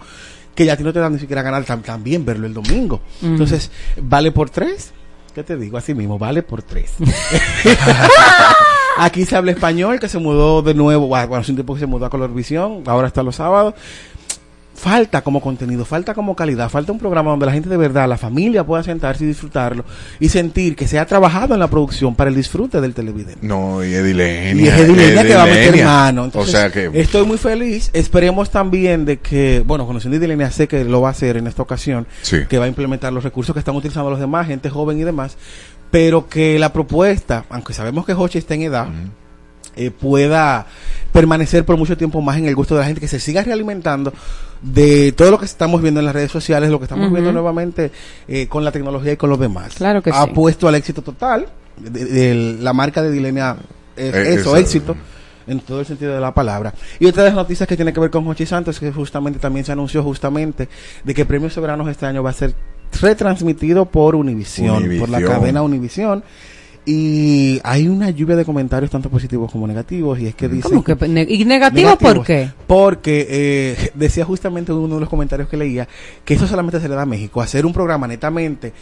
que ya a ti no te da ni siquiera ganar tam- también verlo el domingo. Mm. Entonces, ¿vale por tres? ¿Qué te digo? Así mismo, vale por tres. Aquí se habla español, que se mudó de nuevo, bueno, hace un tiempo que se mudó a Colorvisión, ahora está los sábados. Falta como contenido, falta como calidad, falta un programa donde la gente de verdad, la familia pueda sentarse y disfrutarlo y sentir que se ha trabajado en la producción para el disfrute del televidente. No, y Edilenia. Y es Edilenia que va a meter mano. O Entonces, sea que. estoy muy feliz. Esperemos también de que, bueno, conociendo a Edilenia, sé que lo va a hacer en esta ocasión, Sí. que va a implementar los recursos que están utilizando los demás, gente joven y demás, pero que la propuesta, aunque sabemos que Hochi está en edad, eh, pueda permanecer por mucho tiempo más en el gusto de la gente, que se siga realimentando de todo lo que estamos viendo en las redes sociales, lo que estamos viendo nuevamente eh, con la tecnología y con los demás. Claro que ha sí. puesto al éxito total. de- de- la marca de Dilenia es Eh, eso, éxito en todo el sentido de la palabra. Y otra de las noticias que tiene que ver con Jochi Santos, que justamente también se anunció justamente de que Premios Soberanos este año va a ser retransmitido por Univisión, por la cadena Univisión. Y hay una lluvia de comentarios tanto positivos como negativos y es que dicen... ¿Cómo que ne- ¿Y negativo por qué? Porque eh, decía justamente uno de los comentarios que leía que eso solamente se le da a México, hacer un programa netamente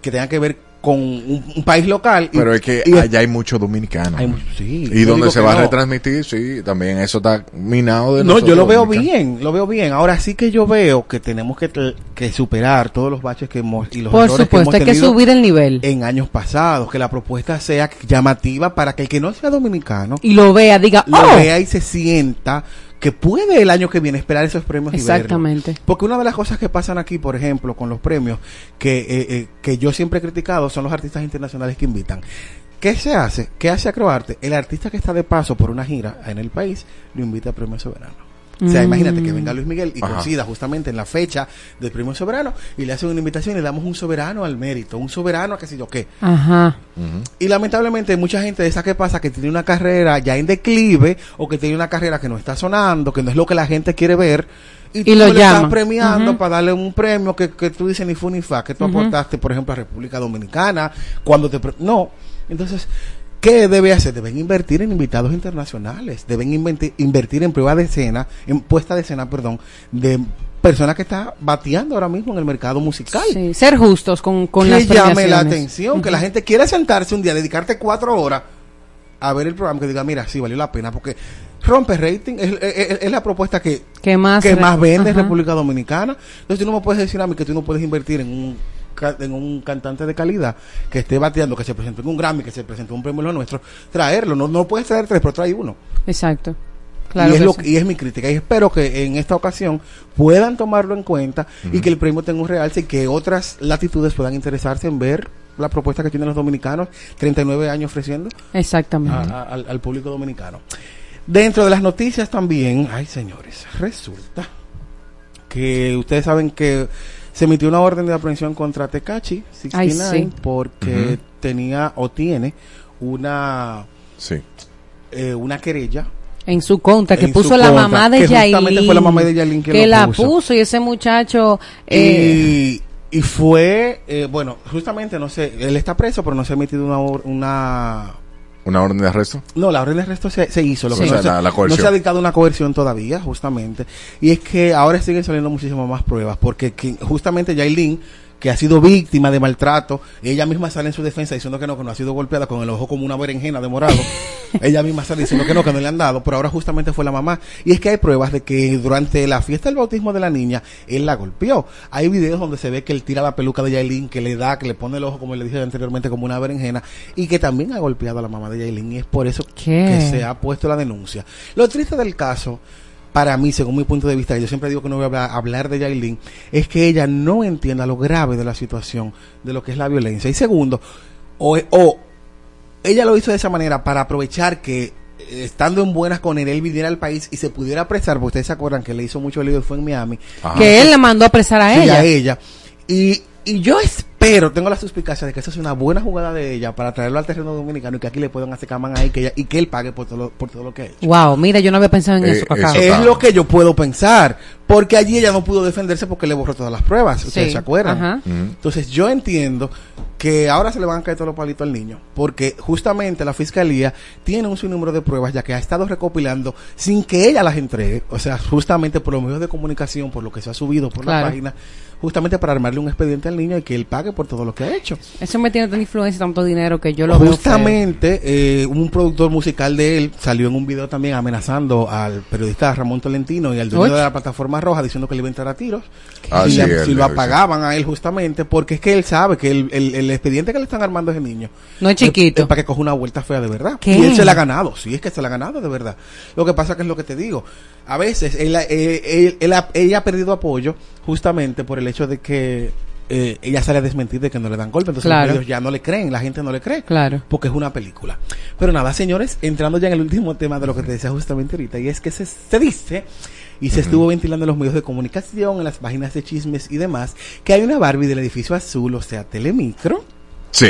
que tenga que ver con un, un país local. y- Pero es que y- allá hay mucho dominicano. Hay mucho- sí. y donde se va no. a retransmitir, sí, también eso está minado de No, yo lo veo dominicanos. bien, lo veo bien. Ahora sí que yo veo que tenemos que, que superar todos los baches que hemos y los Por errores que supuesto, hemos hay que tenido subir el nivel. en años pasados, que la propuesta sea llamativa para que el que no sea dominicano Y lo vea, diga, lo oh, vea y se sienta que puede el año que viene esperar esos premios y verlo. Exactamente. Porque una de las cosas que pasan aquí, por ejemplo, con los premios, que, eh, eh, que yo siempre he criticado, son los artistas internacionales que invitan. ¿Qué se hace? ¿Qué hace Acroarte? El artista que está de paso por una gira en el país lo invita a Premio Soberano. O sea, Mm. imagínate que venga Luis Miguel y Ajá. coincida justamente en la fecha del Premio Soberano y le hacen una invitación y le damos un soberano al mérito, un soberano a qué sé yo qué. Ajá. Y lamentablemente mucha gente de esa que pasa que tiene una carrera ya en declive o que tiene una carrera que no está sonando, que no es lo que la gente quiere ver. Y, tú Y lo le estás llama. premiando para darle un premio que, que tú dices ni fu ni fa, que tú aportaste, por ejemplo, a República Dominicana, cuando te... pre- No. Entonces, ¿qué debe hacer? Deben invertir en invitados internacionales, deben invertir en prueba de escena, en puesta de escena, perdón, de personas que están bateando ahora mismo en el mercado musical Sí, ser justos con, con que las llame la atención, que la gente quiera sentarse un día, dedicarte cuatro horas a ver el programa, que diga, mira, sí, valió la pena, porque rompe rating, es, es- es- la propuesta que, ¿Qué más? que más vende en. República Dominicana. Entonces tú no me puedes decir a mí que tú no puedes invertir en un en un cantante de calidad que esté bateando, que se presentó en un Grammy, que se presentó en un premio lo nuestro, traerlo, no, no puedes traer tres, pero trae uno. Exacto. Claro y, es lo- sí. y es mi crítica. Y espero que en esta ocasión puedan tomarlo en cuenta y que el premio tenga un realce y que otras latitudes puedan interesarse en ver la propuesta que tienen los dominicanos, 39 años ofreciendo Exactamente. a- a- al, al público dominicano. Dentro de las noticias también, ay señores, resulta que ustedes saben que se emitió una orden de aprehensión contra Tecachi 69 Ay, sí. porque tenía o tiene una Sí. eh, una querella En su contra, que puso la contra, mamá de que justamente Yailin. fue la mamá de Yailin que lo la puso. puso. y ese muchacho. eh, y, y fue, eh, bueno, justamente, no sé, él está preso, pero no se ha emitido una, una ¿Una orden de arresto? no, la orden de arresto se, se hizo, lo Sí. que O no, sea, se, la- la coerción. no se ha dictado una coerción todavía, justamente. Y es que ahora siguen saliendo muchísimas más pruebas, porque que- justamente Yailin, que ha sido víctima de maltrato, ella misma sale en su defensa diciendo que no, que no ha sido golpeada con el ojo como una berenjena de morado. ella misma sale diciendo que no, que no le han dado, pero ahora justamente fue la mamá. Y es que hay pruebas de que durante la fiesta del bautismo de la niña, él la golpeó. Hay videos donde se ve que él tira la peluca de Yailin, que le da, que le pone el ojo, como le dije anteriormente, como una berenjena, y que también ha golpeado a la mamá de Yailin. Y es por eso ¿Qué? que se ha puesto la denuncia. Lo triste del caso, para mí, según mi punto de vista, y yo siempre digo que no voy a hablar, hablar de Yailin, es que ella no entienda lo grave de la situación, de lo que es la violencia. Y segundo, o, o ella lo hizo de esa manera para aprovechar que eh, estando en buenas con él, él viniera al país y se pudiera apresar, porque ustedes se acuerdan que le hizo mucho lío y fue en Miami. que él le mandó a apresar a Sí, ella. a ella. Y, y yo espero, tengo la suspicacia de que esa es una buena jugada de ella para traerlo al terreno dominicano y que aquí le puedan hacer caman ahí que ella, y que él pague por todo, lo- por todo lo que ha hecho. Wow, mira, yo no había pensado en Eh, eso, eso Es lo que yo puedo pensar. Porque allí ella no pudo defenderse porque le borró todas las pruebas. ¿Ustedes Sí, se acuerdan? ajá. Entonces yo entiendo que ahora se le van a caer todos los palitos al niño. Porque justamente la fiscalía tiene un sinnúmero de pruebas ya que ha estado recopilando sin que ella las entregue. O sea, justamente por los medios de comunicación, por lo que se ha subido por Claro. la página. Justamente para armarle un expediente al niño y que él pague por todo lo que ha hecho. Eso me tiene tanta influencia, tanto dinero que yo lo veo. Justamente, eh, un productor musical de él salió en un video también amenazando al periodista Ramón Tolentino y al dueño Uy. de la plataforma roja diciendo que le iba a entrar a tiros. Ah, si le- si lo apagaban a él justamente, porque es que él sabe que el, el- el expediente que le están armando a ese niño No es chiquito. para que coja una vuelta fea de verdad. ¿Qué? Y él se la ha ganado, sí, es que se la ha ganado de verdad. Lo que pasa que es lo que te digo. A veces él, ha- eh, él- él ha- ella ha perdido apoyo justamente por el hecho de que eh, ella sale a desmentir de que no le dan golpe. Entonces Claro. los ya no le creen, la gente no le cree. Claro. Porque es una película. Pero nada, señores, entrando ya en el último tema de lo que te decía justamente ahorita, y es que se, se dice, y se estuvo ventilando en los medios de comunicación, en las páginas de chismes y demás, que hay una Barbie del edificio azul, o sea, Telemicro, Sí.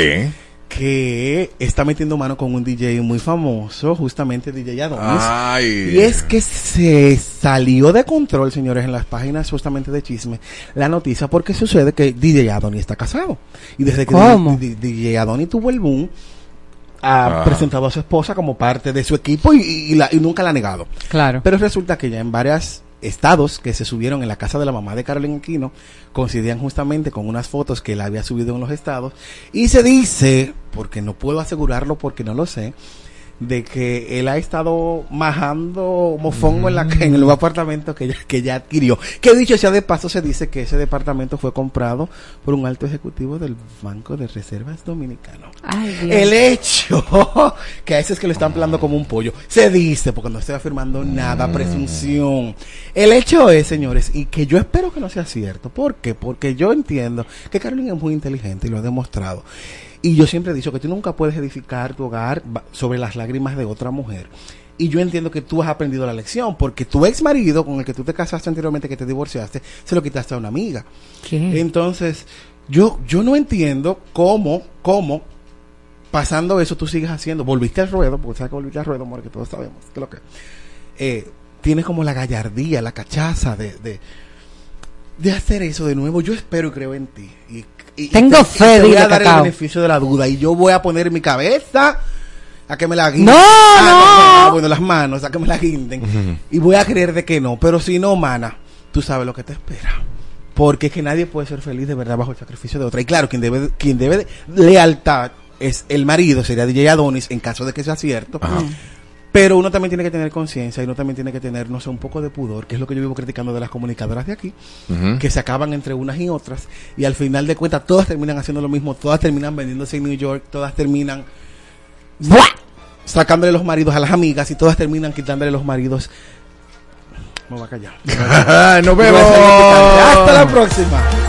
que está metiendo mano con un DJ muy famoso, justamente DJ Adonis. Ay. Y es que se salió de control, señores, en las páginas justamente de chisme, la noticia, porque sucede que DJ Adonis está casado. Y desde que ¿Cómo? D- DJ Adonis tuvo el boom, ha Ajá. presentado a su esposa como parte de su equipo y, y la- y nunca la ha negado. Claro. Pero resulta que ya en varios estados que se subieron en la casa de la mamá de Carolina Aquino coincidían justamente con unas fotos que él había subido en los estados y se dice, porque no puedo asegurarlo porque no lo sé, de que él ha estado majando mofongo en, la, en el nuevo apartamento que ya, que ya adquirió. Que dicho sea de paso, se dice que ese departamento fue comprado por un alto ejecutivo del Banco de Reservas Dominicano. Ay. El hecho que a ese es que lo están plando como un pollo. Se dice, porque no estoy afirmando nada, presunción. El hecho es, señores, y que yo espero que no sea cierto. ¿Por qué? Porque yo entiendo que Carolina es muy inteligente y lo ha demostrado. Y yo siempre he dicho que tú nunca puedes edificar tu hogar sobre las lágrimas de otra mujer. Y yo entiendo que tú has aprendido la lección, porque tu ex marido con el que tú te casaste anteriormente, que te divorciaste, se lo quitaste a una amiga. ¿Qué? Entonces, yo, yo no entiendo cómo, cómo, pasando eso, tú sigues haciendo, volviste al ruedo, porque sabes que volviste al ruedo, amor, que todos sabemos que lo que. Eh, tienes como la gallardía, la cachaza de, de, de hacer eso de nuevo. Yo espero y creo en ti. Y, y- Tengo y te, fe, y te voy a dar Cacao. el beneficio de la duda. Y yo voy a poner mi cabeza a que me la guinden. ¡No, Ah, no! ah, bueno, las manos a que me la guinden. Y voy a creer de que no. Pero si no, mana, tú sabes lo que te espera. Porque es que nadie puede ser feliz de verdad bajo el sacrificio de otra. Y claro, quien debe, quien debe de lealtad es el marido, sería DJ Adonis, en caso de que sea cierto. Pero uno también tiene que tener conciencia y uno también tiene que tener, no sé, un poco de pudor, que es lo que yo vivo criticando de las comunicadoras de aquí, que se acaban entre unas y otras y al final de cuentas todas terminan haciendo lo mismo, todas terminan vendiéndose en New York, todas terminan ¡buah! sacándole los maridos a las amigas y todas terminan quitándole los maridos. Me voy a callar. Nos vemos. Hasta la próxima.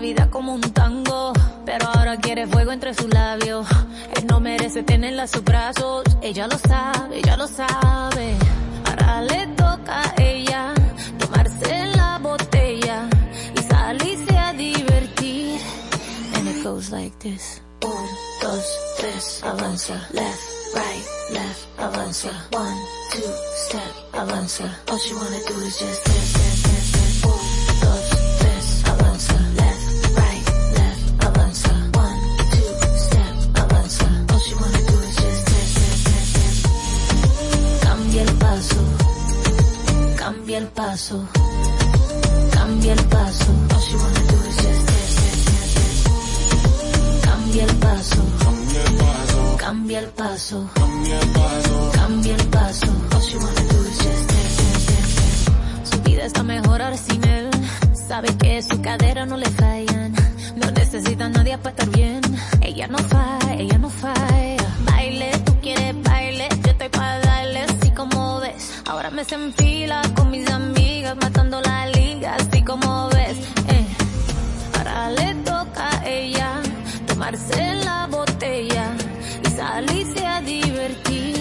Vida como un tango, pero ahora quiere fuego entre sus labios. Él no merece tenerla a sus brazos, ella lo sabe, ella lo sabe. Ahora le toca a ella tomarse la botella y salirse a divertir. And it goes like this. Un, dos, tres, avanza. Left, right, left, avanza. One, two, step, avanza. All she wanna do is just dance, dance, dance, Cambia el paso, cambia el paso, cambia el paso. All she wanna do is just dance, dance, dance, dance. Cambia el paso, cambia el paso, cambia el paso. All she wanna do is just dance, dance, dance, dance. Su vida está mejor ahora sin él. Sabe que su cadera no le fallan. No necesita a nadie para estar bien. Ella no falla, ella no falla. Baile, tú quieres baile. Yo estoy para Ahora me se enfila con mis amigas matando la liga así como ves. Eh. Ahora le toca a ella tomarse la botella y salirse a divertir.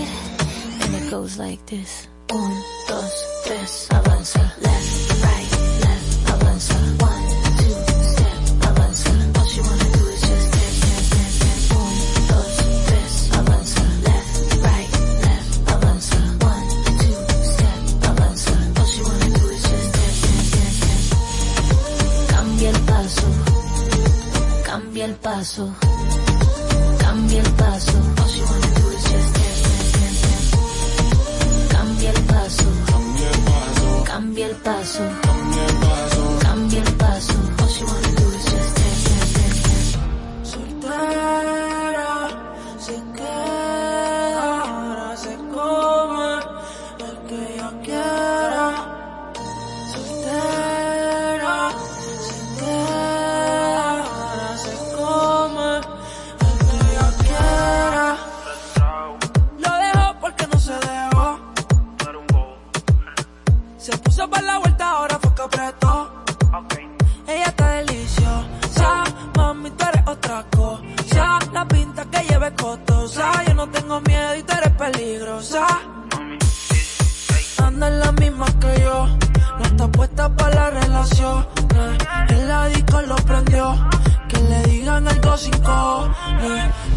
And it goes like this. Un, dos, tres, avanza. Left, right, left, avanza. Cambia el paso, cambia el paso. Dance, dance, dance. Cambia el paso, cambia el paso, cambia el paso. Sin cojones.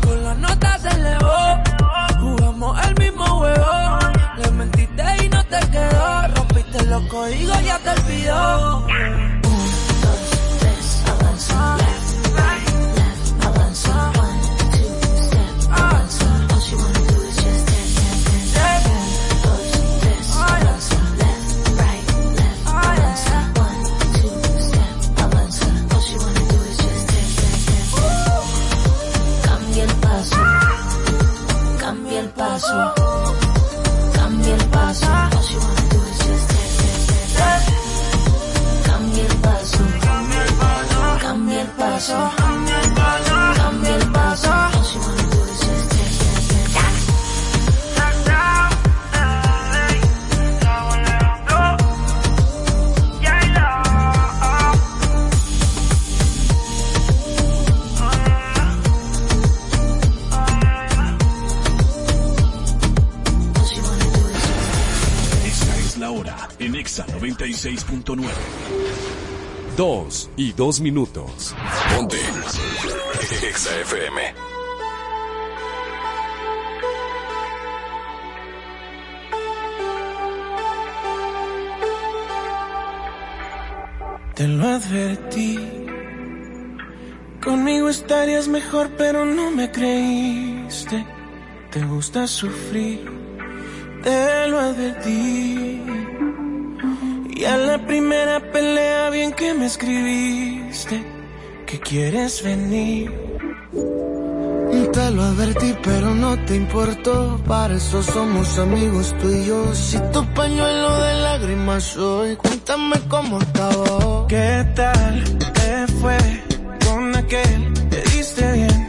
Y dos minutos. Ponte. Exa FM. Te lo advertí. Conmigo estarías mejor, pero no me creíste. Te gusta sufrir, te lo advertí. Y a la primera pelea, bien que me escribiste, que quieres venir. Te lo advertí, pero no te importó. Para eso somos amigos tú y yo. Si tu pañuelo de lágrimas soy, cuéntame cómo estaba. ¿Qué tal te fue con aquel? Te diste bien,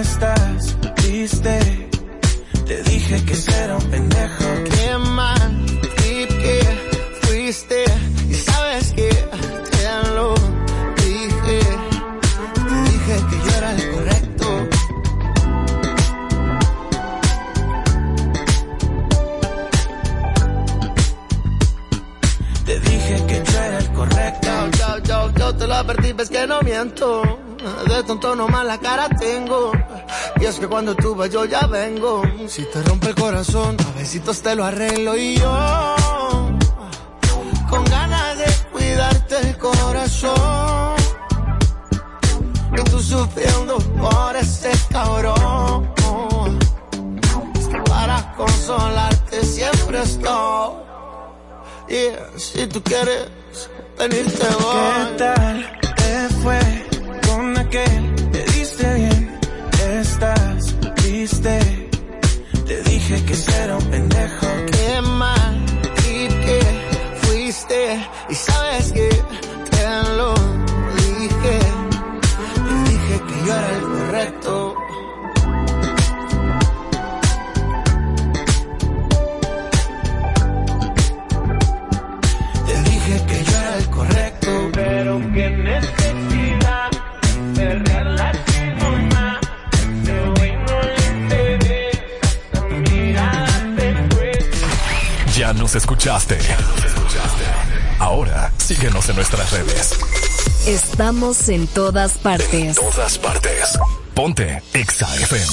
estás triste. Te dije que era un pendejo. Y sabes que te lo dije. Te dije que yo era el correcto. Te dije que yo era el correcto. Yo, yo, yo te lo advertí, ves que no miento. De tonto nomás la cara tengo. Y es que cuando tú vas yo ya vengo. Si te rompe el corazón, a besitos te lo arreglo y yo. El corazón. Y tú sufriendo por ese cabrón. Es que para consolarte siempre estoy. Yeah, si tú quieres venirte voy. ¿Qué tal te fue con aquel? Te diste bien, estás triste. Te dije que era un pendejo. Fuiste y sabes que te lo dije. Te dije que yo era el correcto. Te dije que yo era el correcto. Pero qué necesidad de relacionar. Pero hoy no le interesa mirarte pues. Ya nos escuchaste. Ahora síguenos en nuestras redes. Estamos en todas partes. Todas partes. Ponte Exa FM.